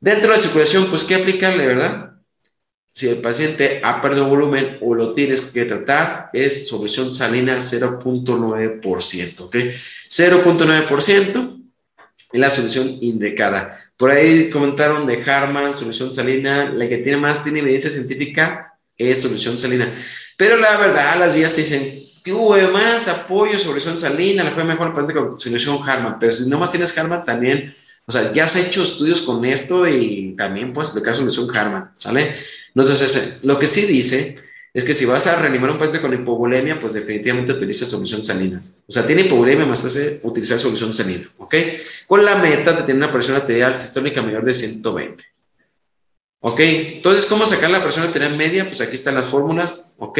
Dentro de la circulación, pues, ¿qué aplicarle, verdad? Si el paciente ha perdido volumen o lo tienes que tratar, es solución salina 0.9%, ¿ok? 0.9% es la solución indicada. Por ahí comentaron de Harman, solución salina, la que tiene más, tiene evidencia científica, es solución salina. Pero la verdad, las guías te dicen, hubo más apoyo, solución salina, le fue mejor paciente con solución Harman, pero si no más tienes Harman, también, o sea, ya has hecho estudios con esto y también puedes aplicar solución Harman, ¿sale? Entonces, lo que sí dice es que si vas a reanimar un paciente con hipovolemia, pues definitivamente utiliza solución salina. O sea, tiene hipovolemia, más hace utilizar solución salina, ¿ok? Con la meta de tener una presión arterial sistólica mayor de 120. ¿Ok? Entonces, ¿cómo sacar la presión arterial media? Pues aquí están las fórmulas, ¿ok?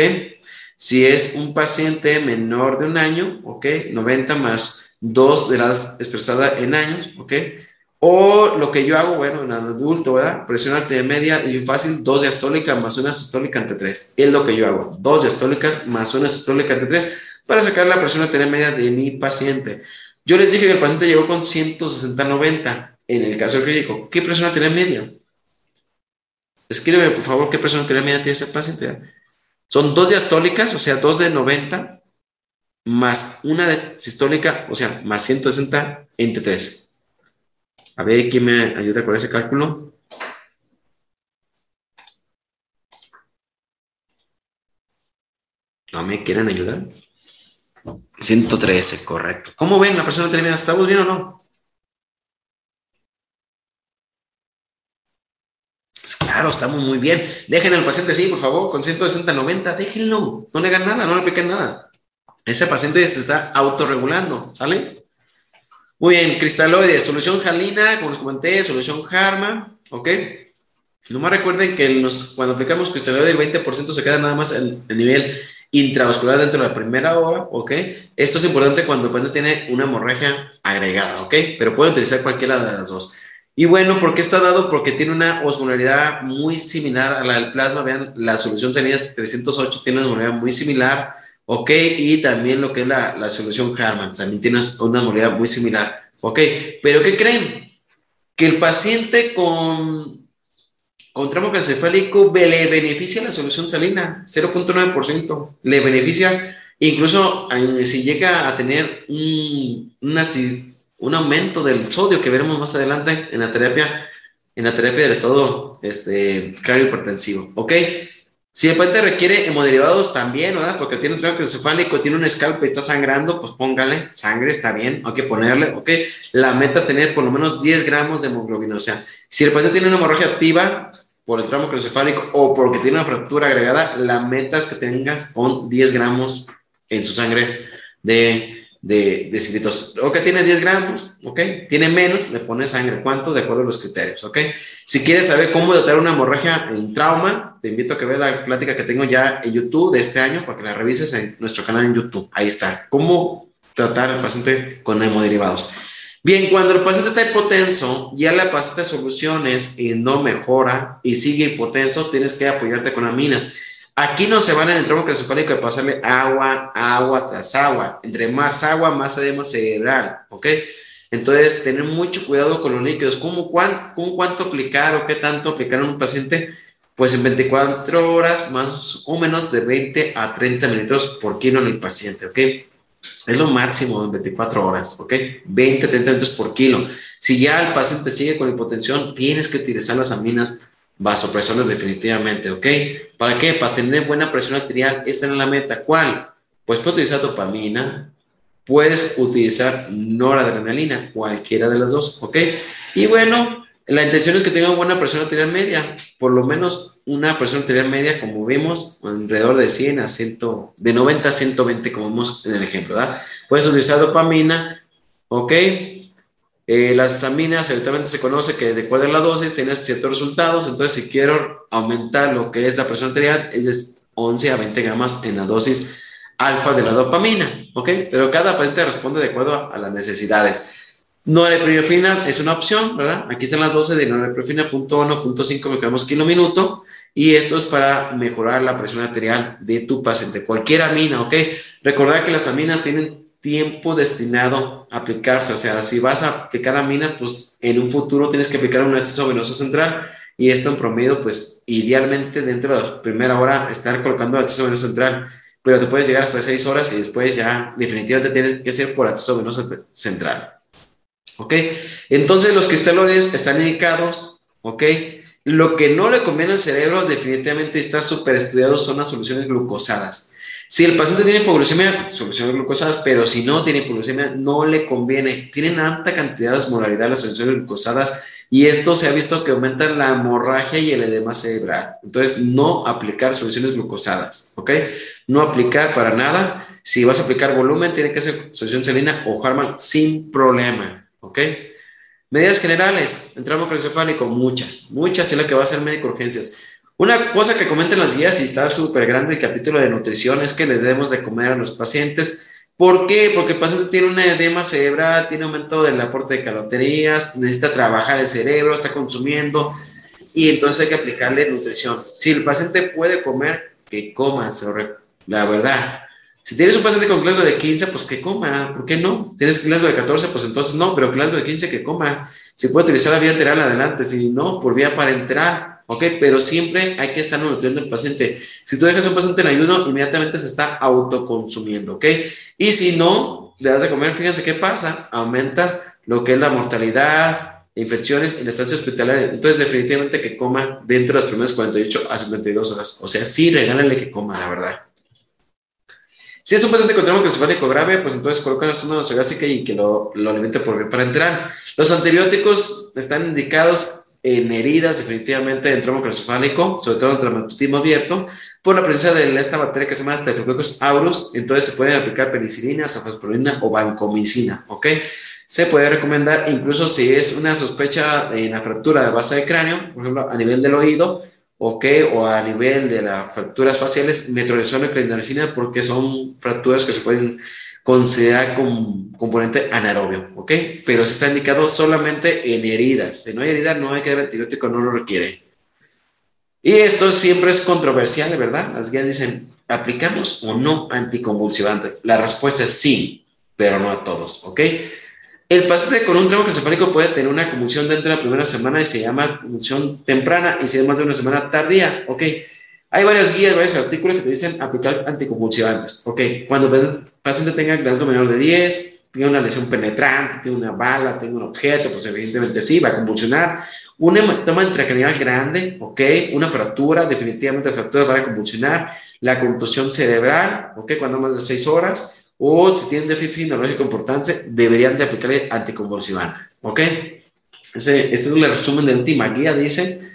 Si es un paciente menor de un año, ¿ok? 90 más 2 de la edad expresada en años, ¿ok? O lo que yo hago, bueno, en adulto, ¿verdad? Presión arterial media y fácil, 2 diastólica más una sistólica ante 3. Es lo que yo hago. 2 diastólicas más una sistólica ante 3 para sacar la presión arterial media de mi paciente. Yo les dije que el paciente llegó con 160-90 en el caso clínico. ¿Qué presión arterial media? Escríbeme, por favor, qué presión arterial media tiene ese paciente. Son dos diastólicas, o sea, dos de 90, más una de sistólica, o sea, más 160 entre 3. A ver, ¿quién me ayuda con ese cálculo? ¿No me quieren ayudar? 113, correcto. ¿Cómo ven? ¿La persona termina? ¿Estamos bien o no? Pues claro, estamos muy bien. Dejen al paciente así, por favor, con 160, 90, déjenlo. No le hagan nada, no le apliquen nada. Ese paciente se está autorregulando, ¿sale? Muy bien, cristaloides, solución jalina, como les comenté, solución Harma, ¿ok? Nomás recuerden que cuando aplicamos cristaloides, el 20% se queda nada más en el nivel intravascular dentro de la primera hora, ¿ok? Esto es importante cuando el paciente tiene una hemorragia agregada, ¿ok? Pero puede utilizar cualquiera de las dos. Y bueno, ¿por qué está dado? Porque tiene una osmolaridad muy similar a la del plasma. Vean, la solución sería 308 tiene una osmolaridad muy similar ¿ok? Y también lo que es la, solución Harman, también tiene una modalidad muy similar, ¿ok? Pero ¿qué creen? Que el paciente con, con tramo encefálico le beneficia la solución salina, 0.9%, le beneficia, incluso si llega a tener un, un aumento del sodio que veremos más adelante en la terapia, en la terapia del estado este, hipertensivo, ¿ok? Si el paciente requiere hemoderivados también, ¿verdad? Porque tiene un tronco encefálico, tiene un escalpe y está sangrando, pues póngale sangre, está bien, hay que ponerle, ¿ok? La meta es tener por lo menos 10 gramos de hemoglobina. O sea, si el paciente tiene una hemorragia activa por el tramo encefálico o porque tiene una fractura agregada, la meta es que tengas con 10 gramos en su sangre de de, de O que tiene 10 gramos, ¿ok? Tiene menos, le pones sangre. ¿Cuánto? De acuerdo a los criterios, ¿ok? Si quieres saber cómo tratar una hemorragia en trauma, te invito a que veas la plática que tengo ya en YouTube de este año para que la revises en nuestro canal en YouTube. Ahí está. Cómo tratar al paciente con hemoderivados. Bien, cuando el paciente está hipotenso, ya le pasaste soluciones y no mejora y sigue hipotenso, tienes que apoyarte con aminas. Aquí no se van en el tramo craneoencefálico de pasarle agua, agua tras agua. Entre más agua, más edema cerebral, ¿ok? Entonces, tener mucho cuidado con los líquidos. ¿Cómo cuánto, aplicar o qué tanto aplicar a un paciente? Pues en 24 horas, más o menos de 20 a 30 minutos por kilo en el paciente, ¿ok? Es lo máximo en 24 horas, ¿ok? 20 a 30 minutos por kilo. Si ya el paciente sigue con hipotensión, tienes que utilizar las aminas vasopresoras definitivamente, ¿ok? ¿Para qué? Para tener buena presión arterial, esa es la meta. ¿Cuál? Pues puedes utilizar dopamina, puedes utilizar noradrenalina, cualquiera de las dos, ¿ok? Y bueno, la intención es que tengan buena presión arterial media, por lo menos una presión arterial media, como vimos, alrededor de 100 a 100, de 90 a 120, como vimos en el ejemplo, ¿verdad? Puedes utilizar dopamina, ¿ok? Eh, las aminas habitualmente se conoce que de acuerdo a la dosis tienes ciertos resultados, entonces si quiero aumentar lo que es la presión arterial es de 11 a 20 gramos en la dosis alfa de la dopamina, ¿ok? Pero cada paciente responde de acuerdo a, las necesidades. Norepinefrina es una opción, ¿verdad? Aquí están las dosis de norepinefrina, punto 1, punto 5 microgramos kilo minuto, y esto es para mejorar la presión arterial de tu paciente. Cualquier amina, ¿ok? Recordar que las aminas tienen tiempo destinado a aplicarse. O sea, si vas a aplicar amina, pues en un futuro tienes que aplicar un acceso venoso central y esto en promedio, pues idealmente dentro de la primera hora estar colocando el acceso venoso central, pero te puedes llegar hasta seis horas y después ya definitivamente tienes que ser por acceso venoso central. ¿Ok? Entonces los cristaloides están indicados, ¿ok? Lo que no le conviene al cerebro definitivamente está súper estudiado son las soluciones glucosadas. Si el paciente tiene hipoglucemia, soluciones glucosadas, pero si no tiene hipoglucemia, no le conviene. Tienen alta cantidad de osmolaridad las soluciones glucosadas y esto se ha visto que aumenta la hemorragia y el edema cerebral. Entonces, no aplicar soluciones glucosadas, ¿ok? No aplicar para nada. Si vas a aplicar volumen, tiene que ser solución salina o Harman sin problema, ¿ok? Medidas generales, entramos craneoencefálico, muchas, muchas es lo que va a hacer médico urgencias. Una cosa que comentan las guías, y está súper grande el capítulo de nutrición, es que les debemos de comer a los pacientes. ¿Por qué? Porque el paciente tiene un edema cerebral, tiene aumento del aporte de calorías, necesita trabajar el cerebro, está consumiendo, y entonces hay que aplicarle nutrición. Si el paciente puede comer, que coma, la verdad. Si tienes un paciente con glándula de 15, pues que coma, ¿por qué no? Tienes glándula de 14, pues entonces no, pero glándula de 15 que coma. Si puede utilizar la vía enteral adelante, si no, por vía parenteral ¿ok? Pero siempre hay que estar nutriendo al paciente. Si tú dejas a un paciente en ayuno, inmediatamente se está autoconsumiendo, ¿ok? Y si no le das de comer, fíjense qué pasa, aumenta lo que es la mortalidad, infecciones en la estancia hospitalaria. Entonces, definitivamente que coma dentro de las primeras 48 a 72 horas. O sea, sí, regálale que coma, la verdad. Si es un paciente con trauma crucifálico grave, pues entonces colocan una gástrica y que lo, lo alimente por para entrar. Los antibióticos están indicados en heridas definitivamente del trombo craneoencefálico, sobre todo en traumatismo abierto, por la presencia de esta bacteria que se llama Staphylococcus aureus, entonces se pueden aplicar penicilina, cefalosporina o vancomicina, ¿ok? Se puede recomendar incluso si es una sospecha de una fractura de base del cráneo, por ejemplo, a nivel del oído, ¿ok? O a nivel de las fracturas faciales, metronidazol y clindamicina, porque son fracturas que se pueden considerar como componente anaerobio, ¿ok? Pero se está indicado solamente en heridas. Si no hay herida, no hay que dar antibiótico, no lo requiere. Y esto siempre es controversial, ¿verdad? Las guías dicen, ¿aplicamos o no anticonvulsivante? La respuesta es sí, pero no a todos, ¿ok? El paciente con un trauma encefálico puede tener una convulsión dentro de la primera semana y se llama convulsión temprana y si es más de una semana tardía, ¿ok? Hay varias guías, varios artículos que te dicen aplicar anticonvulsivantes. Ok, cuando el paciente tenga grado menor de 10, tiene una lesión penetrante, tiene una bala, tiene un objeto, pues evidentemente sí, va a convulsionar. Un hematoma intracranial grande, ok, una fractura, definitivamente fracturas van a convulsionar. La contusión cerebral, ok, cuando más de 6 horas. O si tienen déficit neurológico importante, deberían de aplicarle anticonvulsivante, ok. Ese, este es el resumen de la última guía, dice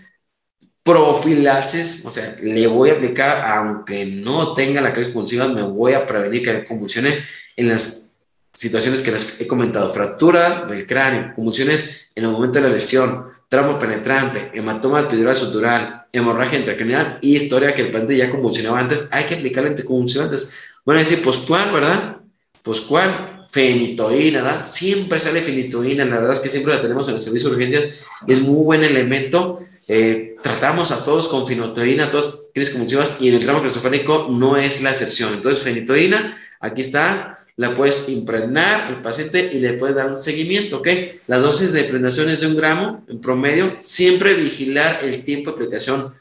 profilaxis, o sea, le voy a aplicar, aunque no tenga la crisis convulsiva, me voy a prevenir que convulsione en las situaciones que les he comentado, fractura del cráneo, convulsiones en el momento de la lesión, trauma penetrante, hematoma epidural sutural, hemorragia intracranial y historia que el paciente ya convulsionaba antes, hay que aplicarle anticonvulsivantes. Bueno, decir, pues cuál, ¿verdad? Pues cuál, fenitoína, ¿verdad? Siempre sale fenitoína, la verdad es que siempre la tenemos en el servicio de urgencias, es muy buen elemento eh, tratamos a todos con fenitoína, todas crisis convulsivas, y en el trauma craneoencefálico no es la excepción. Entonces, fenitoína, aquí está, la puedes impregnar al paciente y le puedes dar un seguimiento, ¿ok? La dosis de impregnación es de un gramo en promedio, siempre vigilar el tiempo de aplicación.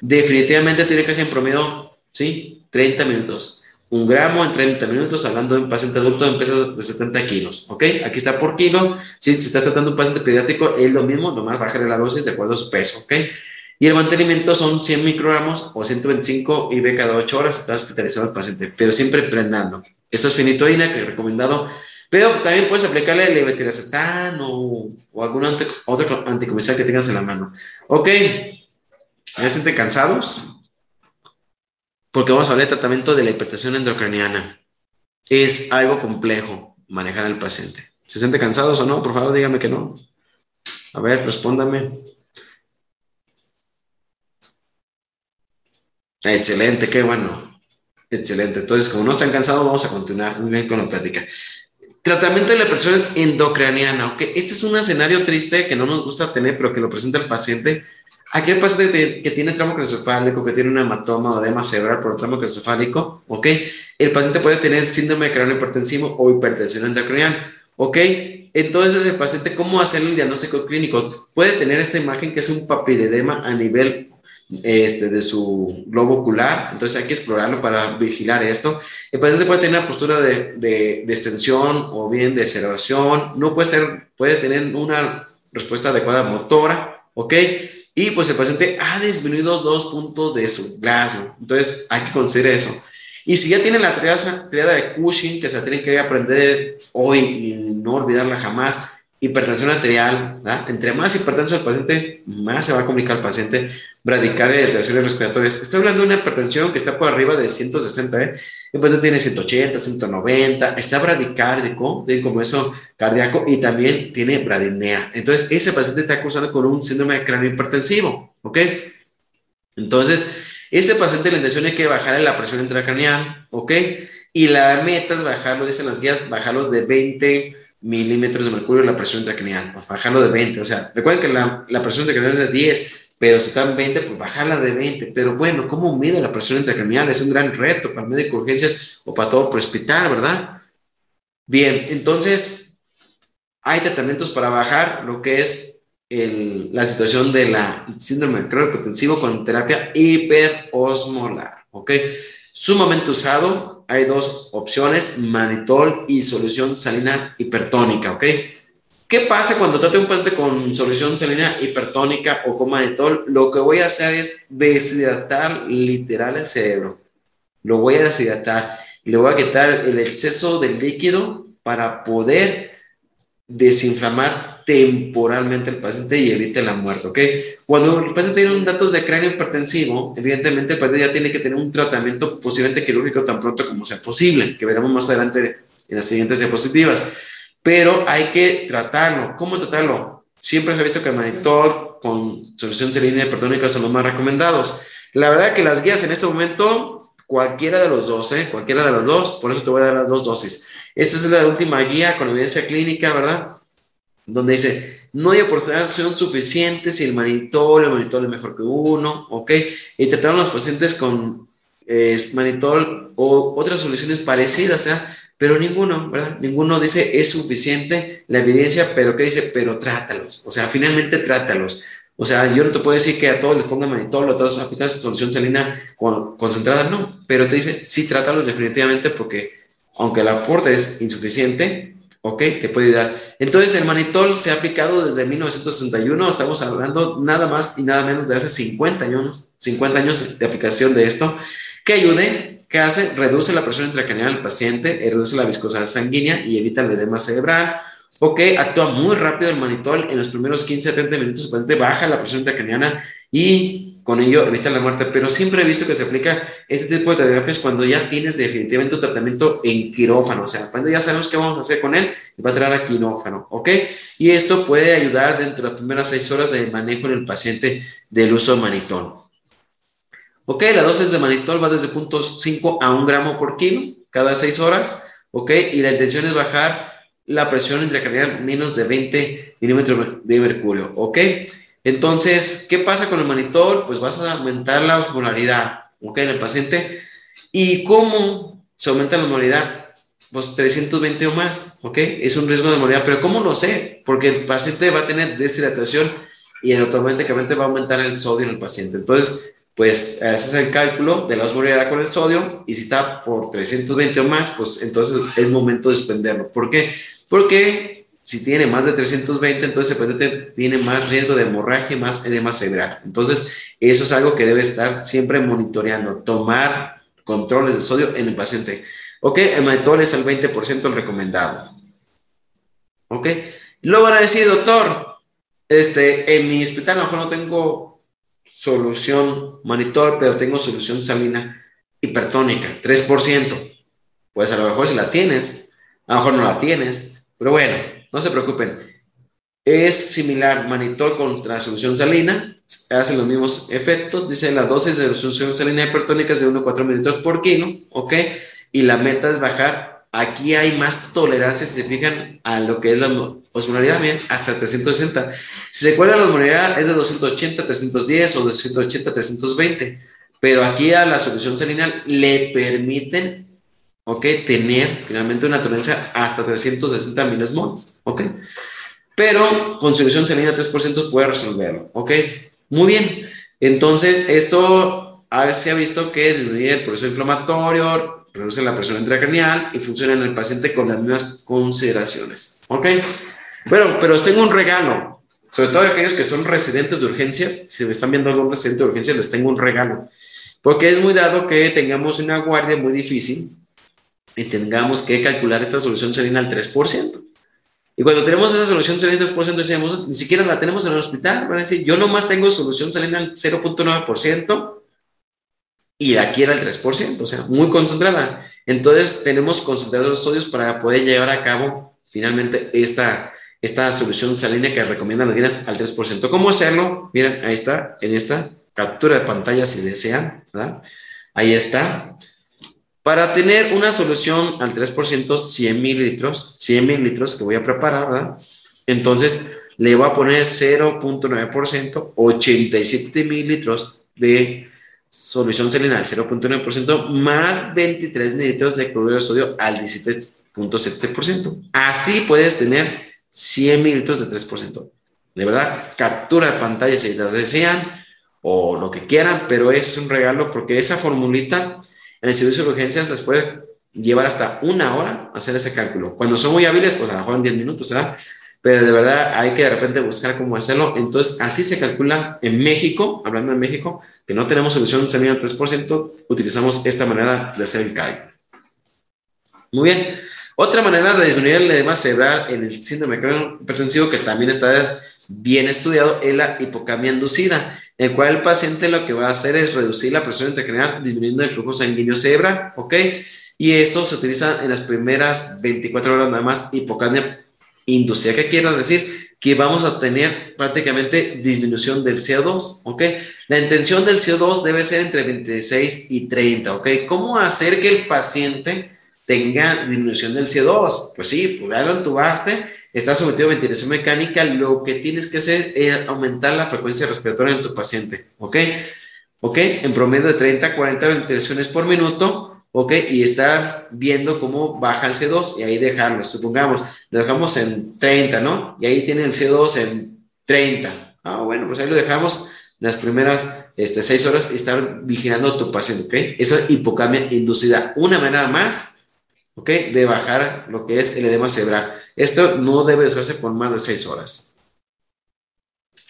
Definitivamente tiene que ser en promedio, ¿sí? 30 minutos un gramo en 30 minutos, hablando de un paciente adulto en peso de 70 kilos, ¿ok? Aquí está por kilo. Si se está tratando de un paciente pediátrico, es lo mismo, nomás bajarle la dosis de acuerdo a su peso, ¿ok? Y el mantenimiento son 100 microgramos o 125 IV cada 8 horas, está hospitalizado el paciente, pero siempre prendando. Esto es finitoína que he recomendado, pero también puedes aplicarle el levetiracetam o, o algún otro anticomercial que tengas en la mano. ¿Ok? ¿Ya sienten cansados? porque vamos a hablar de tratamiento de la hipertensión endocraniana. Es algo complejo manejar al paciente. ¿Se siente cansados o no? Por favor, dígame que no. A ver, respóndame. Excelente, qué bueno. Excelente. Entonces, como no están cansados, vamos a continuar muy bien con la plática. Tratamiento de la presión endocraniana. Ok, este es un escenario triste que no nos gusta tener, pero que lo presenta el paciente. Aquel paciente que tiene tramo craneoencefálico, que tiene un hematoma o edema cerebral por tramo craneoencefálico, ok, el paciente puede tener síndrome de cráneo hipertensivo o hipertensión endocraniana. ¿Ok? Entonces, el paciente, ¿cómo hacer el diagnóstico clínico? Puede tener esta imagen que es un papiledema a nivel este, de su globo ocular, entonces hay que explorarlo para vigilar esto. El paciente puede tener una postura de, de, extensión o bien de cerración, no puede, tener, puede tener una respuesta adecuada motora, ¿ok? Y pues el paciente ha disminuido dos puntos de su glasma, entonces hay que considerar eso. Y si ya tienen la triada, de Cushing, que se tienen que aprender hoy y no olvidarla jamás, hipertensión arterial, ¿verdad? entre más hipertenso el paciente, más se va a complicar el paciente, bradicardia y alteraciones respiratorias. Estoy hablando de una hipertensión que está por arriba de 160, ¿eh? el paciente tiene 180, 190, está bradicárdico, tiene como eso cardíaco y también tiene bradinea. Entonces, ese paciente está acusado con un síndrome de cráneo hipertensivo, ¿ok? Entonces, ese paciente la intención es que bajarle la presión intracraneal, ¿ok? Y la meta es bajarlo, dicen las guías, bajarlo de 20 milímetros de mercurio la presión intracraneal, bajarlo de 20. O sea, recuerden que la, la presión intracraneal es de 10, pero si está en 20, pues bajarla de 20. Pero bueno, ¿cómo mide la presión intracraneal? Es un gran reto para el médico de urgencias o para todo por hospital, ¿verdad? Bien, entonces hay tratamientos para bajar lo que es la situación de la síndrome hipertensivo con terapia hiperosmolar, ¿ok? Sumamente usado, hay dos opciones, manitol y solución salina hipertónica, ¿ok? ¿Qué pasa cuando trate un paciente con solución salina hipertónica o con manitol? Lo que voy a hacer es deshidratar literal el cerebro. Lo voy a deshidratar le voy a quitar el exceso de líquido para poder desinflamar temporalmente el paciente y evite la muerte, ¿ok? Cuando el paciente tiene un dato de cráneo hipertensivo, evidentemente el paciente ya tiene que tener un tratamiento posiblemente quirúrgico tan pronto como sea posible, que veremos más adelante en las siguientes diapositivas. Pero hay que tratarlo. ¿Cómo tratarlo? Siempre se ha visto que el manitol con solución salina hipertónica son los más recomendados. La verdad que las guías en este momento, cualquiera de los dos, ¿eh? Cualquiera de los dos, por eso te voy a dar las dos dosis. Esta es la última guía con evidencia clínica, ¿verdad? Donde dice, no hay aportación suficiente si el manitol, el manitol es mejor que uno, ¿ok? Y trataron a los pacientes con eh, manitol o otras soluciones parecidas, ¿eh? pero ninguno, ¿verdad? Ninguno dice es suficiente la evidencia, pero ¿qué dice? Pero trátalos, o sea, finalmente trátalos. O sea, yo no te puedo decir que a todos les ponga manitol a todos aplicas solución salina concentrada, no, pero te dice, sí, trátalos definitivamente porque aunque el aporte es insuficiente, ¿ok? Te puede ayudar. Entonces, el manitol se ha aplicado desde 1961, estamos hablando nada más y nada menos de hace 50 años, 50 años de aplicación de esto, que ayude, que hace, reduce la presión intracraneal del paciente, reduce la viscosidad sanguínea y evita el edema cerebral, ok, actúa muy rápido el manitol, en los primeros 15 a 30 minutos el paciente baja la presión intracraneana y con ello evita la muerte, pero siempre he visto que se aplica este tipo de terapias cuando ya tienes definitivamente un tratamiento en quirófano, o sea, cuando ya sabemos qué vamos a hacer con él, va a traer a quirófano, ¿ok? Y esto puede ayudar dentro de las primeras seis horas de manejo en el paciente del uso de manitol. ¿Ok? La dosis de manitol va desde 0.5 a 1 gramo por kilo cada seis horas, ¿ok? Y la intención es bajar la presión intracranial menos de 20 milímetros de mercurio, ¿ok? Entonces, ¿qué pasa con el manitol? Pues vas a aumentar la osmolaridad, ¿ok? En el paciente. ¿Y cómo se aumenta la osmolaridad? Pues 320 o más, ¿ok? Es un riesgo de osmolaridad, pero ¿cómo lo sé? Porque el paciente va a tener deshidratación y automáticamente va a aumentar el sodio en el paciente. Entonces, pues ese es el cálculo de la osmolaridad con el sodio y si está por 320 o más, pues entonces es momento de suspenderlo. ¿Por qué? Porque si tiene más de 320, entonces el paciente tiene más riesgo de hemorragia, más edema cerebral. Entonces, eso es algo que debe estar siempre monitoreando, tomar controles de sodio en el paciente. Ok, el manitol es el 20% el recomendado. Ok, luego van a decir, doctor, este, en mi hospital a lo mejor no tengo solución manitol, pero tengo solución salina hipertónica, 3%. Pues a lo mejor si la tienes, a lo mejor no la tienes, pero bueno, No se preocupen. Es similar manitol contra solución salina, hacen los mismos efectos. Dice la dosis de solución salina hipertónica es de 1,4 mililitros por kilo, ¿ok? Y la meta es bajar. Aquí hay más tolerancia, si se fijan, a lo que es la osmolaridad, bien, hasta 360. Si se acuerdan, la osmolaridad es de 280 310 o 280 320, pero aquí a la solución salina le permiten, ¿ok? Tener finalmente una tolerancia hasta 360 milismoles, ¿ok? pero con solución salina 3% puede resolverlo, ¿ok? Muy bien, entonces esto se ha visto que disminuye el proceso inflamatorio, reduce la presión intracranial y funciona en el paciente con las mismas consideraciones, ¿ok? Bueno, pero os tengo un regalo, sobre todo aquellos que son residentes de urgencias, si me están viendo algún residente de urgencias, les tengo un regalo, porque es muy dado que tengamos una guardia muy difícil y tengamos que calcular esta solución salina al 3%. Y cuando tenemos esa solución salina 3%, decíamos, ni siquiera la tenemos en el hospital. Van a decir, yo nomás tengo solución salina al 0.9% y aquí era el 3%, o sea, muy concentrada. Entonces, tenemos concentrados los sodios para poder llevar a cabo finalmente esta, esta solución salina que recomiendan las guías al 3%. ¿Cómo hacerlo? Miren, ahí está, en esta captura de pantalla si desean, ¿verdad? Ahí está. Para tener una solución al 3%, 100 mililitros, 100 mililitros que voy a preparar, ¿verdad? Entonces le voy a poner 0.9%, 87 mililitros de solución salina al 0.9%, más 23 mililitros de cloruro de sodio al 17.7%. Así puedes tener 100 mililitros de 3%. De verdad, captura de pantalla si la desean o lo que quieran, pero eso es un regalo porque esa formulita en el servicio de urgencias les puede llevar hasta una hora hacer ese cálculo. Cuando son muy hábiles, pues a lo mejor en 10 minutos, ¿verdad? Pero de verdad hay que de repente buscar cómo hacerlo. Entonces, así se calcula en México, hablando de México, que no tenemos solución salida al 3%, utilizamos esta manera de hacer el cálculo. Muy bien. Otra manera de disminuir el edema cerebral en el síndrome hipertensivo que también está bien estudiado es la hipocamia inducida el cual el paciente lo que va a hacer es reducir la presión intracraneal disminuyendo el flujo sanguíneo cerebral, ¿ok? Y esto se utiliza en las primeras 24 horas nada más hipocamia inducida. ¿Qué quiere decir? Que vamos a tener prácticamente disminución del CO2, ¿ok? La intención del CO2 debe ser entre 26 y 30, ¿ok? ¿Cómo hacer que el paciente tenga disminución del CO2? Pues sí, pues ya lo entubaste está sometido a ventilación mecánica, lo que tienes que hacer es aumentar la frecuencia respiratoria en tu paciente, ¿ok? ¿Ok? En promedio de 30 a 40 ventilaciones por minuto, ¿ok? Y estar viendo cómo baja el C2 y ahí dejarlo. Supongamos, lo dejamos en 30, ¿no? Y ahí tiene el C2 en 30. Ah, bueno, pues ahí lo dejamos las primeras este, 6 horas y estar vigilando a tu paciente, ¿ok? Esa es hipocamia inducida. Una manera más, ¿ok? De bajar lo que es el edema cerebral. Esto no debe hacerse por más de 6 horas.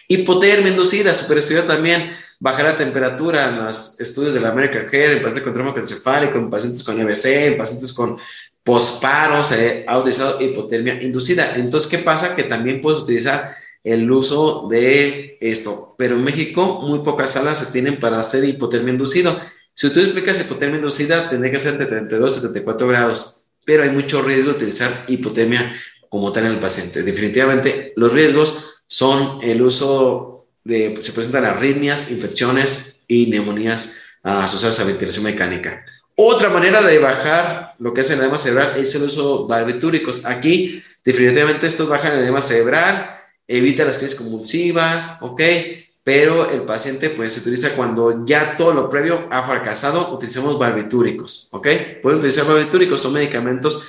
Hipotermia inducida, superestividad también, bajar la temperatura en los estudios de la American Care, en pacientes con trauma encefálico, en pacientes con EBC, en pacientes con posparo, se ha utilizado hipotermia inducida. Entonces, ¿qué pasa? Que también puedes utilizar el uso de esto, pero en México muy pocas salas se tienen para hacer hipotermia inducido. Si tú explicas hipotermia inducida, tendría que ser de 32 a 74 grados, pero hay mucho riesgo de utilizar hipotermia como tal en el paciente. Definitivamente, los riesgos son el uso de, se presentan arritmias, infecciones y neumonías asociadas a ventilación mecánica. Otra manera de bajar lo que es el edema cerebral es el uso de barbitúricos. Aquí, definitivamente, estos bajan el edema cerebral, evita las crisis convulsivas, ¿ok? Pero el paciente, pues, se utiliza cuando ya todo lo previo ha fracasado, utilizamos barbitúricos, ¿ok? Pueden utilizar barbitúricos, son medicamentos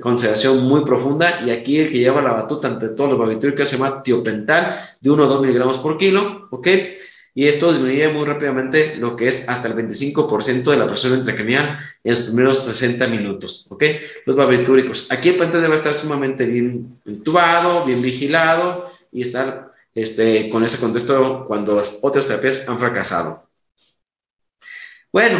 con sedación muy profunda y aquí el que lleva la batuta ante todos los barbitúricos se llama tiopental de 1 o 2 miligramos por kilo, ¿ok? Y esto disminuye muy rápidamente lo que es hasta el 25% de la presión intracranial en los primeros 60 minutos, ¿ok? Los barbitúricos. Aquí el paciente debe estar sumamente bien intubado, bien vigilado y estar este, con ese contexto cuando otras terapias han fracasado. Bueno,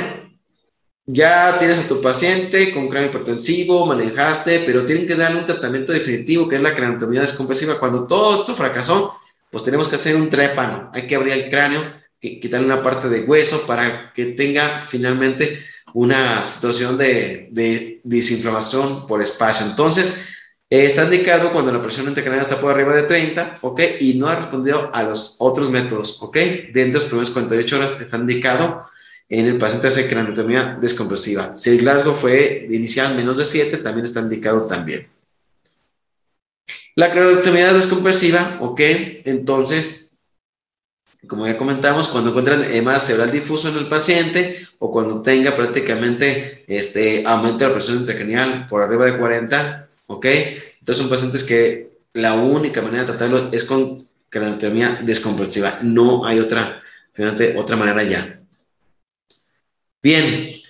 ya tienes a tu paciente con cráneo hipertensivo, manejaste, pero tienen que darle un tratamiento definitivo que es la craneotomía descompresiva. Cuando todo esto fracasó, pues tenemos que hacer un trépano. Hay que abrir el cráneo, quitarle una parte de hueso para que tenga finalmente una situación de, de desinflamación por espacio. Entonces, Eh, está indicado cuando la presión intracraneal está por arriba de 30, ¿ok? Y no ha respondido a los otros métodos, ¿ok? Dentro de las primeras 48 horas está indicado en el paciente hace craneotomía descompresiva. Si el Glasgow fue inicial menos de 7, también está indicado también. La craneotomía descompresiva, ¿ok? Entonces, como ya comentamos, cuando encuentran edema cerebral difuso en el paciente o cuando tenga prácticamente este aumento de la presión intracraneal por arriba de 40, ¿ok? Entonces son pacientes que la única manera de tratarlo es con craneotomía descompresiva. No hay otra, otra manera ya. Bien,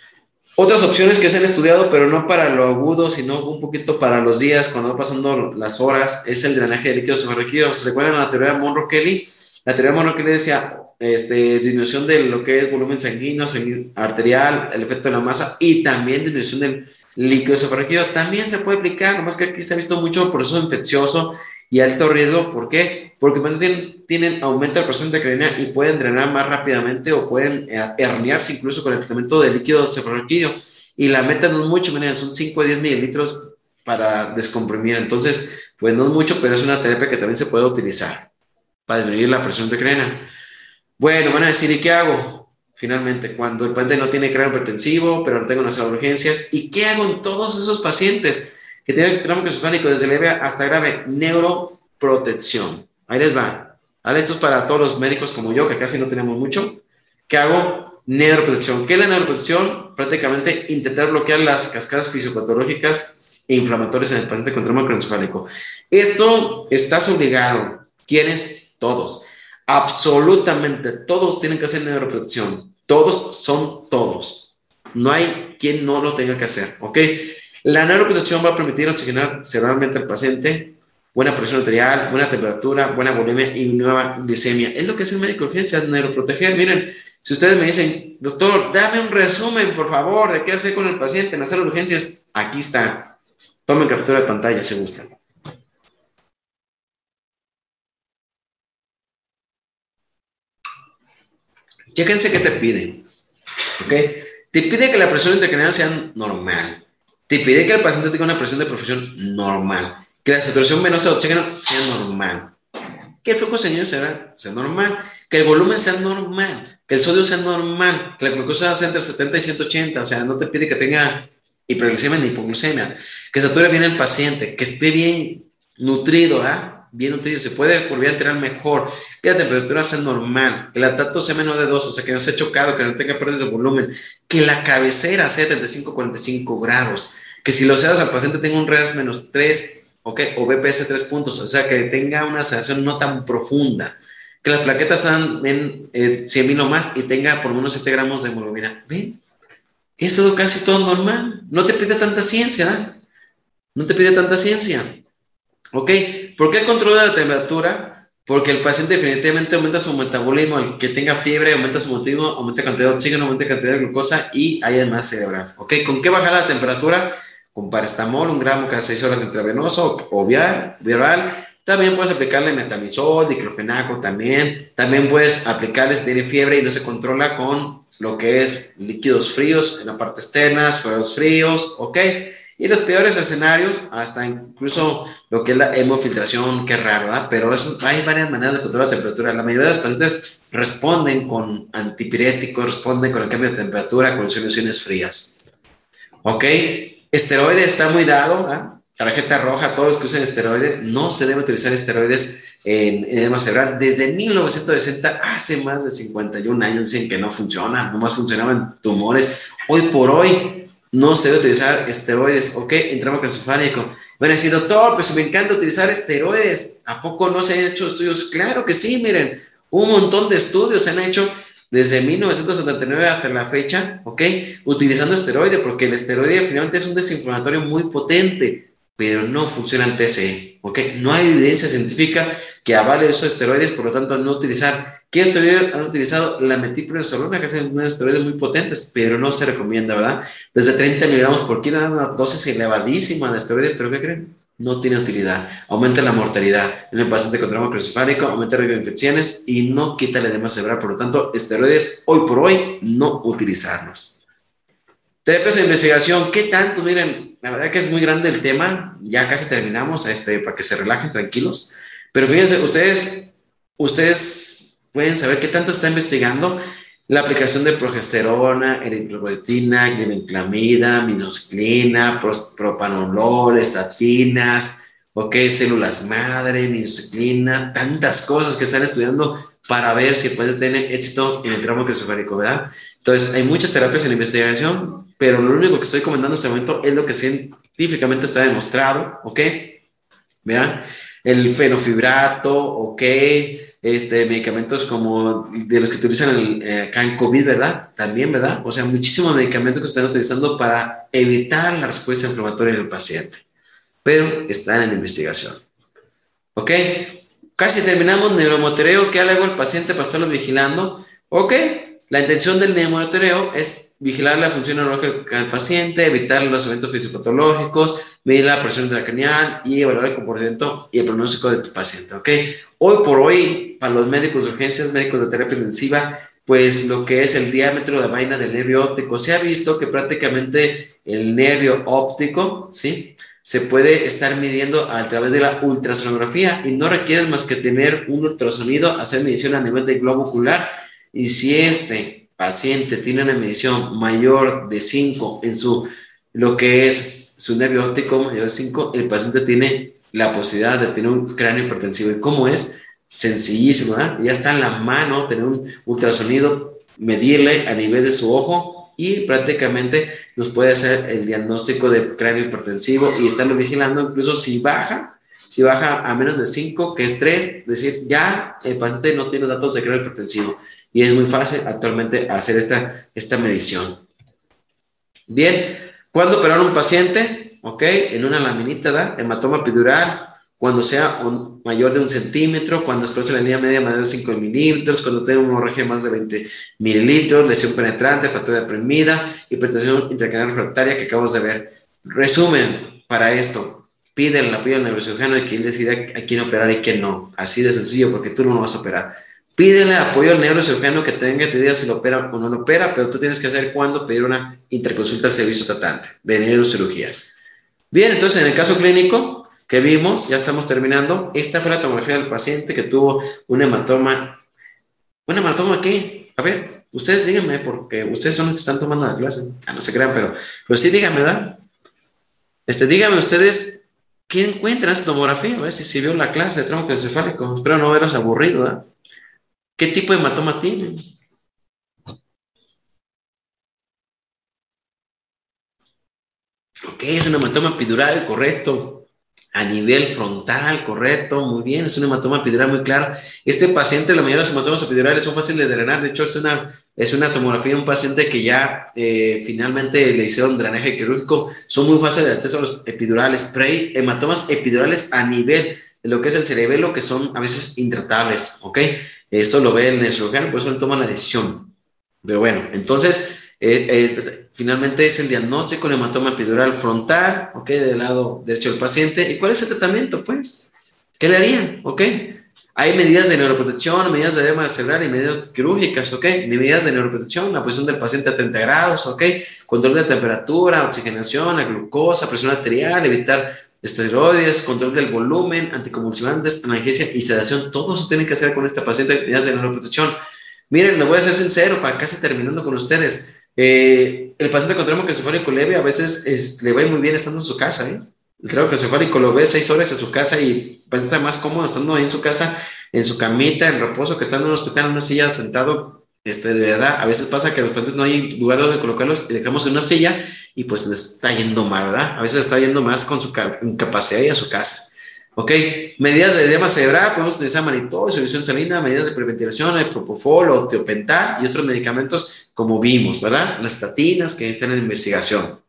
otras opciones que se han estudiado, pero no para lo agudo, sino un poquito para los días, cuando va pasando las horas, es el drenaje de líquidos subarquídeos. ¿Recuerdan la teoría de Monroe-Kelly? La teoría de Monroe-Kelly decía este, disminución de lo que es volumen sanguíneo, arterial, el efecto de la masa y también disminución del líquido subarquídeo. También se puede aplicar, nomás que aquí se ha visto mucho proceso infeccioso y alto riesgo. ¿Por qué? Porque tienen, tienen aumento de presión de cránea y pueden drenar más rápidamente o pueden eh, herniarse incluso con el tratamiento de líquido cefalorraquídeo. Y la meta no es mucho, miren, son 5 a 10 mililitros para descomprimir. Entonces, pues no es mucho, pero es una terapia que también se puede utilizar para disminuir la presión de cránea. Bueno, van a decir, ¿y qué hago? Finalmente, cuando el paciente no tiene cráneo hipertensivo, pero no tengo unas urgencias, ¿y qué hago en todos esos pacientes? que tiene trauma encefálico desde leve hasta grave, neuroprotección. Ahí les va. Ahora esto es para todos los médicos como yo, que casi no tenemos mucho. ¿Qué hago? Neuroprotección. ¿Qué es la neuroprotección? Prácticamente intentar bloquear las cascadas fisiopatológicas e inflamatorias en el paciente con trauma craneoencefálico. Esto estás obligado. ¿Quiénes? Todos. Absolutamente todos tienen que hacer neuroprotección. Todos son todos. No hay quien no lo tenga que hacer, ¿ok? La neuroprotección va a permitir oxigenar cerebralmente al paciente, buena presión arterial, buena temperatura, buena bulimia y nueva glicemia. Es lo que hace el médico de urgencias, neuroproteger. Miren, si ustedes me dicen, doctor, dame un resumen, por favor, de qué hacer con el paciente en hacer urgencias, aquí está. Tomen captura de pantalla si gustan. Chéquense qué te pide. ¿Ok? Te pide que la presión intracraneal sea normal. Te pide que el paciente tenga una presión de profesión normal, que la saturación venosa oxígeno sea normal, que el flujo sanguíneo sea, sea normal, que el volumen sea normal, que el sodio sea normal, que la glucosa sea entre 70 y 180, o sea, no te pide que tenga hiperglucemia ni hipoglucemia, que sature bien el paciente, que esté bien nutrido, ¿ah? Bien nutrido, se puede volver a entrenar mejor, que la temperatura sea normal, que el lactato sea menor de 2, o sea, que no sea chocado, que no tenga pérdidas de volumen, que la cabecera sea 35-45 grados, que si lo seas al paciente tenga un REAS menos 3, ¿ok? O BPS 3 puntos, o sea, que tenga una sedación no tan profunda, que las plaquetas están en eh, 100 o más y tenga por lo menos 7 gramos de hemoglobina. ¿Ven? Es todo casi todo normal. No te pide tanta ciencia, No te pide tanta ciencia. ¿Ok? ¿Por qué controla la temperatura? Porque el paciente definitivamente aumenta su metabolismo, el que tenga fiebre aumenta su metabolismo, aumenta cantidad de oxígeno, aumenta cantidad de glucosa y hay además cerebral. ¿Ok? ¿Con qué bajar la temperatura? Con paracetamol, un gramo cada seis horas intravenoso o viral. También puedes aplicarle metamizol, diclofenaco también. También puedes aplicarle si tiene fiebre y no se controla con lo que es líquidos fríos en la parte externa, suelos fríos, ¿ok? Y los peores escenarios, hasta incluso lo que es la hemofiltración, qué raro, ¿verdad? Pero hay varias maneras de controlar la temperatura. La mayoría de los pacientes responden con antipiréticos, responden con el cambio de temperatura, con soluciones frías. ¿Ok? Esteroides está muy dado, ¿ah? Tarjeta roja, todos los que usan esteroides, no se debe utilizar esteroides en edema cerebral. Desde 1960, hace más de 51 años, dicen que no funciona, nomás funcionaban tumores. Hoy por hoy, no se debe utilizar esteroides, ¿ok? Entramos craneoencefálico. Van a decir, doctor, pues me encanta utilizar esteroides. ¿A poco no se han hecho estudios? Claro que sí, miren, un montón de estudios se han hecho desde 1979 hasta la fecha, ¿ok? Utilizando esteroides, porque el esteroide finalmente es un desinflamatorio muy potente, pero no funciona en TCE, ¿ok? No hay evidencia científica que avale esos esteroides, por lo tanto, no utilizar ¿Qué esteroide han utilizado? La metilprednisolona, que es un esteroides muy potentes, pero no se recomienda, ¿verdad? Desde 30 miligramos por kilo, una dosis elevadísima de esteroides, pero ¿qué creen? No tiene utilidad. Aumenta la mortalidad en el paciente con trauma crucifálico, aumenta el riesgo de infecciones y no quita el edema cerebral. Por lo tanto, esteroides hoy por hoy no utilizarlos. Terapias de investigación, ¿qué tanto? Miren, la verdad que es muy grande el tema, ya casi terminamos, este, para que se relajen tranquilos, pero fíjense, ustedes, ustedes pueden saber qué tanto está investigando la aplicación de progesterona, eritropoetina, glibenclamida, minociclina, propanolol, estatinas, ok, células madre, minociclina, tantas cosas que están estudiando para ver si puede tener éxito en el tramo cresofárico, ¿verdad? Entonces, hay muchas terapias en investigación, pero lo único que estoy comentando en este momento es lo que científicamente está demostrado, ¿ok? Vean, el fenofibrato, ¿ok? Este, medicamentos como de los que utilizan el, eh, acá en COVID, ¿verdad? También, ¿verdad? O sea, muchísimos medicamentos que se están utilizando para evitar la respuesta inflamatoria en el paciente, pero están en investigación. ¿Ok? Casi terminamos neuromotoreo. ¿Qué hago el paciente para estarlo vigilando? Ok, la intención del neuromotoreo es vigilar la función neurológica del paciente, evitar los eventos fisiopatológicos, medir la presión intracranial y evaluar el comportamiento y el pronóstico de tu paciente, ¿ok? Hoy por hoy, para los médicos de urgencias, médicos de terapia intensiva, pues lo que es el diámetro de la vaina del nervio óptico, se ha visto que prácticamente el nervio óptico, ¿sí? Se puede estar midiendo a través de la ultrasonografía y no requieres más que tener un ultrasonido, hacer medición a nivel del globo ocular y si este paciente tiene una medición mayor de 5 en su, lo que es su nervio óptico mayor de 5, el paciente tiene la posibilidad de tener un cráneo hipertensivo. ¿Y cómo es? Sencillísimo, ¿verdad? Ya está en la mano tener un ultrasonido, medirle a nivel de su ojo y prácticamente nos puede hacer el diagnóstico de cráneo hipertensivo y estarlo vigilando incluso si baja, si baja a menos de 5, que es 3, es decir, ya el paciente no tiene datos de cráneo hipertensivo y es muy fácil actualmente hacer esta, esta medición. Bien, ¿cuándo operar un paciente? ¿Ok? En una laminita, ¿da? Hematoma epidural, cuando sea mayor de un centímetro, cuando después de la línea media mayor de 5 milímetros, cuando tenga un hemorragia más de 20 mililitros, lesión penetrante, fractura deprimida, hipertensión intracranial refractaria que acabamos de ver. Resumen para esto, pide el apoyo al neurocirujano y que él decida a quién operar y quién no. Así de sencillo, porque tú no lo vas a operar. Pídele apoyo al neurocirujano que tenga que te diga si lo opera o no lo opera, pero tú tienes que saber cuándo pedir una interconsulta al servicio tratante de neurocirugía. Bien, entonces en el caso clínico que vimos, ya estamos terminando, esta fue la tomografía del paciente que tuvo un hematoma. ¿Un hematoma qué? A ver, ustedes díganme, porque ustedes son los que están tomando la clase. Ah, no se crean, pero, pero sí díganme, ¿verdad? Este, díganme ustedes, ¿qué encuentran esta tomografía? A ver si vio la clase de tronco encefálico. Espero no veros aburrido, ¿verdad? ¿Qué tipo de hematoma tienen? Ok, es un hematoma epidural, correcto. A nivel frontal, correcto, muy bien, es un hematoma epidural muy claro. Este paciente, la mayoría de los hematomas epidurales son fáciles de drenar. De hecho, es una, es una tomografía de un paciente que ya eh, finalmente le hicieron drenaje quirúrgico. Son muy fáciles de acceso a los epidurales, pero hay hematomas epidurales a nivel de lo que es el cerebelo que son a veces intratables, ¿ok? Esto lo ve el neurocirujano, por eso él toma la decisión. Pero bueno, entonces, eh, eh, finalmente es el diagnóstico, el hematoma epidural frontal, ¿ok? Del lado derecho del paciente. ¿Y cuál es el tratamiento, pues? ¿Qué le harían? ¿Ok? Hay medidas de neuroprotección, medidas de edema cerebral y medidas quirúrgicas, ¿ok? Medidas de neuroprotección, la posición del paciente a 30 grados, ¿ok? Control de temperatura, oxigenación, la glucosa, presión arterial, evitar esteroides, control del volumen, anticonvulsivantes, analgesia y sedación. Todo eso tienen que hacer con este paciente medidas de neuroprotección. Miren, me voy a ser sincero para casi terminando con ustedes. Eh, el paciente con trauma cefálico leve a veces le va muy bien estando en su casa, ¿eh? El trauma cefálico lo ve seis horas en su casa y el paciente está más cómodo estando ahí en su casa, en su camita, en reposo, que estando en un hospital en una silla sentado, este, de verdad, a veces pasa que de repente no hay lugar donde colocarlos y dejamos en una silla y pues le está yendo mal, ¿verdad? A veces está yendo más con su incapacidad y a su casa. Ok, medidas de edema cerebral, podemos utilizar manitol, solución salina, medidas de preventilación, el propofol, osteopental y otros medicamentos como vimos, ¿verdad? Las estatinas que están en investigación.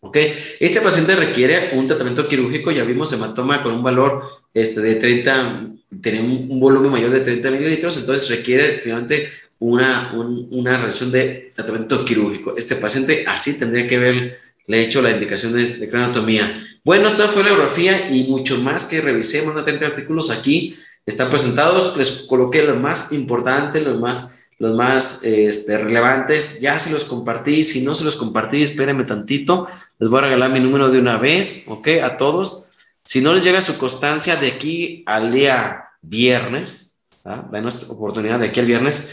¿Ok? Este paciente requiere un tratamiento quirúrgico, ya vimos hematoma con un valor este, de 30, tiene un, volumen mayor de 30 mililitros, entonces requiere finalmente una, una reacción de tratamiento quirúrgico. Este paciente así tendría que haberle hecho la indicación de, de cranotomía. Bueno, esta fue la biografía y mucho más que revisemos, una 30 artículos aquí están presentados, les coloqué los más importantes, los más, los más este, relevantes, ya se los compartí, si no se los compartí, espérenme tantito, Les voy a regalar mi número de una vez, ¿ok? A todos. Si no les llega su constancia de aquí al día viernes, ¿ah? danos oportunidad de aquí al viernes,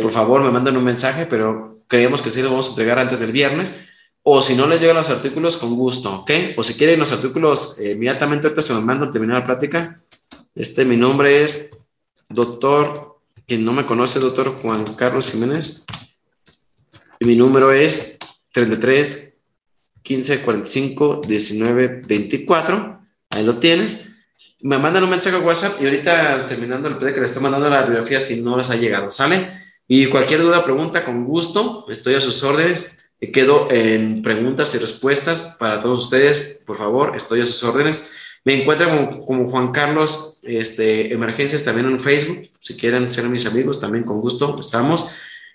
por favor me mandan un mensaje, pero creemos que sí lo vamos a entregar antes del viernes. O si no les llegan los artículos, con gusto, ¿ok? O si quieren los artículos, eh, inmediatamente ahorita se los mando al terminar la plática. Este, mi nombre es doctor, quien no me conoce, doctor Juan Carlos Jiménez. Y mi número es 33 15 45 19 24. Ahí lo tienes. Me mandan un mensaje a WhatsApp y ahorita terminando el PDF que les estoy mandando la bibliografía si no les ha llegado, ¿sale? Y cualquier duda, pregunta, con gusto, estoy a sus órdenes. Quedo en preguntas y respuestas para todos ustedes. Por favor, estoy a sus órdenes. Me encuentran como, Juan Carlos este, Emergencias también en Facebook. Si quieren ser mis amigos, también con gusto estamos.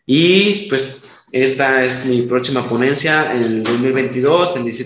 Y pues esta es mi próxima ponencia en el 2022, en 17